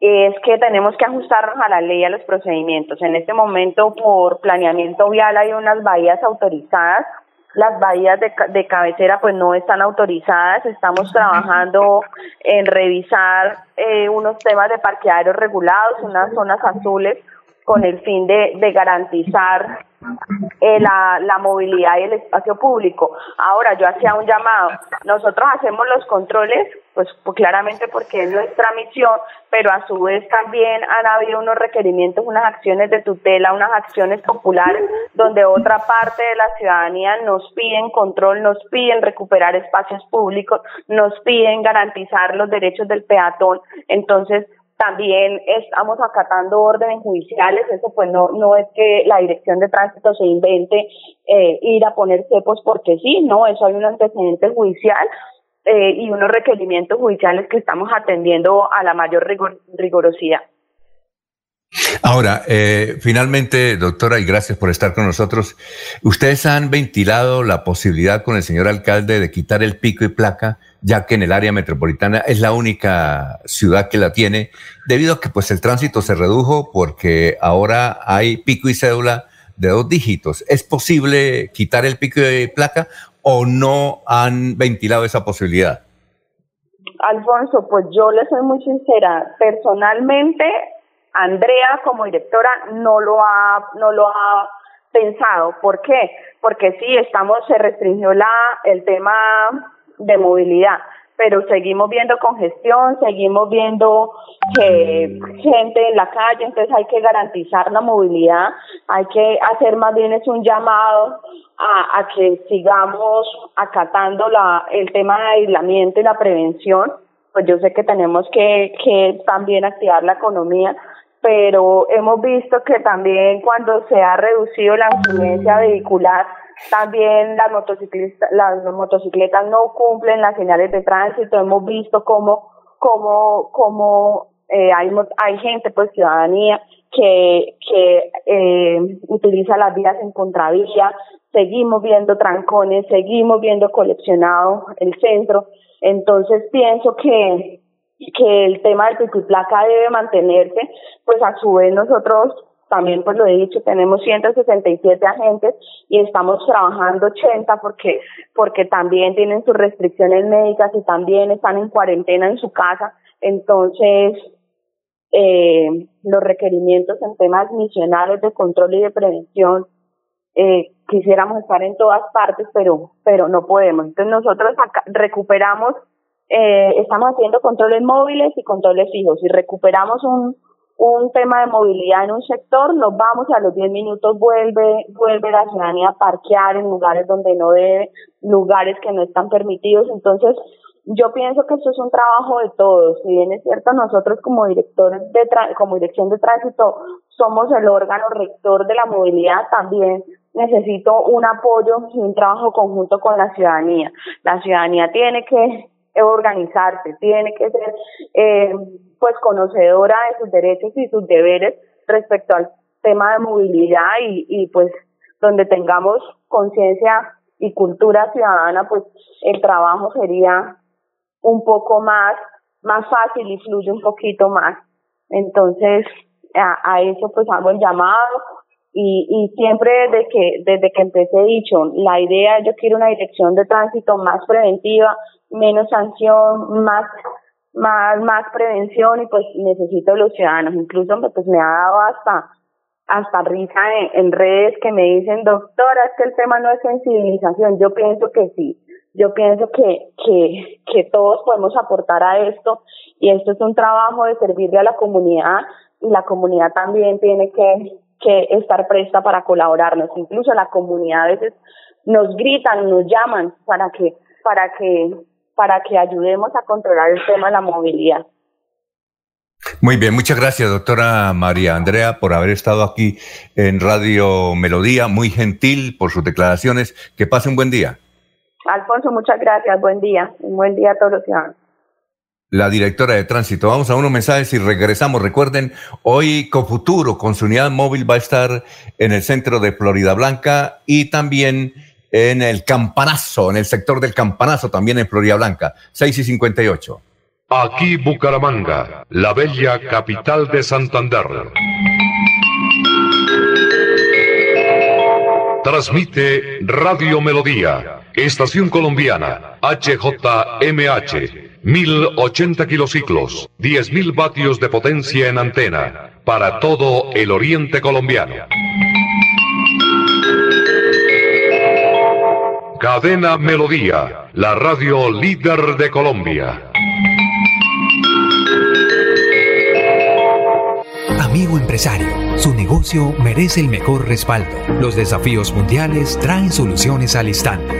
es que tenemos que ajustarnos a la ley, a los procedimientos. En este momento, por planeamiento vial, hay unas bahías autorizadas. Las bahías de, de cabecera pues no están autorizadas. Estamos trabajando en revisar eh, unos temas de parqueaderos regulados, unas zonas azules, con el fin de, de garantizar eh, la, la movilidad y el espacio público. Ahora, yo hacía un llamado. Nosotros hacemos los controles, pues, pues, claramente porque es nuestra misión, pero a su vez también han habido unos requerimientos, unas acciones de tutela, unas acciones populares, donde otra parte de la ciudadanía nos piden control, nos piden recuperar espacios públicos, nos piden garantizar los derechos del peatón. Entonces, también estamos acatando órdenes judiciales, eso pues no, no es que la dirección de tránsito se invente eh, ir a poner cepos porque sí, no, eso hay un antecedente judicial eh, y unos requerimientos judiciales que estamos atendiendo a la mayor rigor, rigorosidad. Ahora, eh, finalmente, doctora, y gracias por estar con nosotros. Ustedes han ventilado la posibilidad con el señor alcalde de quitar el pico y placa, ya que en el área metropolitana es la única ciudad que la tiene, debido a que pues el tránsito se redujo porque ahora hay pico y cédula de dos dígitos. ¿Es posible quitar el pico y placa o no han ventilado esa posibilidad? Alfonso, pues yo le soy muy sincera. Personalmente, Andrea como directora no lo ha, no lo ha pensado. ¿Por qué? Porque sí, estamos, se restringió la, el tema de movilidad, pero seguimos viendo congestión, seguimos viendo que gente en la calle, entonces hay que garantizar la movilidad, hay que hacer más bien es un llamado a, a que sigamos acatando la, el tema de aislamiento y la prevención, pues yo sé que tenemos que, que también activar la economía, pero hemos visto que también cuando se ha reducido la influencia vehicular, también las motocicletas, las motocicletas no cumplen las señales de tránsito. Hemos visto cómo, cómo, cómo eh, hay, hay gente, pues ciudadanía, que, que eh, utiliza las vías en contravía. Seguimos viendo trancones, seguimos viendo coleccionado el centro. Entonces pienso que que el tema del pico y placa debe mantenerse, pues a su vez nosotros también pues lo he dicho, tenemos 167 agentes y estamos trabajando 80 porque porque también tienen sus restricciones médicas y también están en cuarentena en su casa, entonces eh, los requerimientos en temas misionales de control y de prevención eh, quisiéramos estar en todas partes, pero pero no podemos. Entonces nosotros acá recuperamos eh, estamos haciendo controles móviles y controles fijos. Si recuperamos un, un tema de movilidad en un sector, nos vamos a los 10 minutos, vuelve, vuelve la ciudadanía a parquear en lugares donde no debe, lugares que no están permitidos. Entonces, yo pienso que esto es un trabajo de todos. Si bien es cierto, nosotros como directores de como dirección de tránsito somos el órgano rector de la movilidad, también necesito un apoyo y un trabajo conjunto con la ciudadanía. La ciudadanía tiene que organizarse, tiene que ser eh, pues conocedora de sus derechos y sus deberes respecto al tema de movilidad y, y pues donde tengamos conciencia y cultura ciudadana, pues el trabajo sería un poco más, más fácil y fluye un poquito más. Entonces, a, a eso pues hago el llamado y, y siempre desde que, desde que empecé dicho, la idea, yo quiero una dirección de tránsito más preventiva, menos sanción, más, más, más prevención y pues necesito los ciudadanos. Incluso pues me ha dado hasta hasta risa en, en, redes que me dicen, doctora, es que el tema no es sensibilización. Yo pienso que sí. Yo pienso que, que, que todos podemos aportar a esto y esto es un trabajo de servirle a la comunidad y la comunidad también tiene que, que estar presta para colaborarnos. Incluso la comunidad a veces nos gritan, nos llaman para que, para que, para que ayudemos a controlar el tema de la movilidad. Muy bien, muchas gracias, doctora María Andrea, por haber estado aquí en Radio Melodía. Muy gentil por sus declaraciones. Que pase un buen día. Alfonso, muchas gracias. Buen día. Un buen día a todos los ciudadanos. La directora de tránsito. Vamos a unos mensajes y regresamos. Recuerden, hoy Cofuturo con su unidad móvil va a estar en el centro de Florida Blanca y también en el Campanazo, en el sector del Campanazo, también en Florida Blanca, 6 y 58. Aquí Bucaramanga, la bella capital de Santander. Transmite Radio Melodía, Estación Colombiana, HJMH, 1080 kilociclos, 10.000 vatios de potencia en antena, para todo el oriente colombiano. Cadena Melodía, la radio líder de Colombia. Amigo empresario, su negocio merece el mejor respaldo. Los desafíos mundiales traen soluciones al instante.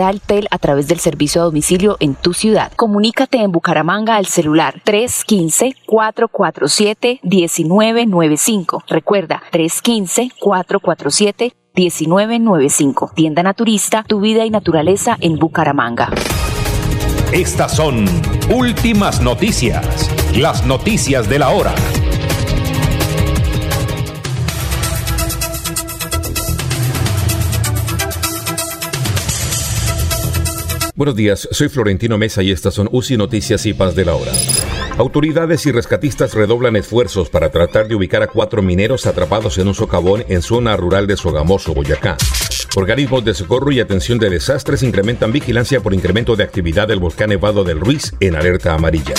a través del servicio a domicilio en tu ciudad. Comunícate en Bucaramanga al celular 315-447-1995. Recuerda, 315-447-1995. Tienda Naturista, tu vida y naturaleza en Bucaramanga. Estas son últimas noticias, las noticias de la hora. Buenos días, soy Florentino Mesa y estas son UCI Noticias y Paz de la Hora. Autoridades y rescatistas redoblan esfuerzos para tratar de ubicar a cuatro mineros atrapados en un socavón en zona rural de Sogamoso, Boyacá. Organismos de socorro y atención de desastres incrementan vigilancia por incremento de actividad del volcán Nevado del Ruiz en alerta amarilla.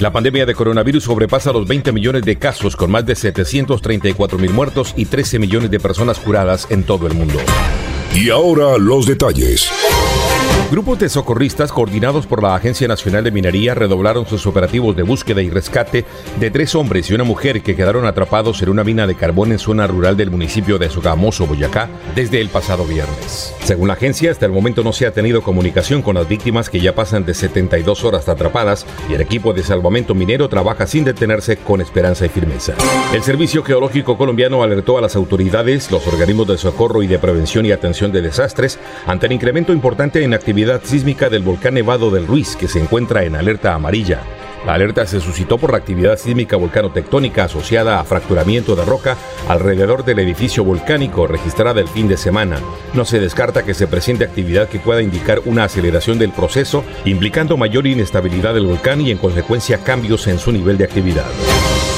La pandemia de coronavirus sobrepasa los 20 millones de casos con más de 734 mil muertos y 13 millones de personas curadas en todo el mundo. Y ahora los detalles. Grupos de socorristas coordinados por la Agencia Nacional de Minería redoblaron sus operativos de búsqueda y rescate de tres hombres y una mujer que quedaron atrapados en una mina de carbón en zona rural del municipio de Sogamoso, Boyacá, desde el pasado viernes. Según la agencia, hasta el momento no se ha tenido comunicación con las víctimas que ya pasan de 72 horas atrapadas y el equipo de salvamento minero trabaja sin detenerse con esperanza y firmeza. El Servicio Geológico Colombiano alertó a las autoridades, los organismos de socorro y de prevención y atención de desastres ante el incremento importante en actividad sísmica del volcán Nevado del Ruiz, que se encuentra en alerta amarilla. La alerta se suscitó por la actividad sísmica volcanotectónica asociada a fracturamiento de roca alrededor del edificio volcánico registrada el fin de semana. No se descarta que se presente actividad que pueda indicar una aceleración del proceso, implicando mayor inestabilidad del volcán y en consecuencia cambios en su nivel de actividad.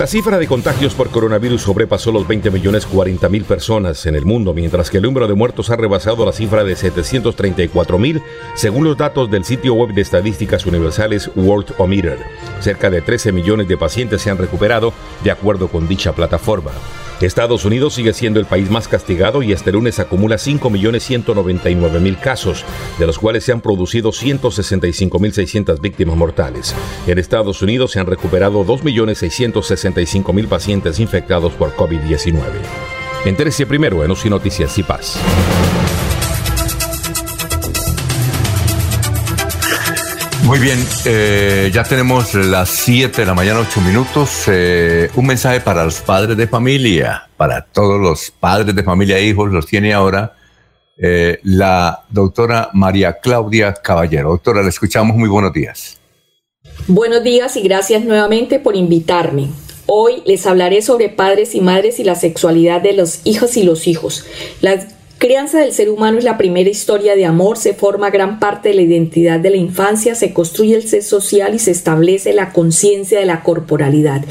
La cifra de contagios por coronavirus sobrepasó los 20 millones 40 mil personas en el mundo, mientras que el número de muertos ha rebasado la cifra de 734 mil, según los datos del sitio web de estadísticas universales Worldometer. Cerca de 13 millones de pacientes se han recuperado, de acuerdo con dicha plataforma. Estados Unidos sigue siendo el país más castigado y este lunes acumula 5.199.000 casos, de los cuales se han producido 165.600 víctimas mortales. En Estados Unidos se han recuperado 2.665.000 pacientes infectados por COVID-19. Entérese primero en UCI Noticias y Paz. Muy bien, eh, ya tenemos las 7 de la mañana, 8 minutos. Eh, un mensaje para los padres de familia, para todos los padres de familia e hijos, los tiene ahora eh, la doctora María Claudia Caballero. Doctora, le escuchamos. Muy buenos días. Buenos días y gracias nuevamente por invitarme. Hoy les hablaré sobre padres y madres y la sexualidad de los hijos y los hijos. Las crianza del ser humano es la primera historia de amor, se forma gran parte de la identidad de la infancia, se construye el ser social y se establece la conciencia de la corporalidad.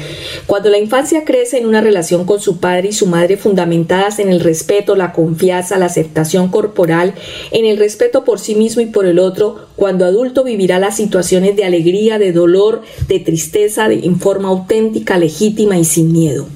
Cuando la infancia crece en una relación con su padre y su madre fundamentadas en el respeto, la confianza, la aceptación corporal, en el respeto por sí mismo y por el otro, cuando adulto vivirá las situaciones de alegría, de dolor, de tristeza, en forma auténtica, legítima y sin miedo.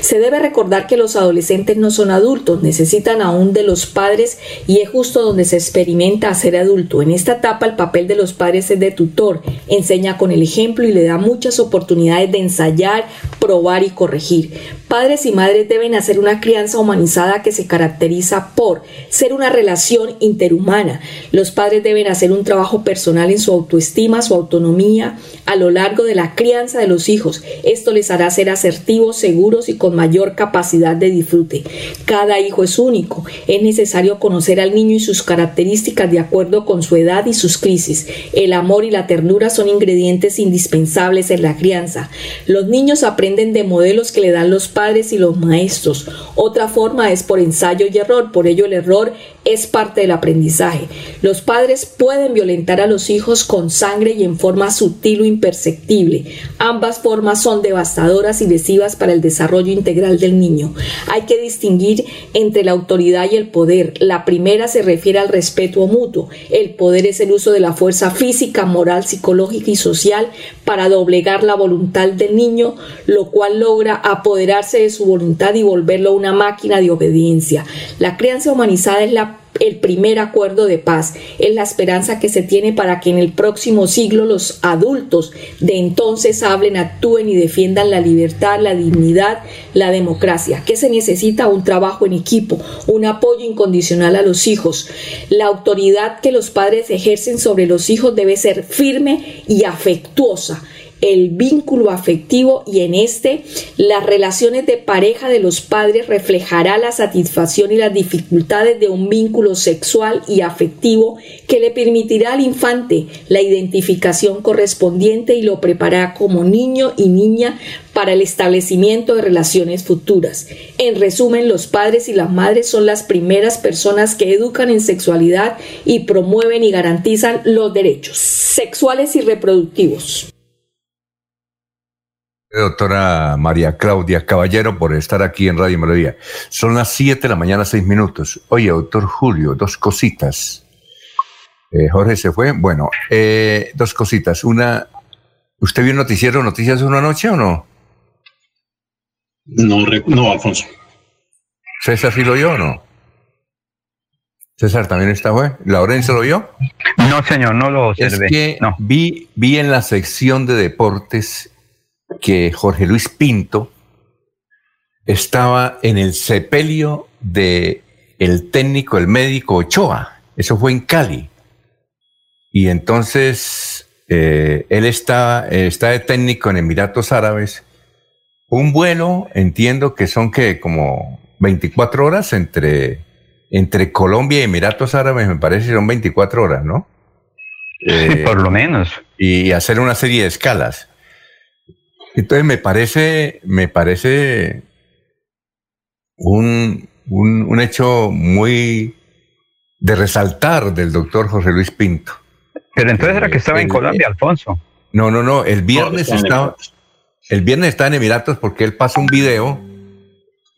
Se debe recordar que los adolescentes no son adultos, necesitan aún de los padres y es justo donde se experimenta a ser adulto. En esta etapa el papel de los padres es de tutor, enseña con el ejemplo y le da muchas oportunidades de ensayar, probar y corregir. Padres y madres deben hacer una crianza humanizada que se caracteriza por ser una relación interhumana. Los padres deben hacer un trabajo personal en su autoestima, su autonomía a lo largo de la crianza de los hijos. Esto les hará ser asertivos, seguros y con mayor capacidad de disfrute. Cada hijo es único. Es necesario conocer al niño y sus características de acuerdo con su edad y sus crisis. El amor y la ternura son ingredientes indispensables en la crianza. Los niños aprenden de modelos que le dan los padres y los maestros. Otra forma es por ensayo y error, por ello el error es parte del aprendizaje. Los padres pueden violentar a los hijos con sangre y en forma sutil o imperceptible. Ambas formas son devastadoras y lesivas para el desarrollo integral del niño. Hay que distinguir entre la autoridad y el poder. La primera se refiere al respeto mutuo. El poder es el uso de la fuerza física, moral, psicológica y social para doblegar la voluntad del niño, lo cual logra apoderarse de su voluntad y volverlo una máquina de obediencia. La crianza humanizada es la el primer acuerdo de paz, es la esperanza que se tiene para que en el próximo siglo los adultos de entonces hablen, actúen y defiendan la libertad, la dignidad, la democracia. que se necesita? Un trabajo en equipo, un apoyo incondicional a los hijos. La autoridad que los padres ejercen sobre los hijos debe ser firme y afectuosa el vínculo afectivo y en este las relaciones de pareja de los padres reflejará la satisfacción y las dificultades de un vínculo sexual y afectivo que le permitirá al infante la identificación correspondiente y lo preparará como niño y niña para el establecimiento de relaciones futuras. En resumen, los padres y las madres son las primeras personas que educan en sexualidad y promueven y garantizan los derechos sexuales y reproductivos doctora María Claudia Caballero, por estar aquí en Radio Melodía. Son las 7 de la mañana, 6 minutos. Oye, doctor Julio, dos cositas. Eh, Jorge se fue. Bueno, eh, dos cositas. Una, ¿usted vio noticiero, noticias una noche o no? No, no, Alfonso. ¿César sí lo oyó o no? César también está, güey. ¿Laurencio lo vio? No, señor, no lo observé. Es que no. vi, vi en la sección de deportes que Jorge Luis Pinto estaba en el sepelio de el técnico, el médico Ochoa. Eso fue en Cali. Y entonces eh, él está, está de técnico en Emiratos Árabes un vuelo, entiendo que son que como 24 horas entre, entre Colombia y Emiratos Árabes, me parece que son 24 horas, ¿no? Eh, Por lo menos. Y hacer una serie de escalas. Entonces me parece, me parece un, un, un hecho muy de resaltar del doctor José Luis Pinto. Pero entonces era que estaba en Colombia, Alfonso. No, no, no. El viernes estaba. El viernes está en Emiratos porque él pasa un video.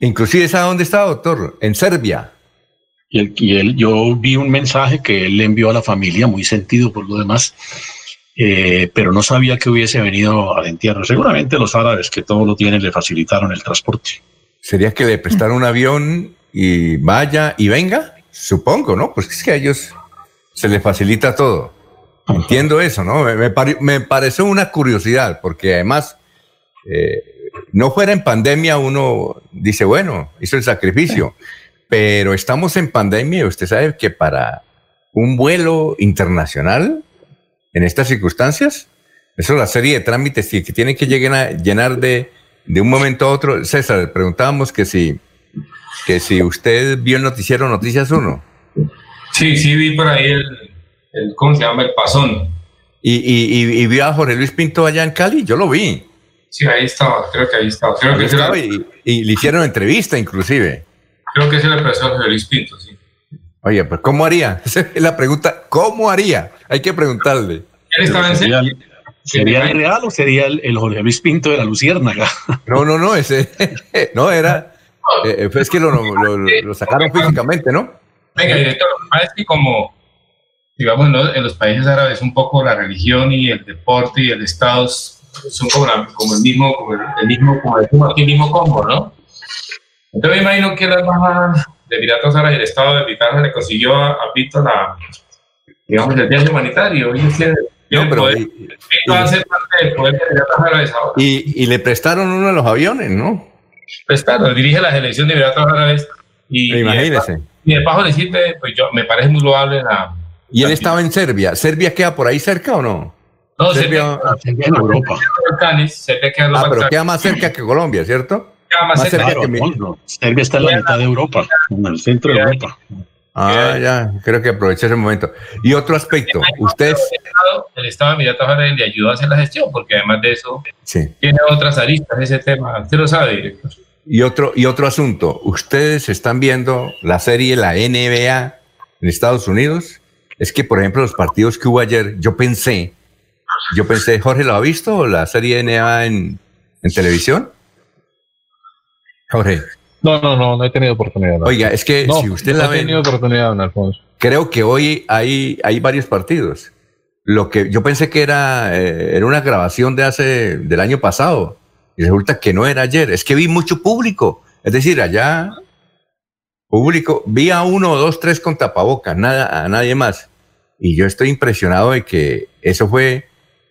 Inclusive, ¿sabe dónde está, doctor? En Serbia. Y, él, y él- yo vi un mensaje que él le envió a la familia, muy sentido por lo demás, eh, pero no sabía que hubiese venido al entierro. Seguramente los árabes que todo lo tienen le facilitaron el transporte. Sería que le prestaron un avión y vaya y venga. Supongo, ¿no? Pues es que a ellos se les facilita todo. Entiendo eso, ¿no? Me, me pare- me pareció una curiosidad porque además, eh, no fuera en pandemia, uno dice, bueno, hizo el sacrificio, pero estamos en pandemia y usted sabe que para un vuelo internacional, en estas circunstancias, eso es la serie de trámites que que tiene que llegar a llenar de, de un momento a otro. César, le preguntábamos que si, que si usted vio el noticiero Noticias 1 Sí, sí, vi por ahí el, el ¿cómo se llama? El pasón. y, y, y- y vio a Jorge Luis Pinto allá en Cali, yo lo vi. Sí, ahí estaba, creo que ahí estaba. Creo Ahí que, estaba le, y, y le hicieron entrevista inclusive. creo que se le prestó a José Luis Pinto, sí. Oye, pues ¿cómo haría? Esa es la pregunta, ¿cómo haría? Hay que preguntarle. Él estaba en ¿Sería, serio. sería el real o sería el, el Jorge Luis Pinto de la Luciérnaga? No, no, no, ese, no era, eh, fue es que lo, lo- lo sacaron físicamente, ¿no? Venga, director, lo que pasa es que como, digamos, ¿no? en los países árabes un poco la religión y el deporte y el Estado son como, la- como el mismo, como el, el mismo, como el mismo combo, ¿no? Entonces me imagino que la embajada de Emiratos Árabes y el Estado de Emiratos le consiguió a, a Pinto la, digamos, el viaje humanitario. Ellos tienen, tienen pero poder. y- Pinto va a ser parte del poder de Emiratos Árabes ahora. Y, y le prestaron uno de los aviones, ¿no? Claro, dirige la selección de Emiratos Árabes y, Imagínese. y de paso decirte, pues yo, me parece muy loable la... Y él estaba en Serbia. ¿Serbia queda por ahí cerca o no? No, Serbia, Serbia- en Europa. Balcanes, Serbia queda en los Ah, pero queda más cerca que Colombia, ¿cierto? Más cerca. que mi- Serbia está en la mitad de Europa, en el centro de Europa. Ah, ya, creo que aproveché ese momento. Y otro aspecto, ustedes, El Estado, el Estado de Emiratos Árabes le ayudó a hacer la gestión, porque además de eso sí. tiene otras aristas ese tema. Usted lo sabe, director. Y otro, y otro asunto, ustedes están viendo la serie, la NBA en Estados Unidos. Es que, por ejemplo, los partidos que hubo ayer, yo pensé, yo pensé, Jorge, ¿lo ha visto la serie NBA en, en televisión? Jorge, No, no, no, no he tenido oportunidad. no. oiga, es que No, si usted no la he ve, tenido oportunidad, don Alfonso. creo que hoy hay, hay varios partidos. Lo que yo pensé que era, eh, era una grabación de hace, del año pasado. Y resulta que no era ayer. Es que vi mucho público. Es decir, allá, público, vi a uno, dos, tres con tapabocas, nada, a nadie más. Y yo estoy impresionado de que eso fue,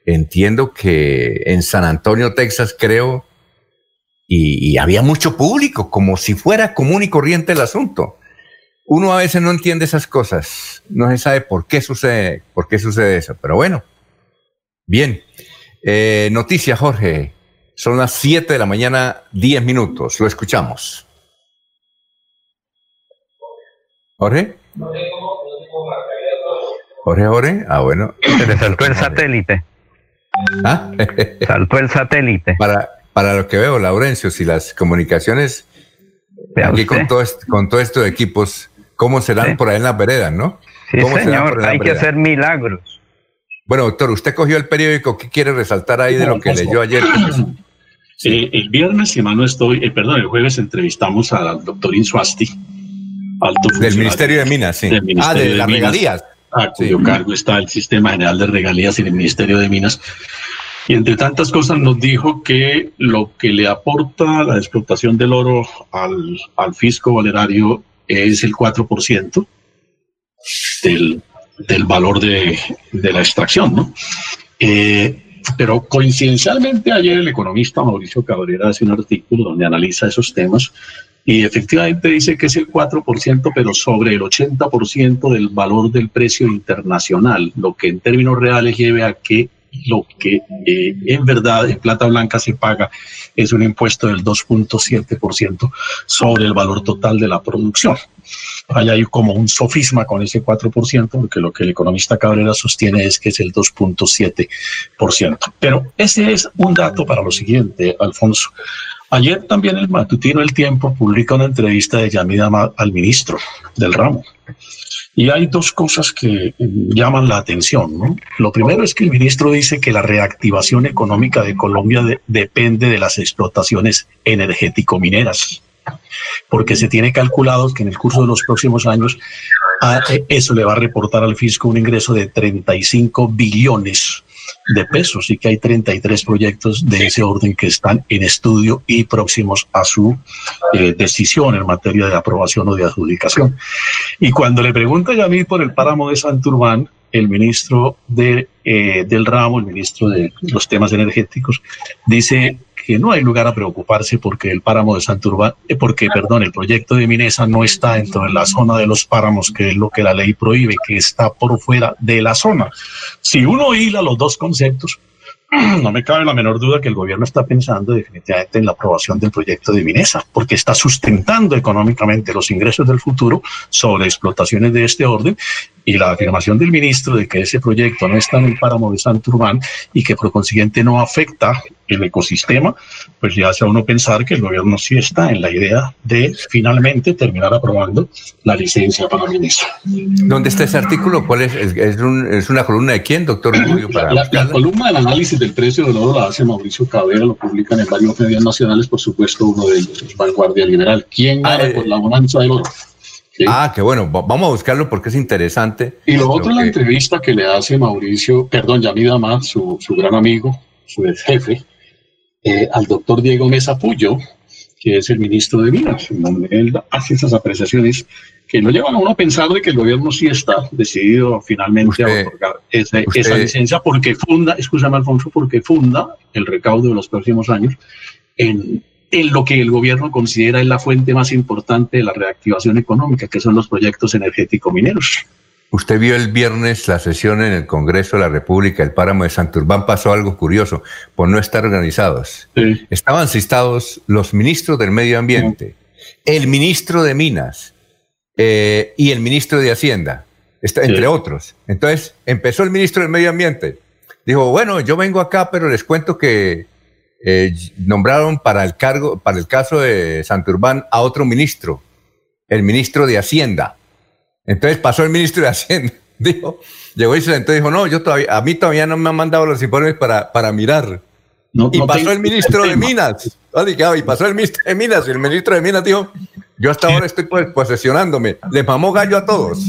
entiendo que en San Antonio, Texas, creo, y, y había mucho público, como si fuera común y corriente el asunto uno a veces no entiende esas cosas, no se sabe por qué sucede, por qué sucede eso, pero bueno. Bien. Eh, noticia, Jorge. Son las 7 de la mañana, 10 minutos. Lo escuchamos. Jorge. Jorge, Jorge. Ah, bueno. Se le saltó el satélite. ¿Ah? Saltó el satélite. Para, para lo que veo, Laurencio, si las comunicaciones aquí con todo, con todo esto de equipos, ¿cómo serán Sí. por ahí en las veredas, no? Sí, ¿Cómo señor, hay que hacer milagros. Bueno, doctor, usted cogió el periódico. ¿Qué quiere resaltar ahí de lo que leyó ayer? Eh, el viernes, si mal no estoy, eh, perdón, el jueves entrevistamos al doctor Insuasti, alto Del Ministerio de Minas, sí. del Ah, Ministerio de las regalías. A cuyo cargo está el Sistema General de Regalías y el Ministerio de Minas. Y entre tantas cosas nos dijo que lo que le aporta la explotación del oro al, al fisco valerario es el 4% del, del valor de, de la extracción, ¿no? Eh, pero coincidencialmente ayer el economista Mauricio Cabrera hace un artículo donde analiza esos temas y efectivamente dice que es el 4%, pero sobre el 80% del valor del precio internacional, lo que en términos reales lleve a que lo que eh, en verdad en plata blanca se paga es un impuesto del 2.7% sobre el valor total de la producción. Hay ahí como un sofisma con ese 4%, porque lo que el economista Cabrera sostiene es que es el 2.7%. Pero ese es un dato para lo siguiente, Alfonso. Ayer también el matutino El Tiempo publica una entrevista de Yamida al ministro del ramo. Y hay dos cosas que llaman la atención. Lo primero es que el ministro dice que la reactivación económica de Colombia depende de las explotaciones energético-mineras, porque se tiene calculado que en el curso de los próximos años a e, eso le va a reportar al fisco un ingreso de 35 billones de pesos y que hay 33 proyectos de ese orden que están en estudio y próximos a su eh, decisión en materia de aprobación o de adjudicación. Y cuando le pregunta a mí por el páramo de Santurbán, el ministro de, eh, del ramo, el ministro de los temas energéticos, dice que no hay lugar a preocuparse porque el páramo de Santurbán, eh, porque, perdón, el proyecto de Minesa no está dentro de la zona de los páramos, que es lo que la ley prohíbe, que está por fuera de la zona. Si uno hila los dos conceptos, no me cabe la menor duda que el gobierno está pensando definitivamente en la aprobación del proyecto de Minesa, porque está sustentando económicamente los ingresos del futuro sobre explotaciones de este orden y la afirmación del ministro de que ese proyecto no está en el páramo de Santurbán y que por consiguiente no afecta el ecosistema, pues ya hace a uno pensar que el gobierno sí está en la idea de finalmente terminar aprobando la licencia para ministro. ¿Dónde está ese artículo? ¿Cuál es? ¿Es, una columna de quién, doctor Para la, columna del análisis del precio del oro la hace Mauricio Cabrera, lo publican en varios medios nacionales, por supuesto uno de ellos es Vanguardia Liberal. ¿Quién ah, gana por la bonanza del oro? Ah, qué bueno, vamos a buscarlo porque es interesante. Y lo otro es la entrevista que le hace Mauricio, perdón, Yamida Más, su, su gran amigo, su jefe, eh, al doctor Diego Mesa Puyo, que es el ministro de Minas, donde él hace esas apreciaciones que no llevan a uno a pensar de que el gobierno sí está decidido finalmente a otorgar esa, esa licencia porque funda, escúchame Alfonso, porque funda el recaudo de los próximos años en en lo que el gobierno considera es la fuente más importante de la reactivación económica, que son los proyectos energético-mineros. Usted vio el viernes la sesión en el Congreso de la República, el páramo de Santurbán, pasó algo curioso, por no estar organizados. Estaban citados los ministros del Medio Ambiente, el ministro de Minas eh, y el ministro de Hacienda, entre otros. Entonces empezó el ministro del Medio Ambiente. Dijo, bueno, yo vengo acá, pero les cuento que eh, nombraron para el cargo, para el caso de Santurbán a otro ministro, el ministro de Hacienda. Entonces pasó el ministro de Hacienda, dijo, llegó y se sentó y dijo, no, yo todavía, a mí todavía no me han mandado los informes para, para mirar. y pasó el ministro de Minas. Y pasó el ministro de Minas y el ministro de Minas dijo, yo hasta ahora estoy pues, posesionándome. Les mamó gallo a todos.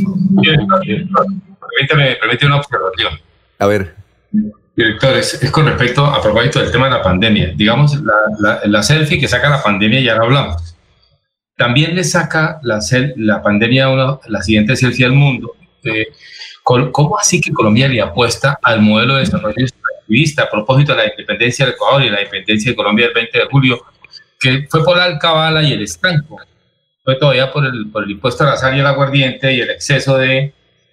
Permíteme, permíteme una observación. A ver. Directores, es, con respecto a propósito del tema de la pandemia. Digamos, la, selfie que saca la pandemia, ya lo hablamos. También le saca la, la pandemia una, la siguiente selfie al mundo. Eh, ¿Cómo así que Colombia le apuesta al modelo de desarrollo extractivista a propósito de la independencia del Ecuador y la independencia de Colombia el 20 de julio, que fue por la alcabala y el estanco? Fue todavía por el, por el impuesto a la sal y el aguardiente y el exceso de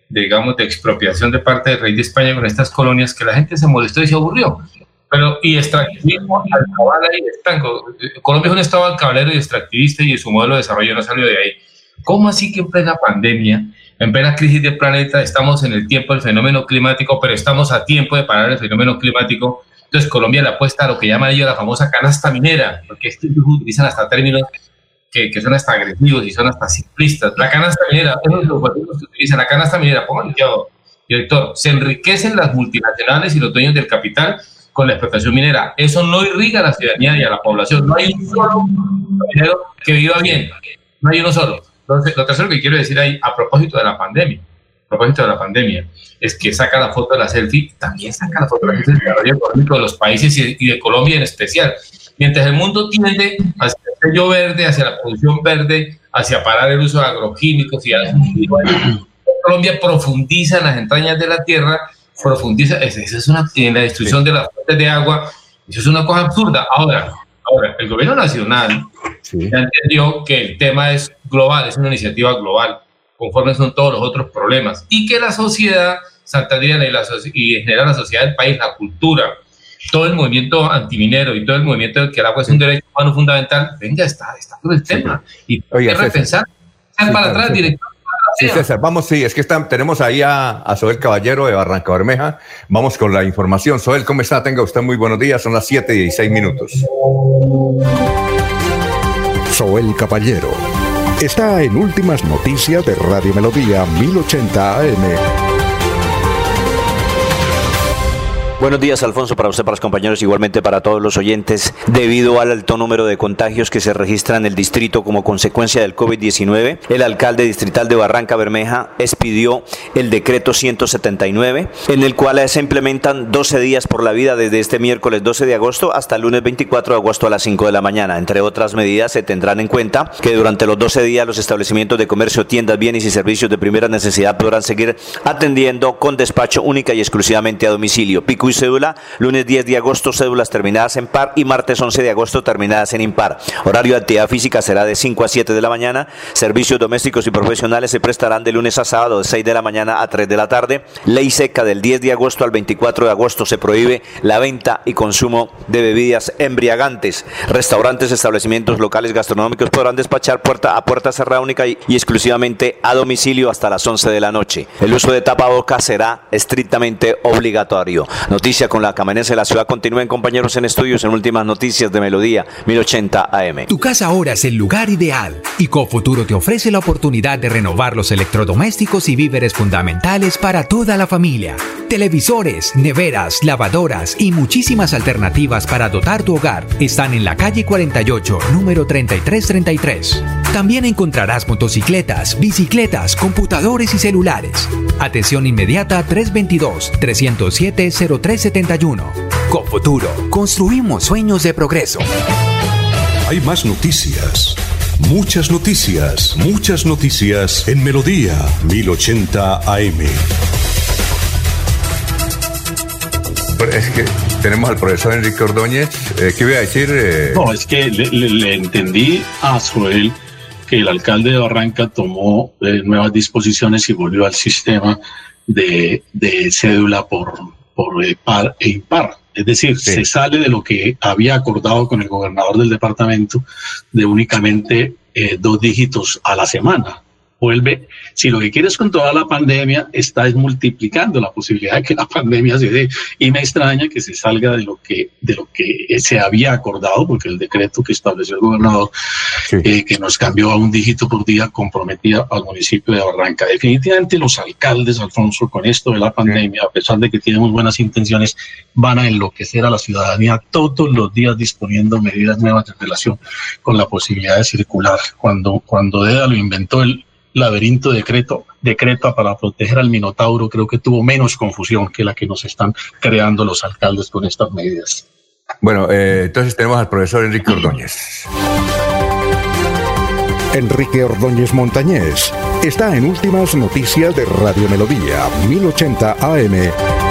digamos, de expropiación de parte del rey de España con estas colonias que la gente se molestó y se aburrió. Pero, y extractivismo, alcabala y estanco. Colombia es un estado alcabalero y extractivista y su modelo de desarrollo no salió de ahí. ¿Cómo así que en plena pandemia, en plena crisis del planeta, estamos en el tiempo del fenómeno climático, pero estamos a tiempo de parar el fenómeno climático? Entonces Colombia le apuesta a lo que llaman ellos la famosa canasta minera, porque estos utilizan hasta términos que, son hasta agresivos y son hasta simplistas. La canasta minera, es lo que se utiliza. La canasta minera, póngale director, se enriquecen las multinacionales y los dueños del capital con la explotación minera. Eso no irriga a la ciudadanía y a la población. No hay un solo minero que viva bien. No hay uno solo. Entonces, lo tercero que quiero decir ahí, a propósito de la pandemia, a propósito de la pandemia, es que saca la foto de la selfie, también saca la foto de del desarrollo económico de los países y de Colombia en especial. Mientras el mundo tiende hacia el sello verde, hacia la producción verde, hacia parar el uso de agroquímicos y Colombia profundiza en las entrañas de la tierra, profundiza, esa es una, en la destrucción de las fuentes de agua, eso es una cosa absurda. Ahora, ahora el gobierno nacional ya entendió que el tema es global, es una iniciativa global, conforme son todos los otros problemas, y que la sociedad santandriana y, la, y en general la sociedad del país, la cultura, todo el movimiento antiminero y todo el movimiento de que el agua es un derecho humano fundamental, venga, está, está por el tema. Y hay que repensar, para atrás, director. Sí, César, vamos, sí, es que están, tenemos ahí a, a Soel Caballero de Barranca Bermeja. Vamos con la información. Soel, ¿cómo está? Tenga usted muy buenos días. Son las 7 y 16 minutos. Soel Caballero está en Últimas Noticias de Radio Melodía 1080 AM. Buenos días, Alfonso, para usted, para los compañeros, igualmente para todos los oyentes. Debido al alto número de contagios que se registran en el distrito como consecuencia del COVID-19, el alcalde distrital de Barranca Bermeja expidió el decreto 179, en el cual se implementan 12 días por la vida desde este miércoles 12 de agosto hasta el lunes 24 de agosto a las 5 de la mañana. Entre otras medidas, se tendrán en cuenta que durante los 12 días los establecimientos de comercio, tiendas, bienes y servicios de primera necesidad podrán seguir atendiendo con despacho única y exclusivamente a domicilio. Cédula, lunes 10 de agosto cédulas terminadas en par y martes 11 de agosto terminadas en impar. Horario de actividad física será de 5 a 7 de la mañana. Servicios domésticos y profesionales se prestarán de lunes a sábado de 6 de la mañana a 3 de la tarde. Ley seca del 10 de agosto al 24 de agosto se prohíbe la venta y consumo de bebidas embriagantes. Restaurantes, establecimientos locales gastronómicos podrán despachar puerta a puerta cerrada única y, exclusivamente a domicilio hasta las 11 de la noche. El uso de tapabocas será estrictamente obligatorio. Noticia con la que de la ciudad. Continúen compañeros en estudios en últimas noticias de Melodía 1080 AM. Tu casa ahora es el lugar ideal y Cofuturo te ofrece la oportunidad de renovar los electrodomésticos y víveres fundamentales para toda la familia. Televisores, neveras, lavadoras y muchísimas alternativas para dotar tu hogar están en la calle 48, número 3333. También encontrarás motocicletas, bicicletas, computadores y celulares. Atención inmediata 322 307 03 371. Con futuro, construimos sueños de progreso. Hay más noticias. Muchas noticias, muchas noticias en Melodía 1080 AM. Es que tenemos al profesor Enrique Ordóñez. Eh, ¿Qué voy a decir? Eh? No, es que le, entendí a Suel que el alcalde de Barranca tomó eh, nuevas disposiciones y volvió al sistema de cédula por, por par e impar. Es decir, se sale de lo que había acordado con el gobernador del departamento de únicamente eh, dos dígitos a la semana vuelve, si lo que quieres con toda la pandemia, está multiplicando la posibilidad de que la pandemia se dé. Y me extraña que se salga de lo que, de lo que se había acordado, porque el decreto que estableció el gobernador, eh, que nos cambió a un dígito por día, comprometía al municipio de Barranca. Definitivamente los alcaldes, Alfonso, con esto de la pandemia, a pesar de que tienen muy buenas intenciones, van a enloquecer a la ciudadanía todos los días disponiendo medidas nuevas en relación con la posibilidad de circular. Cuando, cuando DEDA lo inventó, el laberinto decreto, decreto para proteger al Minotauro creo que tuvo menos confusión que la que nos están creando los alcaldes con estas medidas. Bueno, eh, entonces tenemos al profesor Enrique Ordóñez. Enrique Ordóñez Montañés está en Últimas Noticias de Radio Melodía, 1080 AM.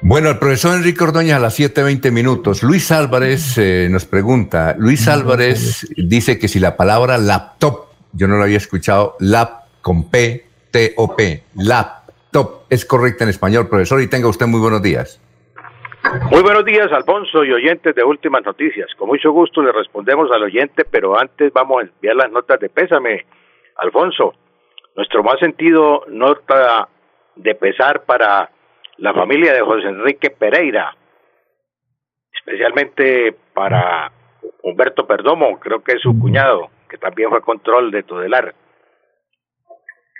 Bueno, el profesor Enrique Ordóñez a las 7.20 minutos. Luis Álvarez eh, nos pregunta, Luis Álvarez dice que si la palabra laptop, yo no lo había escuchado, lap con P, T O P, laptop, es correcta en español, profesor, y tenga usted muy buenos días. Muy buenos días, Alfonso y oyentes de Últimas Noticias. Con mucho gusto le respondemos al oyente, pero antes vamos a enviar las notas de pésame. Alfonso, nuestro más sentido nota de pesar para la familia de José Enrique Pereira, especialmente para Humberto Perdomo, creo que es su cuñado, que también fue control de Todelar.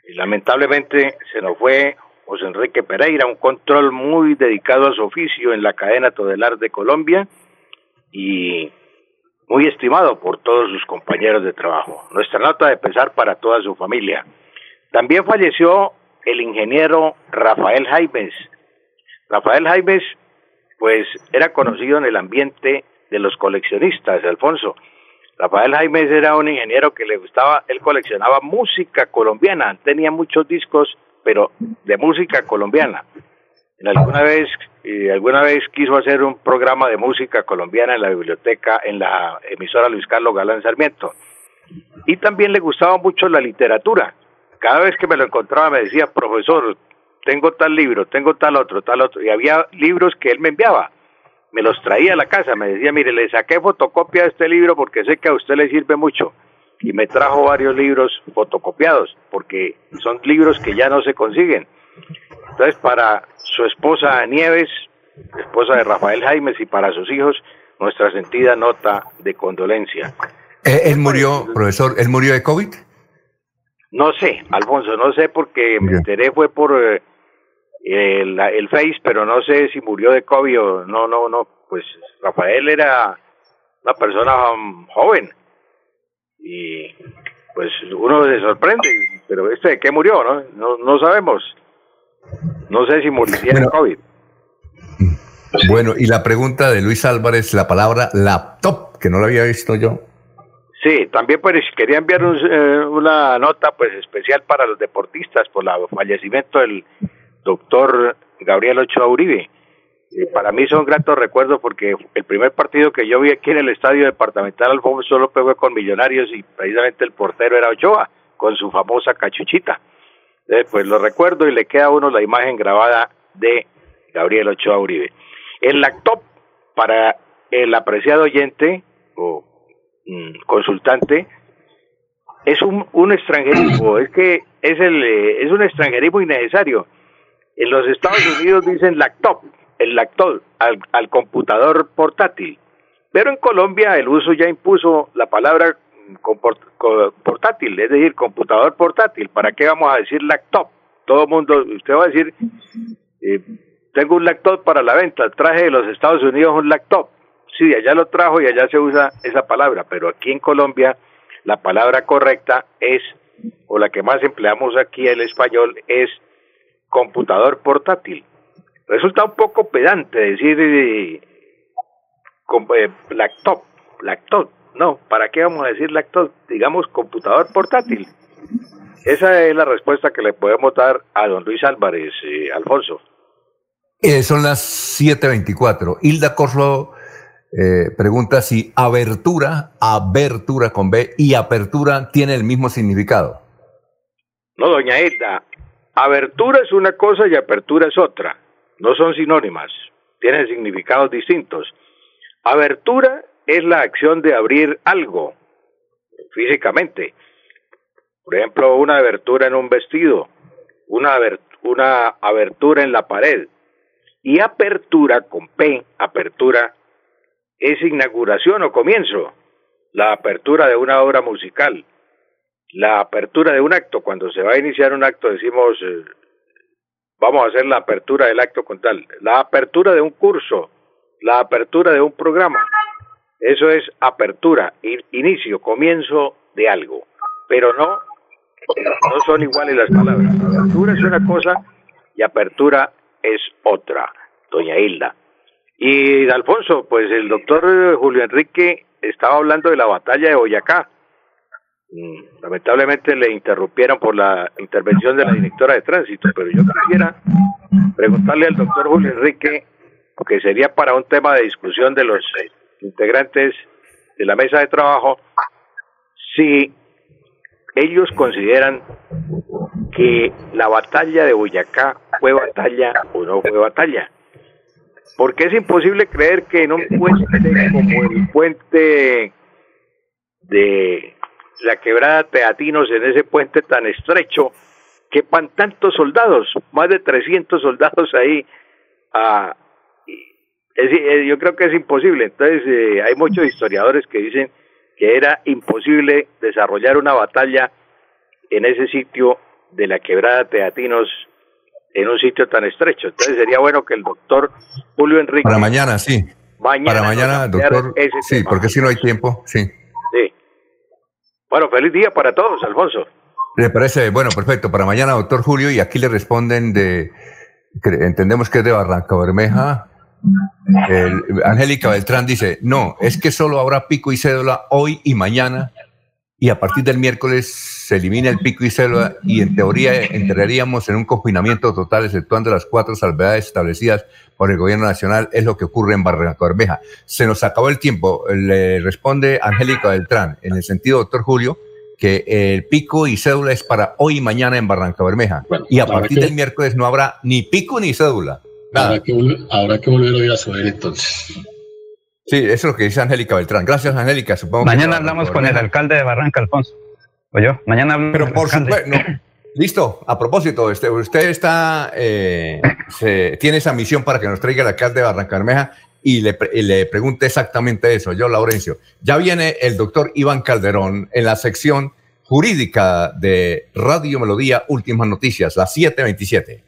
Y lamentablemente se nos fue José Enrique Pereira, un control muy dedicado a su oficio en la cadena Todelar de Colombia y muy estimado por todos sus compañeros de trabajo. Nuestra nota de pesar para toda su familia. También falleció el ingeniero Rafael Jaimes, Rafael Jaimes, pues era conocido en el ambiente de los coleccionistas, Alfonso. Rafael Jaimes era un ingeniero que le gustaba, él coleccionaba música colombiana, tenía muchos discos, pero de música colombiana. En alguna vez, alguna vez quiso hacer un programa de música colombiana en la biblioteca, en la emisora Luis Carlos Galán Sarmiento. Y también le gustaba mucho la literatura. cada vez que me lo encontraba me decía, profesor, tengo tal libro, tengo tal otro, tal otro, y había libros que él me enviaba, me los traía a la casa, me decía, mire, le saqué fotocopia de este libro porque sé que a usted le sirve mucho, y me trajo varios libros fotocopiados, porque son libros que ya no se consiguen. Entonces, para su esposa Nieves, esposa de Rafael Jaimes, y para sus hijos, nuestra sentida nota de condolencia. Eh, ¿Él murió, profesor, él murió de COVID? No sé, Alfonso, no sé porque me enteré fue por eh, el, el Face, pero no sé si murió de COVID o no, no, no. Pues Rafael era una persona joven y pues uno se sorprende, pero este de qué murió, ¿no? No, no sabemos. No sé si murió de COVID. Bueno, y la pregunta de Luis Álvarez, la palabra laptop, que no la había visto yo. Sí, también pues quería enviar eh, una nota pues especial para los deportistas por el fallecimiento del doctor Gabriel Ochoa Uribe. para mí son gratos recuerdos porque el primer partido que yo vi aquí en el estadio departamental Alfonso solo fue con Millonarios y precisamente el portero era Ochoa con su famosa cachuchita. pues lo recuerdo y le queda a uno la imagen grabada de Gabriel Ochoa Uribe. El laptop para el apreciado oyente o consultante es un, un extranjerismo, es que es el eh, es un extranjerismo innecesario. En los Estados Unidos dicen laptop, el laptop al, al computador portátil, pero en Colombia el uso ya impuso la palabra portátil, es decir, computador portátil. ¿Para qué vamos a decir laptop? Todo el mundo, usted va a decir eh, tengo un laptop para la venta, traje de los Estados Unidos un laptop. Sí, allá lo trajo y allá se usa esa palabra, pero aquí en Colombia la palabra correcta es, o la que más empleamos aquí el español, es computador portátil. Resulta un poco pedante decir eh, eh, laptop, laptop. No, ¿para qué vamos a decir laptop? Digamos computador portátil. Esa es la respuesta que le podemos dar a don Luis Álvarez, eh, Alfonso. Eh, son las 7.24. Hilda Corlo eh, pregunta si abertura, abertura con B y apertura tiene el mismo significado. No, doña Hilda, abertura es una cosa y apertura es otra. No son sinónimas, tienen significados distintos. Abertura es la acción de abrir algo físicamente. Por ejemplo, una abertura en un vestido, una, una abertura en la pared, y apertura con P, apertura, es inauguración o comienzo, la apertura de una obra musical, la apertura de un acto, cuando se va a iniciar un acto decimos, eh, vamos a hacer la apertura del acto con tal, la apertura de un curso, la apertura de un programa, eso es apertura, inicio, comienzo de algo, pero no, no son iguales las palabras, apertura es una cosa y apertura es otra, doña Hilda. Y Alfonso, pues el doctor Julio Enrique estaba hablando de la batalla de Boyacá. Mm, lamentablemente le interrumpieron por la intervención de la directora de tránsito, pero yo quisiera preguntarle al doctor Julio Enrique, que sería para un tema de discusión de los integrantes de la mesa de trabajo, si ellos consideran que la batalla de Boyacá fue batalla o no fue batalla. Porque es imposible creer que en un puente como el puente de la quebrada Teatinos, en ese puente tan estrecho, quepan tantos soldados, más de 300 soldados ahí. Ah, eh, yo creo que es imposible. Entonces, eh, hay muchos historiadores que dicen que era imposible desarrollar una batalla en ese sitio de la quebrada Teatinos en un sitio tan estrecho. Entonces sería bueno que el doctor Julio Enrique... Para mañana, sí. Para mañana, doctor. Sí, porque si no hay tiempo, sí. Sí. Bueno, feliz día para todos, Alfonso. Le parece, bueno, perfecto. Para mañana, doctor Julio, y aquí le responden de, entendemos que es de Barranca Bermeja. Angélica Beltrán dice, no, es que solo habrá pico y cédula hoy y mañana y a partir del miércoles se elimina el pico y célula y en teoría entraríamos en un confinamiento total exceptuando las cuatro salvedades establecidas por el gobierno nacional, es lo que ocurre en Barranca Bermeja. Se nos acabó el tiempo, le responde Angélica Beltrán, en el sentido, doctor Julio, que el pico y cédula es para hoy y mañana en Barranca Bermeja. y a partir del miércoles no habrá ni pico ni cédula. Habrá que, que volver a ir a saber entonces. Sí, eso es lo que dice Angélica Beltrán. Gracias, Angélica. Supongo mañana hablamos con el alcalde de Barranca, Alfonso. O yo, mañana hablamos Pero por supuesto, listo. A propósito, este, usted está, eh, tiene esa misión para que nos traiga el alcalde de Barranca Bermeja y le, le pregunte exactamente eso. Yo, Laurencio, ya viene el doctor Iván Calderón en la sección jurídica de Radio Melodía Últimas Noticias, las 727.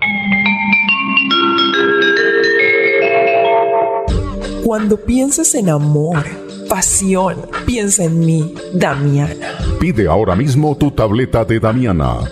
Cuando pienses en amor, pasión, piensa en mí, Damiana. Pide ahora mismo tu tableta de Damiana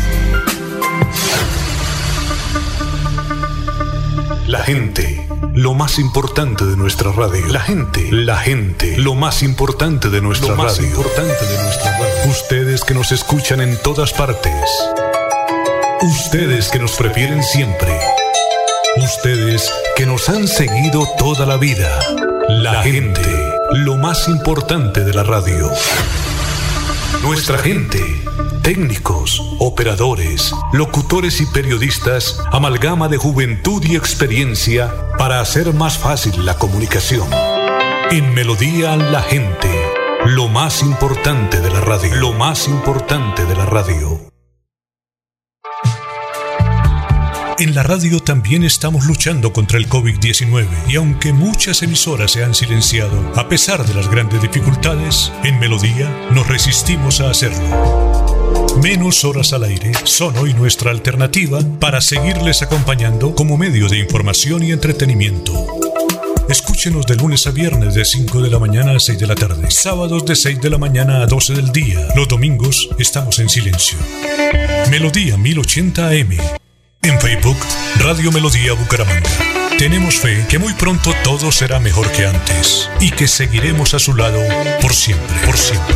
La gente, lo más importante de nuestra radio. La gente, la gente, lo más importante de nuestra lo más importante de nuestra radio. Ustedes que nos escuchan en todas partes. Ustedes que nos prefieren siempre. Ustedes que nos han seguido toda la vida. La gente, lo más importante de la radio. Nuestra gente, técnicos, operadores, locutores y periodistas, amalgama de juventud y experiencia para hacer más fácil la comunicación. En Melodía la gente, lo más importante de la radio, lo más importante de la radio. En la radio también estamos luchando contra el COVID-19 y aunque muchas emisoras se han silenciado, a pesar de las grandes dificultades, en Melodía nos resistimos a hacerlo. Menos horas al aire son hoy nuestra alternativa para seguirles acompañando como medio de información y entretenimiento. Escúchenos de lunes a viernes de 5 de la mañana a 6 de la tarde, sábados de 6 de la mañana a 12 del día. Los domingos estamos en silencio. Melodía 1080 AM en Facebook, Radio Melodía Bucaramanga. Tenemos fe que muy pronto todo será mejor que antes y que seguiremos a su lado por siempre, por siempre.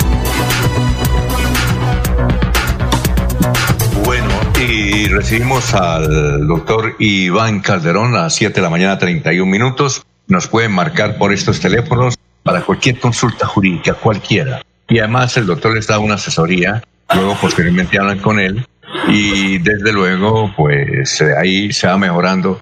Y recibimos al doctor Iván Calderón a las 7 de la mañana, 31 minutos. Nos pueden marcar por estos teléfonos para cualquier consulta jurídica, cualquiera. Y además el doctor les da una asesoría, luego posteriormente hablan con él y desde luego pues ahí se va mejorando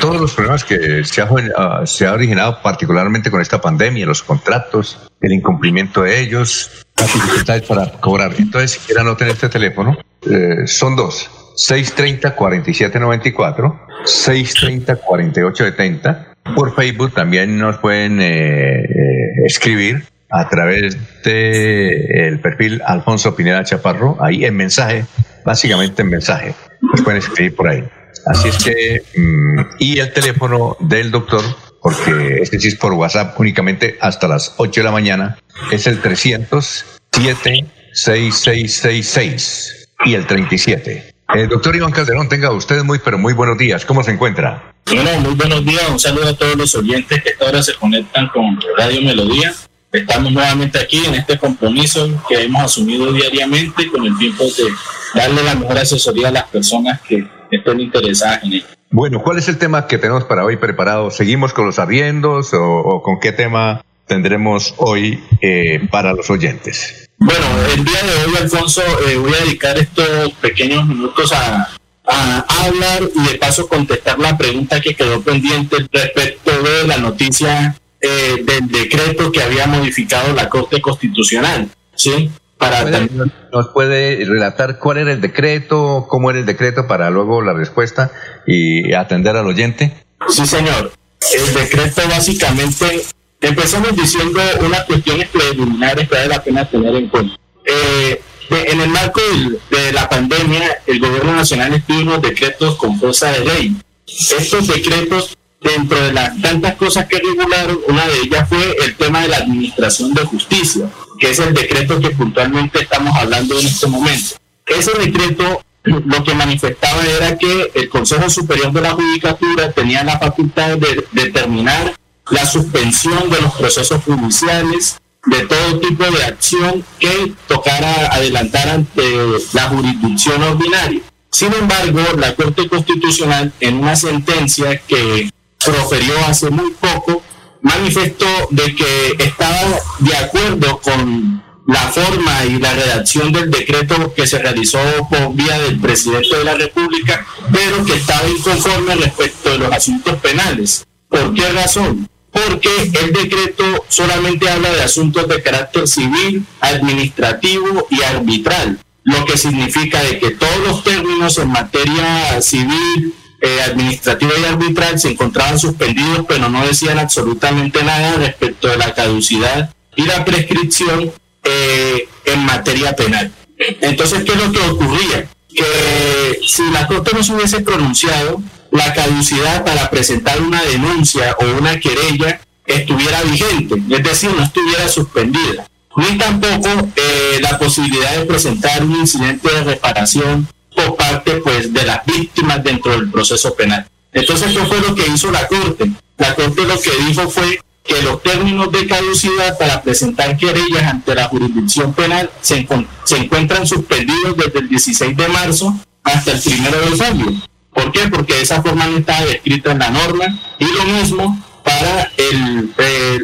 todos los problemas que se ha, ah, se ha originado particularmente con esta pandemia, los contratos, el incumplimiento de ellos, las dificultades para cobrar. Entonces, si quieran no tener este teléfono, eh, son dos. 630-4794, 630-4870 por Facebook también nos pueden eh, eh, escribir a través de el perfil Alfonso Pineda Chaparro, ahí en mensaje, básicamente en mensaje, nos pueden escribir por ahí. Así es que, mm, y el teléfono del doctor, porque este sí es por WhatsApp únicamente hasta las 8 de la mañana, es el 307 6666 y el 37. El doctor Iván Calderón, tenga usted muy, pero muy buenos días. ¿Cómo se encuentra? Bueno, muy buenos días. Un saludo a todos los oyentes que ahora se conectan con Radio Melodía. Estamos nuevamente aquí en este compromiso que hemos asumido diariamente con el tiempo de darle la mejor asesoría a las personas que estén interesadas en ello. Bueno, ¿cuál es el tema que tenemos para hoy preparado? ¿Seguimos con los arriendos o, con qué tema tendremos hoy eh, para los oyentes? Bueno, el día de hoy, Alfonso, eh, voy a dedicar estos pequeños minutos a, hablar y de paso contestar la pregunta que quedó pendiente respecto de la noticia eh, del decreto que había modificado la Corte Constitucional. ¿sí? Para ¿Nos puede relatar cuál era el decreto, cómo era el decreto para luego la respuesta y atender al oyente? Sí, señor. El decreto básicamente Empezamos diciendo unas cuestiones preliminares que vale la pena tener en cuenta. Eh, en el marco de la pandemia, el gobierno nacional estuvo unos decretos con fuerza de ley. Estos decretos, dentro de las tantas cosas que regularon, una de ellas fue el tema de la administración de justicia, que es el decreto que puntualmente estamos hablando en este momento. Ese decreto lo que manifestaba era que el Consejo Superior de la Judicatura tenía la facultad de determinar la suspensión de los procesos judiciales, de todo tipo de acción que tocara adelantar ante la jurisdicción ordinaria. Sin embargo, la Corte Constitucional, en una sentencia que proferió hace muy poco, manifestó de que estaba de acuerdo con la forma y la redacción del decreto que se realizó por vía del presidente de la República, pero que estaba inconforme respecto de los asuntos penales. ¿Por qué razón? porque el decreto solamente habla de asuntos de carácter civil, administrativo y arbitral, lo que significa de que todos los términos en materia civil, eh, administrativa y arbitral se encontraban suspendidos, pero no decían absolutamente nada respecto de la caducidad y la prescripción eh, en materia penal. Entonces, ¿qué es lo que ocurría? Que si la Corte no se hubiese pronunciado, la caducidad para presentar una denuncia o una querella estuviera vigente, es decir, no estuviera suspendida, ni tampoco eh, la posibilidad de presentar un incidente de reparación por parte pues, de las víctimas dentro del proceso penal. Entonces, ¿qué fue lo que hizo la Corte? La Corte lo que dijo fue que los términos de caducidad para presentar querellas ante la jurisdicción penal se, encuentran suspendidos desde el 16 de marzo hasta el 1 de julio. ¿Por qué? Porque esa forma no estaba descrita en la norma y lo mismo para el,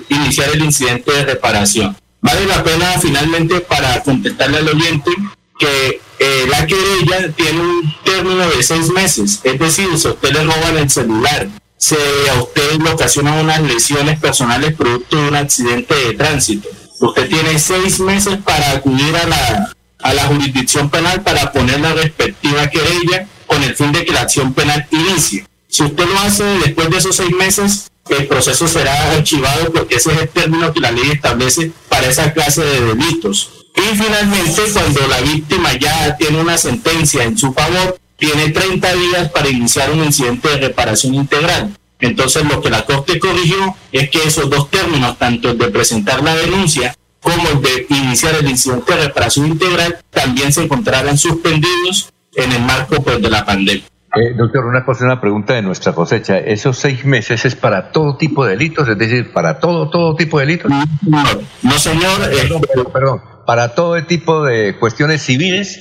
iniciar el incidente de reparación. Vale la pena finalmente para contestarle al oyente que eh, la querella tiene un término de seis meses, es decir, si a usted le roban el celular, si a usted le ocasionan unas lesiones personales producto de un accidente de tránsito, usted tiene seis meses para acudir a la, a la jurisdicción penal para poner la respectiva querella con el fin de que la acción penal inicie. Si usted lo hace después de esos seis meses, el proceso será archivado porque ese es el término que la ley establece para esa clase de delitos. Y finalmente, cuando la víctima ya tiene una sentencia en su favor, tiene 30 días para iniciar un incidente de reparación integral. Entonces, lo que la Corte corrigió es que esos dos términos, tanto el de presentar la denuncia como el de iniciar el incidente de reparación integral, también se encontrarán suspendidos en el marco pues, de la pandemia. Eh, doctor, una cosa, una pregunta de nuestra cosecha. ¿Esos seis meses es para todo tipo de delitos? Es decir, para todo, todo tipo de delitos. No, no señor. Eh, perdón, para todo tipo de cuestiones civiles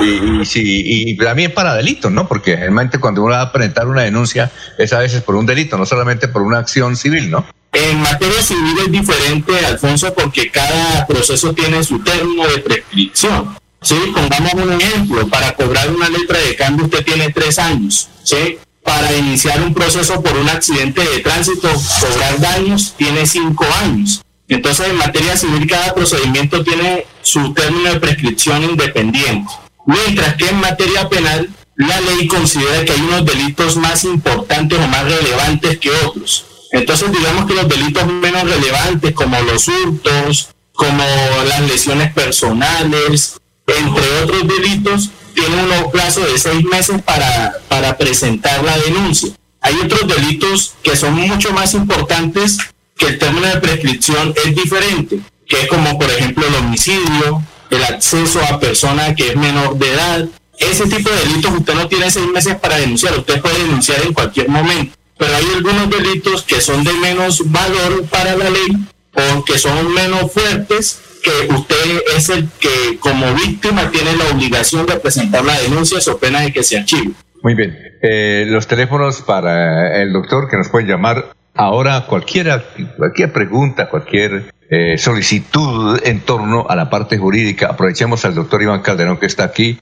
y, y, y, también para delitos, ¿no? Porque realmente cuando uno va a presentar una denuncia es a veces por un delito, no solamente por una acción civil, ¿no? En materia civil es diferente, Alfonso, porque cada proceso tiene su término de prescripción. ¿Sí? Pongamos un ejemplo, para cobrar una letra de cambio usted tiene tres años, ¿sí? Para iniciar un proceso por un accidente de tránsito, cobrar daños, tiene cinco años. Entonces, en materia civil, cada procedimiento tiene su término de prescripción independiente. Mientras que en materia penal, la ley considera que hay unos delitos más importantes o más relevantes que otros. Entonces, digamos que los delitos menos relevantes, como los hurtos, como las lesiones personales, entre otros delitos, tienen un plazo de seis meses para, para presentar la denuncia. Hay otros delitos que son mucho más importantes que el término de prescripción es diferente, que es como por ejemplo el homicidio, el acceso a persona que es menor de edad. Ese tipo de delitos usted no tiene seis meses para denunciar, usted puede denunciar en cualquier momento. Pero hay algunos delitos que son de menos valor para la ley o que son menos fuertes que usted es el que como víctima tiene la obligación de presentar la denuncia o pena de que se archive. Muy bien. Eh, los teléfonos para el doctor que nos pueden llamar ahora cualquiera, cualquier pregunta, cualquier eh, solicitud en torno a la parte jurídica. Aprovechemos al doctor Iván Calderón que está aquí.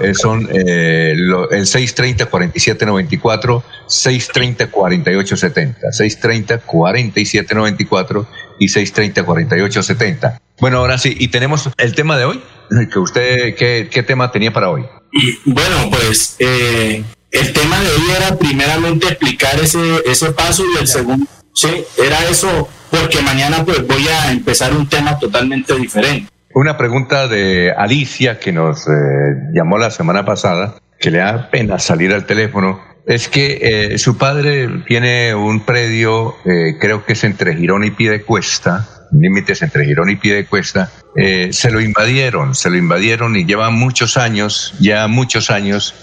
Eh, son eh, el 630-4794, 630-4870, 630-4794 y 630-4870. Bueno, ahora sí, y tenemos el tema de hoy. que usted ¿Qué, qué tema tenía para hoy? Bueno, pues eh, el tema de hoy era primeramente explicar ese, ese paso y el segundo, sí, era eso, porque mañana pues voy a empezar un tema totalmente diferente. Una pregunta de Alicia que nos eh, llamó la semana pasada, que le da pena salir al teléfono, es que eh, su padre tiene un predio, eh, creo que es entre Girón y Piedecuesta, límites entre Girón y Piedecuesta, eh, se lo invadieron, se lo invadieron y llevan muchos años, ya muchos años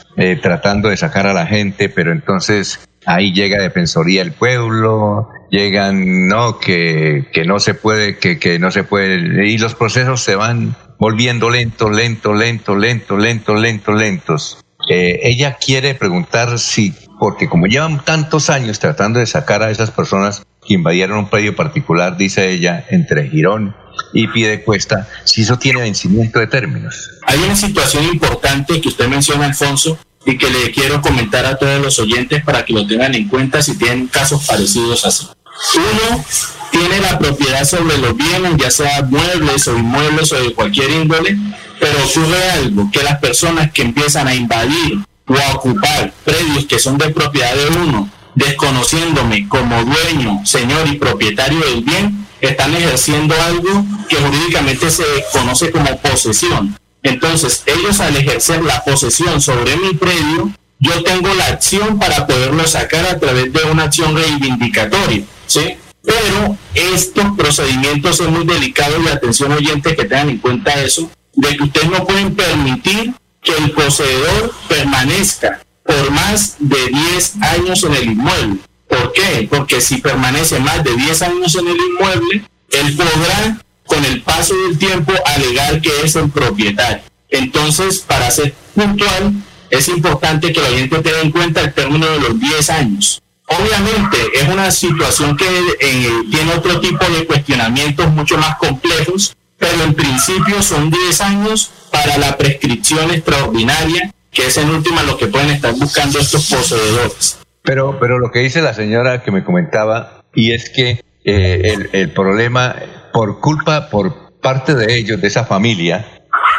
tratando de sacar a la gente, pero entonces ahí llega Defensoría del Pueblo, llegan, no, que, que no se puede, que, que no se puede, y los procesos se van volviendo lentos, lento, lento, lento, lento, lento, lentos. Eh, ella quiere preguntar si, porque como llevan tantos años tratando de sacar a esas personas que invadieron un predio particular, dice ella, entre Girón y Piedecuesta, si eso tiene vencimiento de términos. Hay una situación importante que usted menciona, Alfonso, y que le quiero comentar a todos los oyentes para que lo tengan en cuenta si tienen casos parecidos así. Uno tiene la propiedad sobre los bienes, ya sea muebles o inmuebles o de cualquier índole, pero ocurre algo, que las personas que empiezan a invadir o a ocupar predios que son de propiedad de uno, desconociéndome como dueño, señor y propietario del bien, están ejerciendo algo que jurídicamente se conoce como posesión. Entonces, ellos al ejercer la posesión sobre mi predio, yo tengo la acción para poderlo sacar a través de una acción reivindicatoria, ¿sí? Pero estos procedimientos son muy delicados y atención oyente que tengan en cuenta eso, de que ustedes no pueden permitir que el poseedor permanezca por más de 10 años en el inmueble. ¿Por qué? Porque si permanece más de 10 años en el inmueble, él podrá, con el paso del tiempo, alegar que es el propietario. Entonces, para ser puntual, es importante que la gente tenga en cuenta el término de los 10 años. Obviamente es una situación que eh, tiene otro tipo de cuestionamientos mucho más complejos, pero en principio son 10 años para la prescripción extraordinaria, que es en última lo que pueden estar buscando estos poseedores. Pero, pero lo que dice la señora que me comentaba, y es que eh, el, el problema, por culpa, por parte de ellos, de esa familia,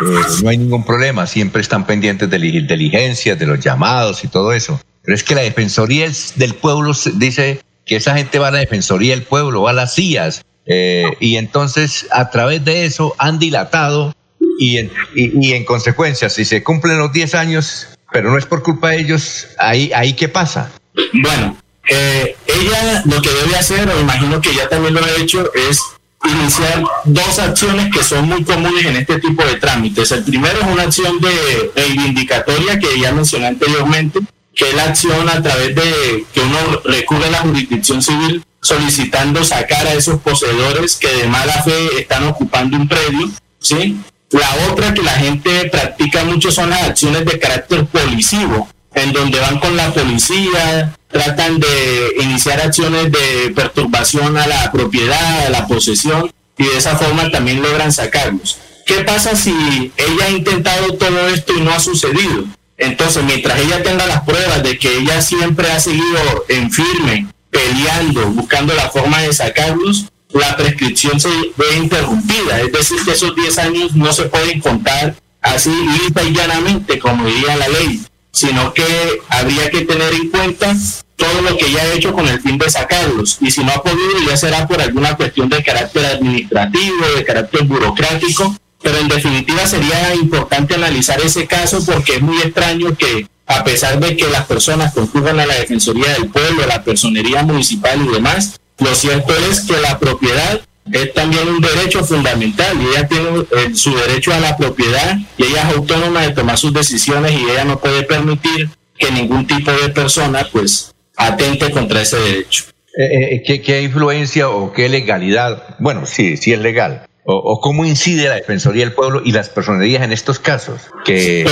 eh, no hay ningún problema, siempre están pendientes de diligencias, de los llamados y todo eso. Pero es que la Defensoría del Pueblo dice que esa gente va a la Defensoría del Pueblo, va a las CIAs, eh, y entonces a través de eso han dilatado y en, y, en consecuencia, si se cumplen los 10 años, pero no es por culpa de ellos, ahí, ahí ¿qué pasa? Bueno, eh, ella lo que debe hacer, o imagino que ya también lo ha hecho, es iniciar dos acciones que son muy comunes en este tipo de trámites. El primero es una acción de reivindicatoria que ya mencioné anteriormente, que es la acción a través de que uno recurre a la jurisdicción civil solicitando sacar a esos poseedores que de mala fe están ocupando un predio, ¿sí? La otra que la gente practica mucho son las acciones de carácter policivo, en donde van con la policía, tratan de iniciar acciones de perturbación a la propiedad, a la posesión, y de esa forma también logran sacarlos. ¿Qué pasa si ella ha intentado todo esto y no ha sucedido? Entonces, mientras ella tenga las pruebas de que ella siempre ha seguido en firme, peleando, buscando la forma de sacarlos, la prescripción se ve interrumpida. Es decir, que esos 10 años no se pueden contar así lisa y llanamente, como diría la ley sino que habría que tener en cuenta todo lo que ella ha hecho con el fin de sacarlos. Y si no ha podido, ya será por alguna cuestión de carácter administrativo, de carácter burocrático. Pero en definitiva sería importante analizar ese caso porque es muy extraño que a pesar de que las personas concurran a la Defensoría del Pueblo, a la Personería Municipal y demás, lo cierto es que la propiedad es también un derecho fundamental y ella tiene eh, su derecho a la propiedad y ella es autónoma de tomar sus decisiones y ella no puede permitir que ningún tipo de persona pues atente contra ese derecho. Eh, eh, ¿qué, ¿qué, influencia o qué legalidad? Bueno, sí, sí es legal. O, cómo incide la Defensoría del Pueblo y las personerías en estos casos? Que,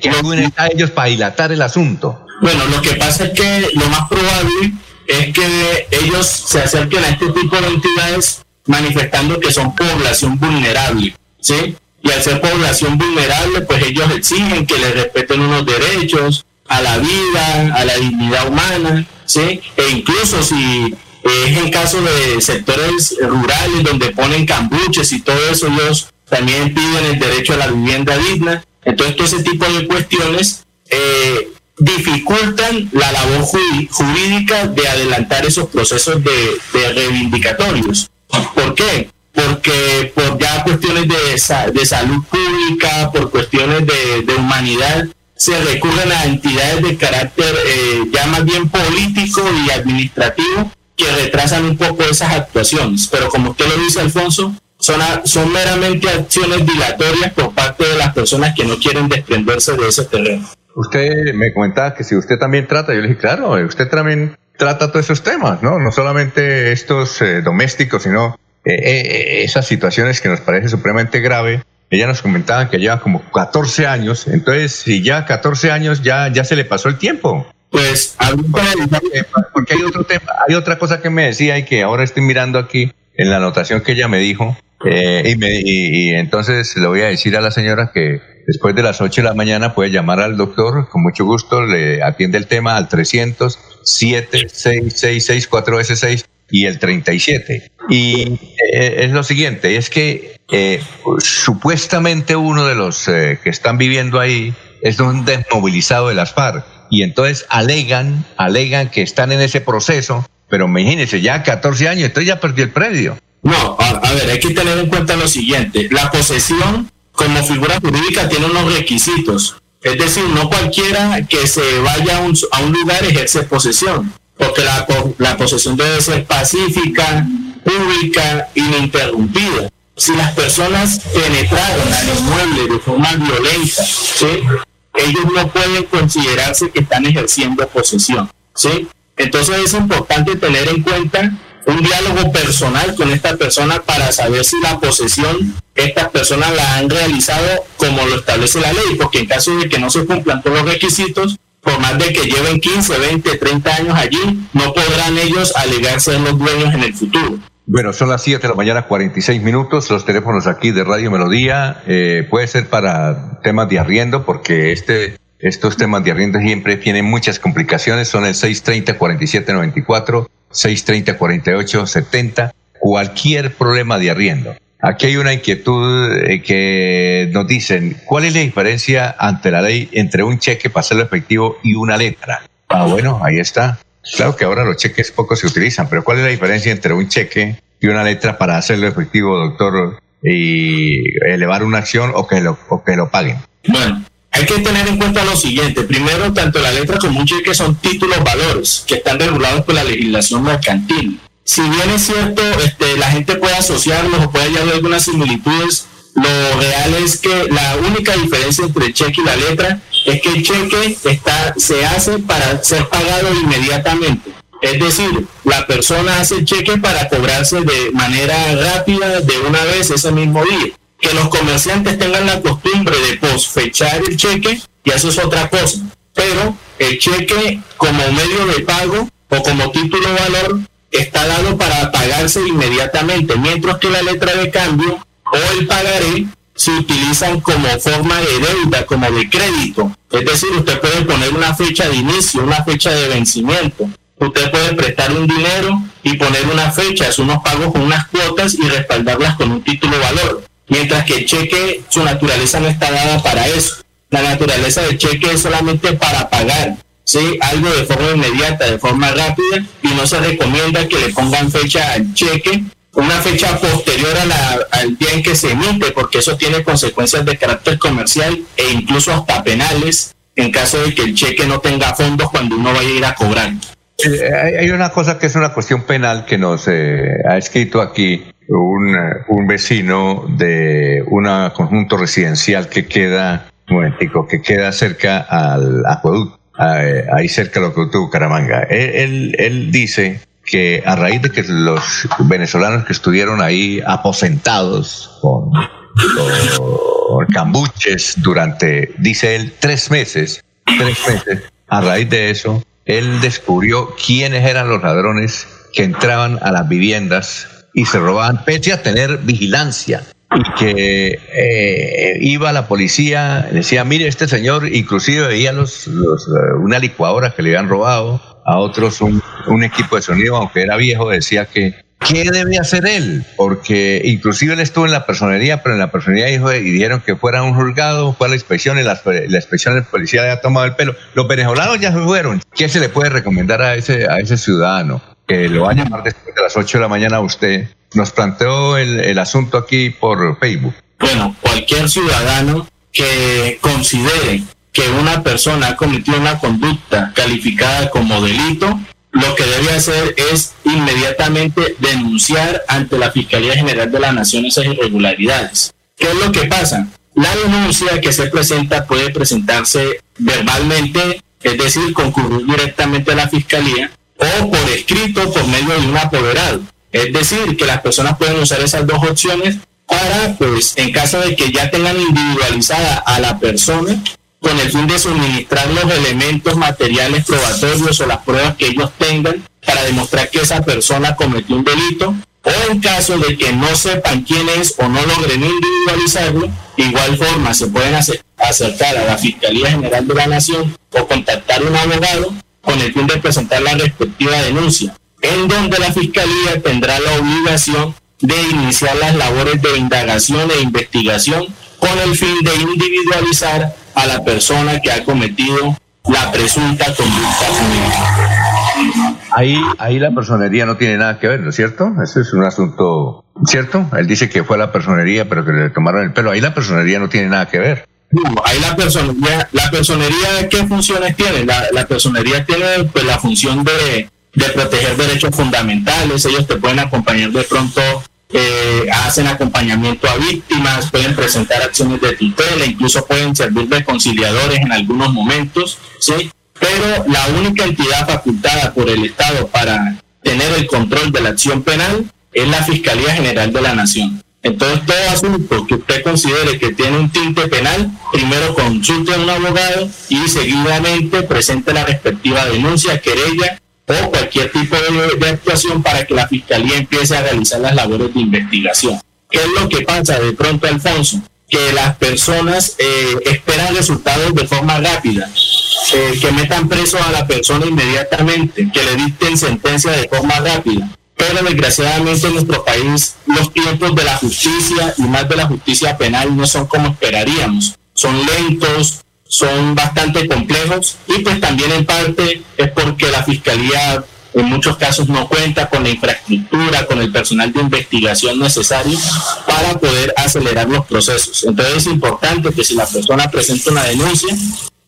que, a ellos para dilatar el asunto. Bueno, lo que pasa es que lo más probable es que ellos se acerquen a este tipo de entidades manifestando que son población vulnerable, ¿sí? Y al ser población vulnerable, pues ellos exigen que les respeten unos derechos a la vida, a la dignidad humana, ¿sí? E incluso si es el caso de sectores rurales donde ponen cambuches y todo eso, ellos también piden el derecho a la vivienda digna. Entonces, todo ese tipo de cuestiones eh, dificultan la labor jurídica de adelantar esos procesos de, de reivindicatorios. ¿Por qué? Porque por ya cuestiones de, de salud pública, por cuestiones de, de, humanidad, se recurren a entidades de carácter eh, ya más bien político y administrativo que retrasan un poco esas actuaciones. Pero como usted lo dice, Alfonso, son, son meramente acciones dilatorias por parte de las personas que no quieren desprenderse de ese terreno. Usted me comentaba que si usted también trata, yo le dije, claro, usted también trata todos esos temas, ¿no? No solamente estos eh, domésticos, sino eh, eh, esas situaciones que nos parece supremamente grave. Ella nos comentaba que lleva como 14 años, entonces si ya 14 años ya, ya se le pasó el tiempo. Pues porque, porque hay otro tema, hay otra cosa que me decía y que ahora estoy mirando aquí en la anotación que ella me dijo, y, me, y, entonces le voy a decir a la señora que después de las 8 de la mañana puede llamar al doctor, con mucho gusto le atiende el tema al 300 4 s 6 y el 37. Y eh, es lo siguiente, es que eh, supuestamente uno de los eh, que están viviendo ahí es un desmovilizado de las FARC y entonces alegan, alegan que están en ese proceso, pero imagínense, ya 14 años, entonces ya perdió el predio. No, a, ver, hay que tener en cuenta lo siguiente, la posesión como figura jurídica tiene unos requisitos. Es decir, no cualquiera que se vaya a un, lugar ejerce posesión, porque la, la posesión debe ser pacífica, pública, ininterrumpida. Si las personas penetraron al inmueble de forma violenta, ¿sí? ellos no pueden considerarse que están ejerciendo posesión. ¿sí? Entonces es importante tener en cuenta un diálogo personal con esta persona para saber si la posesión estas personas la han realizado como lo establece la ley, porque en caso de que no se cumplan todos los requisitos, por más de que lleven 15, 20, 30 años allí, no podrán ellos alegar ser los dueños en el futuro. Bueno, son las 7 de la mañana, 46 minutos. Los teléfonos aquí de Radio Melodía eh, puede ser para temas de arriendo, porque este, estos temas de arriendo siempre tienen muchas complicaciones. Son el 630-4794, 630-4870, cualquier problema de arriendo. Aquí hay una inquietud eh, que nos dicen, ¿cuál es la diferencia ante la ley entre un cheque para hacerlo efectivo y una letra? Ah, bueno, ahí está. Claro que ahora los cheques poco se utilizan, pero ¿cuál es la diferencia entre un cheque y una letra para hacerlo efectivo, doctor, y elevar una acción o que lo, o que lo paguen? Bueno, hay que tener en cuenta lo siguiente. Primero, tanto la letra como un cheque son títulos valores que están regulados por la legislación mercantil si bien es cierto, este, la gente puede asociarlos o puede hallar algunas similitudes, lo real es que la única diferencia entre el cheque y la letra es que el cheque está, se hace para ser pagado inmediatamente. Es decir, la persona hace el cheque para cobrarse de manera rápida de una vez ese mismo día. Que los comerciantes tengan la costumbre de posfechar el cheque, y eso es otra cosa. Pero el cheque como medio de pago o como título valor está dado para pagarse inmediatamente, mientras que la letra de cambio o el pagaré se utilizan como forma de deuda, como de crédito. Es decir, usted puede poner una fecha de inicio, una fecha de vencimiento. Usted puede prestar un dinero y poner una fecha, hacer unos pagos con unas cuotas y respaldarlas con un título valor. Mientras que el cheque, su naturaleza no está dada para eso. La naturaleza del cheque es solamente para pagar ¿sí? algo de forma inmediata, de forma rápida, y no se recomienda que le pongan fecha al cheque, una fecha posterior a la, al día en que se emite, porque eso tiene consecuencias de carácter comercial e incluso hasta penales en caso de que el cheque no tenga fondos cuando uno vaya a ir a cobrar. Eh, hay una cosa que es una cuestión penal que nos eh, ha escrito aquí un, un vecino de un conjunto residencial que queda, que queda cerca al acueducto, ahí cerca del acueducto de Bucaramanga. Él, él, dice que a raíz de que los venezolanos que estuvieron ahí aposentados con, con cambuches durante, dice él, tres meses, tres meses, a raíz de eso, él descubrió quiénes eran los ladrones que entraban a las viviendas y se robaban, pese a tener vigilancia. Y que eh, iba la policía, decía, mire, este señor inclusive veía los, los, eh, una licuadora que le habían robado, a otros un, equipo de sonido, aunque era viejo, decía que ¿qué debe hacer él? Porque inclusive él estuvo en la personería, pero en la personería dijo y dijeron que fuera un juzgado, fue a la inspección y la, la inspección de policía le ha tomado el pelo. Los venezolanos ya se fueron. ¿Qué se le puede recomendar a ese, a ese ciudadano? Que lo a llamar después de las 8 de la mañana a usted. Nos planteó el, el asunto aquí por Facebook. Bueno, cualquier ciudadano que considere que una persona ha cometido una conducta calificada como delito, lo que debe hacer es inmediatamente denunciar ante la Fiscalía General de la Nación esas irregularidades. ¿Qué es lo que pasa? La denuncia que se presenta puede presentarse verbalmente, es decir, concurrir directamente a la Fiscalía, o por escrito por medio de un apoderado. Es decir, que las personas pueden usar esas dos opciones para, pues, en caso de que ya tengan individualizada a la persona, con el fin de suministrar los elementos materiales probatorios o las pruebas que ellos tengan para demostrar que esa persona cometió un delito, o en caso de que no sepan quién es o no logren individualizarlo, de igual forma se pueden acercar a la Fiscalía General de la Nación o contactar a un abogado con el fin de presentar la respectiva denuncia, en donde la Fiscalía tendrá la obligación de iniciar las labores de indagación e investigación con el fin de individualizar a la persona que ha cometido la presunta conducta Ahí, ahí la personería no tiene nada que ver, ¿no es cierto? Eso es un asunto, ¿cierto? Él dice que fue la personería, pero que le tomaron el pelo. Ahí la personería no tiene nada que ver. No, ahí la personería, la personería, ¿qué funciones tiene? La, personería tiene pues la función de, proteger derechos fundamentales, ellos te pueden acompañar de pronto, eh, hacen acompañamiento a víctimas, pueden presentar acciones de tutela, incluso pueden servir de conciliadores en algunos momentos, ¿sí? Pero la única entidad facultada por el Estado para tener el control de la acción penal es la Fiscalía General de la Nación. Entonces, todo asunto que usted considere que tiene un tinte penal, primero consulte a un abogado y seguidamente presente la respectiva denuncia, querella o cualquier tipo de, actuación para que la fiscalía empiece a realizar las labores de investigación. ¿Qué es lo que pasa de pronto, Alfonso? Que las personas eh, esperan resultados de forma rápida, eh, que metan preso a la persona inmediatamente, que le dicten sentencia de forma rápida pero desgraciadamente en nuestro país los tiempos de la justicia y más de la justicia penal no son como esperaríamos. Son lentos, son bastante complejos y pues también en parte es porque la fiscalía en muchos casos no cuenta con la infraestructura, con el personal de investigación necesario para poder acelerar los procesos. Entonces es importante que si la persona presenta una denuncia,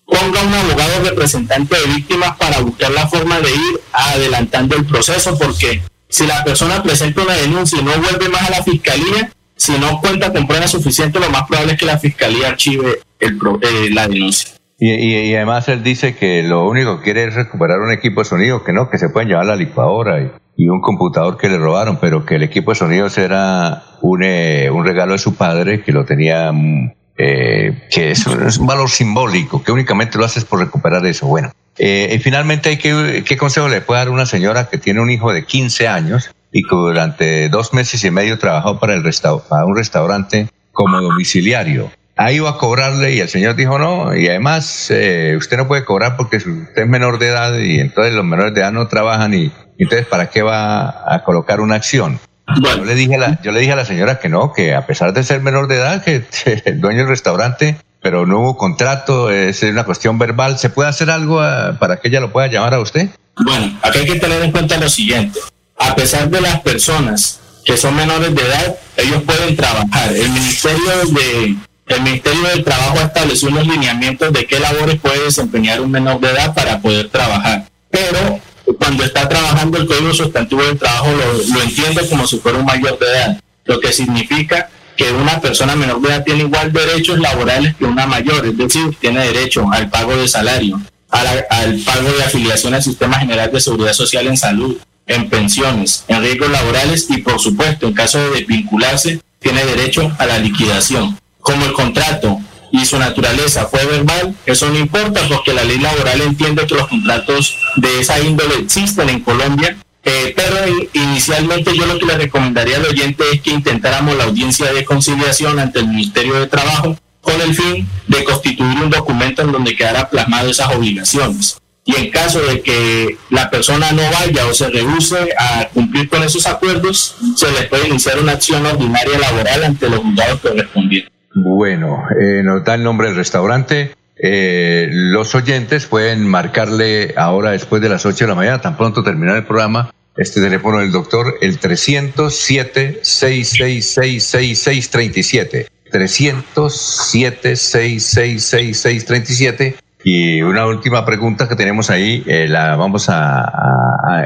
ponga un abogado representante de víctimas para buscar la forma de ir adelantando el proceso, porque si la persona presenta una denuncia y no vuelve más a la fiscalía, si no cuenta con pruebas suficientes, lo más probable es que la fiscalía archive el, eh, la denuncia. Y, además él dice que lo único que quiere es recuperar un equipo de sonido, que no, que se pueden llevar la licuadora y, un computador que le robaron, pero que el equipo de sonido era un, eh, un regalo de su padre que lo tenía, mm, eh, que es, es, un valor simbólico, que únicamente lo haces por recuperar eso. Bueno, eh, y finalmente, hay que, ¿qué consejo le puede dar una señora que tiene un hijo de 15 años y que durante dos meses y medio trabajó para, el para un restaurante como domiciliario? Ahí iba a cobrarle y el señor dijo no, y además eh, usted no puede cobrar porque usted es menor de edad y entonces los menores de edad no trabajan y entonces ¿para qué va a colocar una acción? Yo le dije a la, yo le dije a la señora que no, que a pesar de ser menor de edad, que el dueño del restaurante pero no hubo contrato, es una cuestión verbal. ¿Se puede hacer algo ah, para que ella lo pueda llamar a usted? Bueno, aquí hay que tener en cuenta lo siguiente. A pesar de las personas que son menores de edad, ellos pueden trabajar. El Ministerio de el Ministerio del Trabajo estableció unos lineamientos de qué labores puede desempeñar un menor de edad para poder trabajar. Pero cuando está trabajando el Código Sustantivo del Trabajo lo, lo entiende como si fuera un mayor de edad, lo que significa que una persona menor de edad tiene igual derechos laborales que una mayor, es decir, tiene derecho al pago de salario, al pago de afiliación al Sistema General de Seguridad Social en salud, en pensiones, en riesgos laborales y, por supuesto, en caso de desvincularse, tiene derecho a la liquidación. Como el contrato y su naturaleza fue verbal, eso no importa porque la ley laboral entiende que los contratos de esa índole existen en Colombia eh, pero inicialmente yo lo que le recomendaría al oyente es que intentáramos la audiencia de conciliación ante el Ministerio de Trabajo con el fin de constituir un documento en donde quedara plasmado esas obligaciones. Y en caso de que la persona no vaya o se rehúse a cumplir con esos acuerdos, se le puede iniciar una acción ordinaria laboral ante los juzgados correspondientes. Bueno, eh, nos da el nombre del restaurante. Eh, los oyentes pueden marcarle ahora después de las 8 de la mañana, tan pronto terminar el programa, este teléfono del doctor, el 307 666 37 307 666 Y una última pregunta que tenemos ahí, eh, la vamos a,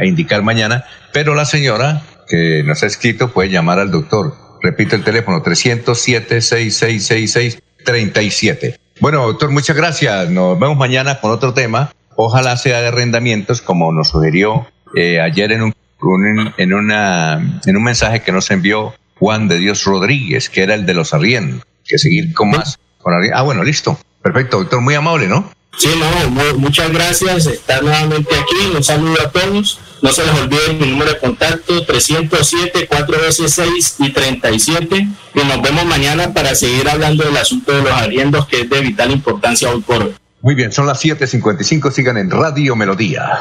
indicar mañana, pero la señora que nos ha escrito puede llamar al doctor. Repito el teléfono, 307 666 37 bueno, doctor, muchas gracias. Nos vemos mañana con otro tema. Ojalá sea de arrendamientos, como nos sugirió eh, ayer en un, en, una, en un mensaje que nos envió Juan de Dios Rodríguez, que era el de los arriendos. Que seguir con más. ah, bueno, listo. Perfecto, doctor. Muy amable, ¿no? Sí, no, muchas gracias. Estar nuevamente aquí. Un saludo a todos. No se les olvide mi número de contacto 307 4 veces 6 y 37. Y nos vemos mañana para seguir hablando del asunto de los arriendos que es de vital importancia hoy por hoy. Muy bien, son las 7:55. Sigan en Radio Melodía.